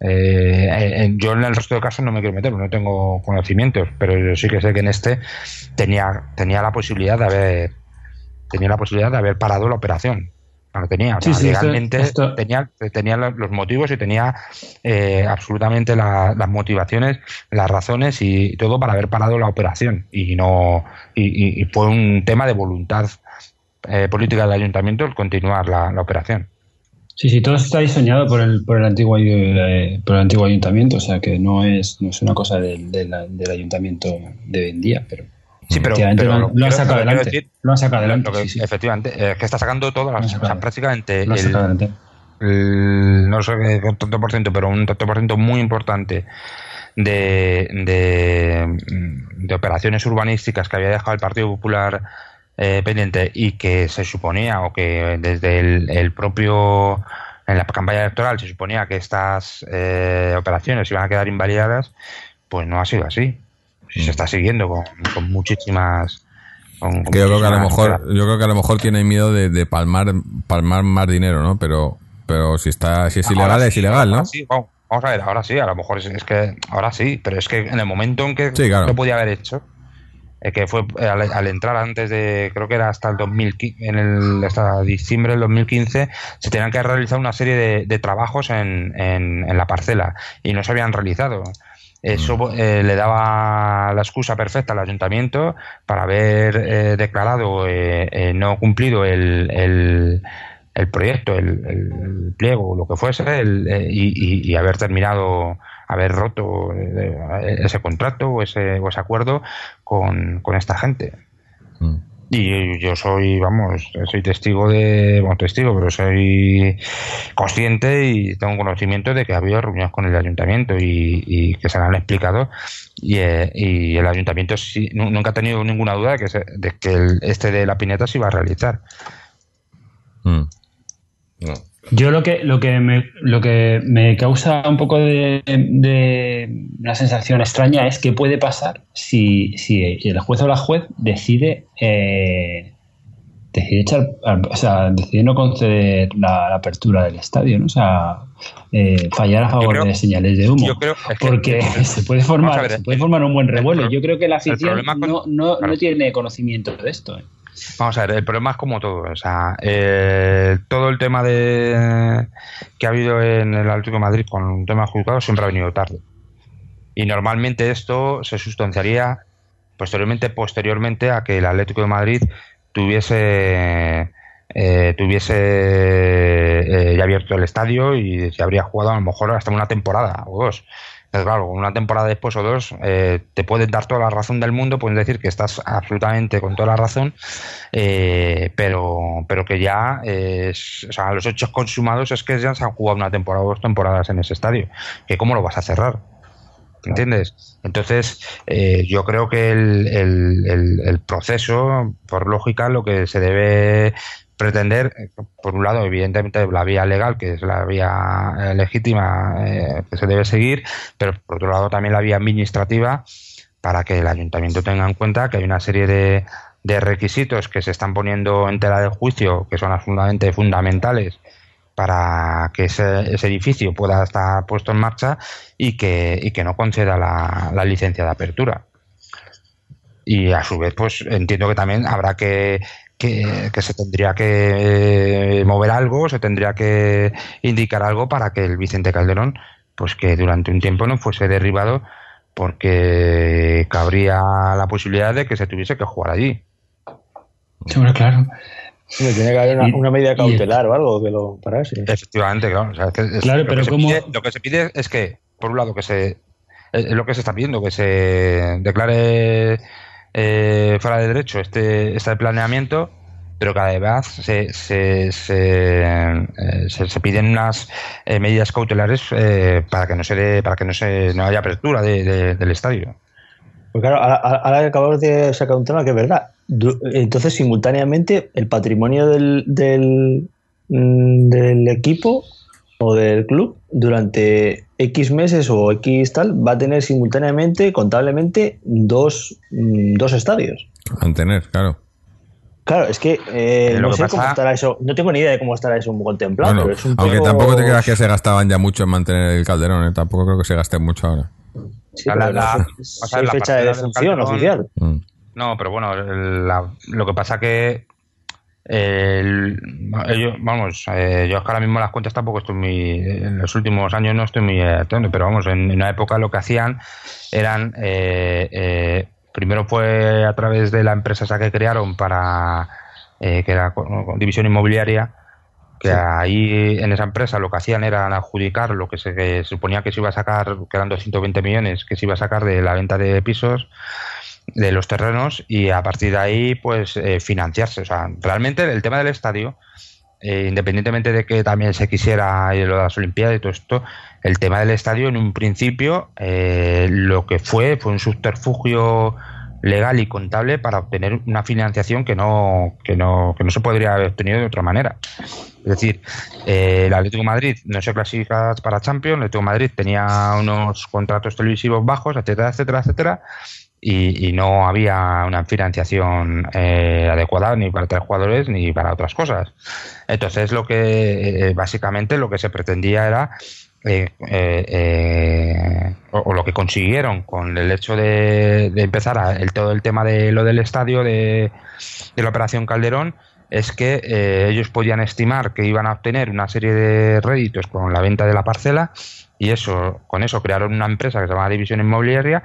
Eh, eh, yo en el resto de casos no me quiero meter, no tengo conocimientos, pero yo sí que sé que en este tenía, tenía la posibilidad de haber tenía la posibilidad de haber parado la operación. No tenía, o Sí, sea, sí, esto- legalmente esto- tenía, tenía lo- los motivos y tenía eh, absolutamente la- las motivaciones, las razones y todo para haber parado la operación. Y no y, y- y fue un tema de voluntad eh, política del ayuntamiento el continuar la, la operación. Sí, sí, todo está diseñado por el, por el antiguo eh, por el antiguo ayuntamiento, o sea que no es, no es una cosa del, del, del ayuntamiento de hoy en día, pero Sí, pero, lo, lo han sacado adelante. decir- lo han sacado adelante, que- sí, sí. Efectivamente, eh, que está sacando todas las, o sea, prácticamente Lo han el- sacado adelante. el- no sé qué tanto por ciento, pero un tanto por ciento muy importante de, de, de operaciones urbanísticas que había dejado el Partido Popular eh, pendiente y que se suponía o que desde el, el propio en la campaña electoral se suponía que estas eh, operaciones iban a quedar invalidadas, pues no ha sido así. Se está siguiendo con, con muchísimas. con- con Que yo creo que a lo mejor, yo creo que a lo mejor tiene miedo de, de palmar, palmar más dinero, ¿no? Pero, pero si está, si es ilegal, es ilegal, ¿no? sí, vamos, vamos a ver, ahora sí, a lo mejor es, es que ahora sí, pero es que en el momento en que Sí, claro. lo podía haber hecho, eh, que fue eh, al, al entrar antes de, creo que era hasta el 2015, en el, hasta diciembre del 2015, se tenían que realizar una serie de, de trabajos en, en, en la parcela y no se habían realizado. Eso Mm. eh, le daba la excusa perfecta al ayuntamiento para haber eh, declarado eh, eh, no cumplido el, el, el proyecto, el, el pliego, lo que fuese, el, eh, y, y- y haber terminado, haber roto ese contrato o ese, o ese acuerdo con, con esta gente. Mm. Y yo soy, vamos, soy testigo de, bueno, testigo, pero soy consciente y tengo conocimiento de que ha habido reuniones con el ayuntamiento y, que se han explicado y, eh, y el ayuntamiento sí, nu- nunca ha tenido ninguna duda de que, se- de que el- este de la pineta se iba a realizar. Mm. No. Yo lo que, lo que, me, lo que me causa un poco de, de una sensación extraña es qué puede pasar si, si el juez o la juez decide, eh, decide echar, o sea, decide no conceder la, la apertura del estadio, ¿no? O sea, eh, fallar a favor creo- de señales de humo. yo creo- es que- porque se puede formar, ver, se puede formar un buen revuelo. Yo creo que la afición no, no, claro. no tiene conocimiento de esto. ¿eh? Vamos a ver, el problema es como todo. O sea, eh, todo el tema de que ha habido en el Atlético de Madrid con un tema juzgado siempre ha venido tarde. Y normalmente esto se sustanciaría posteriormente, posteriormente a que el Atlético de Madrid tuviese eh, tuviese eh, ya abierto el estadio y se habría jugado a lo mejor hasta una temporada o dos. Claro, una temporada después o dos eh, te pueden dar toda la razón del mundo, pueden decir que estás absolutamente con toda la razón, eh, pero, pero que ya o sea, los hechos consumados es que ya se han jugado una temporada o dos temporadas en ese estadio. que ¿Cómo lo vas a cerrar? ¿Entiendes? Entonces, eh, yo creo que el- el proceso, por lógica, lo que se debe pretender, eh, por un lado, evidentemente, la vía legal, que es la vía eh, legítima eh, que se debe seguir, pero por otro lado también la vía administrativa para que el ayuntamiento tenga en cuenta que hay una serie de, de requisitos que se están poniendo en tela de juicio, que son absolutamente fundamentales para que ese, ese edificio pueda estar puesto en marcha y que, y que no conceda la, la licencia de apertura. Y a su vez, pues entiendo que también habrá que, que, que se tendría que mover algo, se tendría que indicar algo para que el Vicente Calderón, pues que durante un tiempo no fuese derribado porque cabría la posibilidad de que se tuviese que jugar allí. Seguro, claro. Tiene que haber una, Y- una medida y- cautelar o algo que lo parase. Efectivamente, claro. o sea, es que es- Claro, lo, pero que se ¿cómo- pide, lo que se pide es que, por un lado, que se es lo que se está pidiendo, que se declare eh, fuera de derecho este, este planeamiento, pero que además se, eh, se- se piden unas eh, medidas cautelares eh, para que no se para que no se no haya apertura de- de- del estadio. Pues claro, ahora, ahora acabamos de sacar un tema que es verdad. Entonces, simultáneamente, el patrimonio del, del, mm, del equipo o del club durante X meses o X tal va a tener simultáneamente, contablemente, dos, mm, dos estadios. Mantener, claro. Claro, es que eh, no que sé cómo estará eso. No tengo ni idea de cómo estará eso contemplado. Bueno, pero es un aunque poco- tampoco te creas que se gastaban ya mucho en mantener el calderón, ¿eh? tampoco creo que se gaste mucho ahora. Sí, La- pero la- no sé o si sea, hay la fecha de defunción Calderón- oficial. Mm. No, pero bueno, la- lo que pasa que el- yo- vamos, eh, yo ahora mismo las cuentas tampoco estoy muy, en los últimos años no estoy muy atento, pero vamos, en, en una época lo que hacían eran, eh, eh, primero fue a través de la empresa esa que crearon para, eh, que era con- con división inmobiliaria, que ahí en esa empresa lo que hacían era adjudicar lo que se, que se suponía que se iba a sacar, que eran 220 millones, que se iba a sacar de la venta de pisos de los terrenos y a partir de ahí pues eh, financiarse. O sea, realmente el tema del estadio, eh, independientemente de que también se quisiera eh, lo de las Olimpiadas y todo esto, el tema del estadio en un principio eh, lo que fue fue un subterfugio legal y contable para obtener una financiación que no que no que no se podría haber obtenido de otra manera. Es decir, eh, el Atlético Madrid no se clasifica para Champions, el Atlético Madrid tenía unos contratos televisivos bajos, etcétera, etcétera, etcétera, y, y no había una financiación eh, adecuada ni para tres jugadores ni para otras cosas. Entonces, lo que eh, básicamente lo que se pretendía era eh, eh, eh, o, lo que consiguieron con el hecho de, de empezar a- el, todo el tema de lo del estadio de, de la operación Calderón es que eh, ellos podían estimar que iban a obtener una serie de réditos con la venta de la parcela y eso con eso crearon una empresa que se llama División Inmobiliaria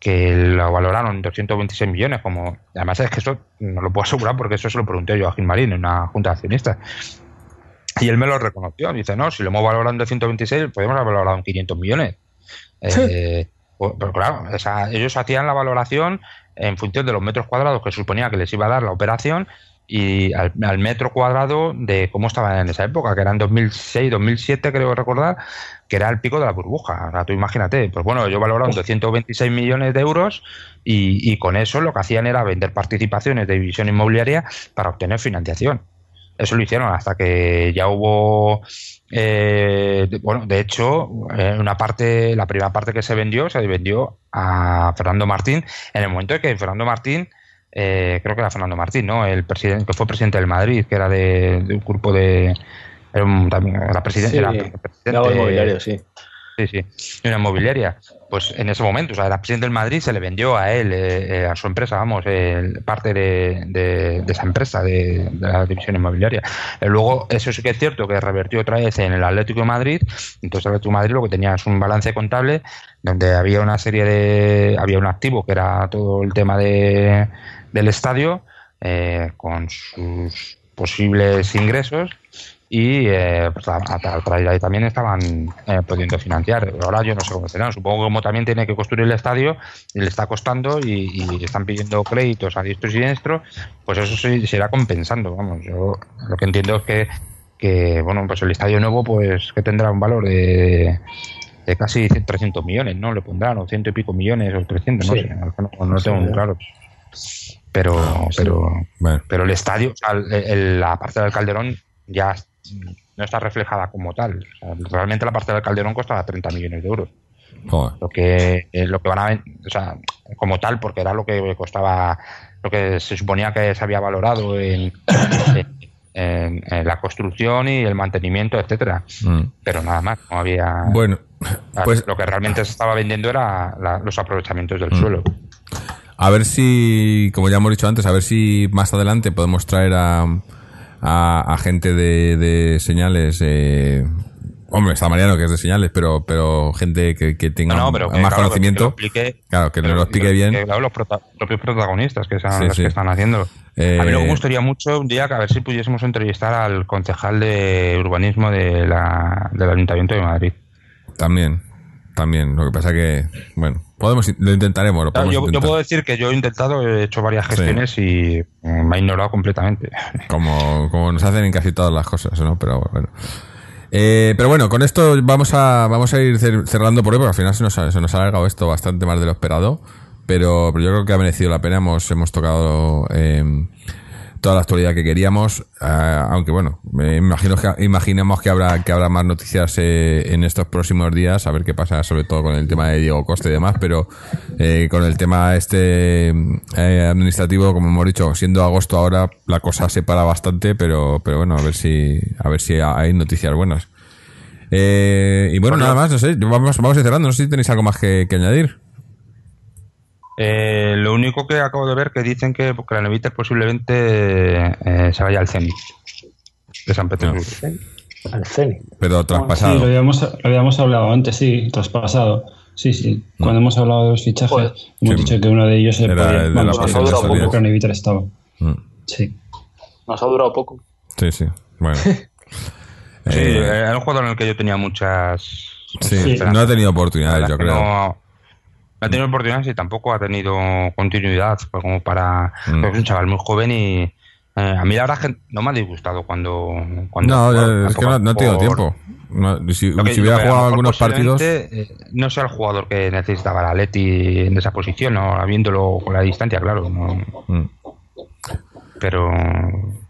que lo valoraron en 226 millones como además es que eso no lo puedo asegurar porque eso se lo pregunté yo a Gil Marín en una junta de accionistas y él me lo reconoció. Dice, no, si lo hemos valorado en 126, podemos haber valorado en 500 millones. Eh, pues, pero claro, esa- ellos hacían la valoración en función de los metros cuadrados que suponía que les iba a dar la operación y al, al metro cuadrado de cómo estaban en esa época, que eran 2006, 2007, creo recordar, que era el pico de la burbuja. Sea, tú imagínate, pues bueno, yo valoraron 226 millones de euros y, y con eso lo que hacían era vender participaciones de división inmobiliaria para obtener financiación. Eso lo hicieron hasta que ya hubo, eh, bueno, de hecho, eh, una parte, la primera parte que se vendió, se vendió a Fernando Martín en el momento de que Fernando Martín, eh, creo que era Fernando Martín, ¿no? El presidente, que fue presidente del Madrid, que era de, de un grupo de, era un- también era presidente, Sí, era presidente- inmobiliario, sí. Sí, una inmobiliaria. Pues en ese momento, o sea, era presidente del Madrid, se le vendió a él, eh, eh, a su empresa, vamos, el- parte de, de- de esa empresa, de, de la división inmobiliaria. Eh, luego, eso sí que es cierto, que revertió otra vez en el Atlético de Madrid. Entonces, el Atlético de Madrid lo que tenía es un balance contable donde había una serie de. Había un activo que era todo el tema de, del estadio, eh, con sus posibles ingresos y eh, pues a, a, a través de ahí también estaban eh, pudiendo financiar. Ahora yo no sé cómo será, supongo que como también tiene que construir el estadio y le está costando y, y están pidiendo créditos a diestro y siniestro, pues eso se, se irá compensando. Vamos, yo lo que entiendo es que, que bueno, pues el estadio nuevo, pues que tendrá un valor de, de casi 300 millones, ¿no? Le pondrán, o ciento y pico millones, o 300, no sé, no, tengo muy claro. Pero, pero, Bueno, pero el estadio, el- el- la parte del Calderón ya no está reflejada como tal. O sea, realmente la parte del Calderón costaba 30 millones de euros. joder. Lo que, eh, lo que van a o sea, como tal, porque era lo que costaba, lo que se suponía que se había valorado en, en- en la construcción y el mantenimiento, etcétera. Mm. Pero nada más, no había. Bueno, pues lo que realmente se estaba vendiendo era la- los aprovechamientos del Mm. suelo. A ver si, como ya hemos dicho antes, a ver si más adelante podemos traer a, a, a gente de, de señales. Eh, hombre, está Mariano que es de señales, pero, pero gente que, que tenga No, no, pero que, más claro, conocimiento. Que lo explique, claro, que nos lo explique que- bien. claro, los prota- propios protagonistas que son Sí, los sí. que están haciendo. Eh, a mí me gustaría mucho un día que a ver si pudiésemos entrevistar al concejal de urbanismo de la, del Ayuntamiento de Madrid. También, también. Lo que pasa que, bueno, podemos, lo intentaremos. Lo yo, yo puedo decir que yo he intentado, he hecho varias gestiones y me ha ignorado completamente. como, como nos hacen en casi todas las cosas, ¿no? Pero bueno. Eh, pero bueno, con esto vamos a, vamos a ir cer- cerrando por hoy, porque al final se nos, ha, se nos ha alargado esto bastante más de lo esperado. Pero, pero yo creo que ha merecido la pena. Hemos, hemos tocado eh, toda la actualidad que queríamos. eh, aunque bueno, me imagino que, imaginemos que habrá, que habrá más noticias eh, en estos próximos días, a ver qué pasa, sobre todo con el tema de Diego Costa y demás. Pero eh, con el tema este eh, administrativo, como hemos dicho, siendo agosto ahora, la cosa se para bastante, pero, pero bueno, a ver si, a ver si hay noticias buenas. Eh, y bueno, Bueno. nada más, no sé, vamos, vamos a ir cerrando, no sé si tenéis algo más que, que añadir. Eh, lo único que acabo de ver que dicen que, que la Neviter posiblemente eh, se vaya al Zenit de San Petersburgo. Al Zenit. Pero Sí, traspasado. lo habíamos, lo habíamos hablado antes, sí, traspasado. Sí, sí. Cuando hemos hablado de los fichajes, hemos Sí. dicho que uno de ellos se Era podía. el de vamos, posible el salida. Croniviter estaba. Mm, Sí. Nos ha durado poco. Sí, sí. Bueno. Sí, Eh, era un jugador en el que yo tenía muchas. sí, sí. no ha tenido oportunidades, yo creo. No, no ha tenido oportunidades y tampoco ha tenido continuidad pues, como para. Mm. Es un chaval muy joven y. eh, a mí la verdad es que no me ha disgustado cuando. cuando No, jugaba, es que no, no ha tenido tiempo. No, si, que- hubiera jugado algunos partidos. eh, no sea el jugador que necesitaba el Atleti en esa posición, no, viéndolo con la distancia, claro. no. Mm, pero.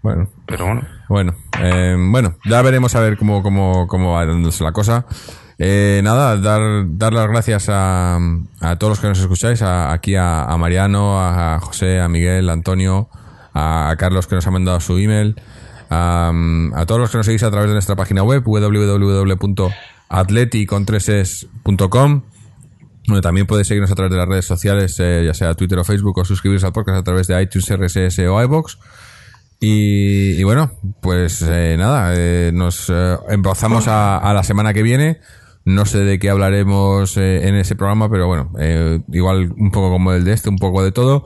bueno, Pero bueno. bueno. Eh, bueno, ya veremos a ver cómo, cómo, cómo va dándose la cosa. Eh, nada, dar, dar las gracias a, a todos los que nos escucháis, a- aquí a, a Mariano, a José, a Miguel, a Antonio, a, Carlos que nos ha mandado su email, a, todos los que nos seguís a través de nuestra página web www.atleticontreses.com donde también podéis seguirnos a través de las redes sociales, eh, ya sea Twitter o Facebook, o suscribiros al podcast a través de iTunes, RSS o iBox. Y, y bueno, pues eh, nada, eh, nos eh, emplazamos a, a la semana que viene. No sé de qué hablaremos eh, en ese programa, pero bueno, eh, igual un poco como el de este, un poco de todo.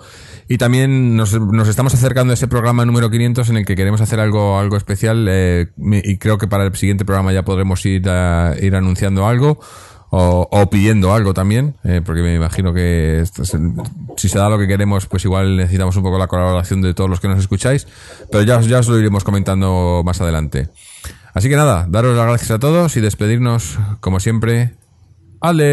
Y también nos, nos estamos acercando a ese programa número 500 en el que queremos hacer algo, algo especial eh, y creo que para el siguiente programa ya podremos ir, a- ir anunciando algo o, pidiendo algo también, eh, porque me imagino que si se da lo que queremos, pues igual necesitamos un poco la colaboración de todos los que nos escucháis, pero ya, ya os lo iremos comentando más adelante. Así que nada, daros las gracias a todos y despedirnos, como siempre, Aleti.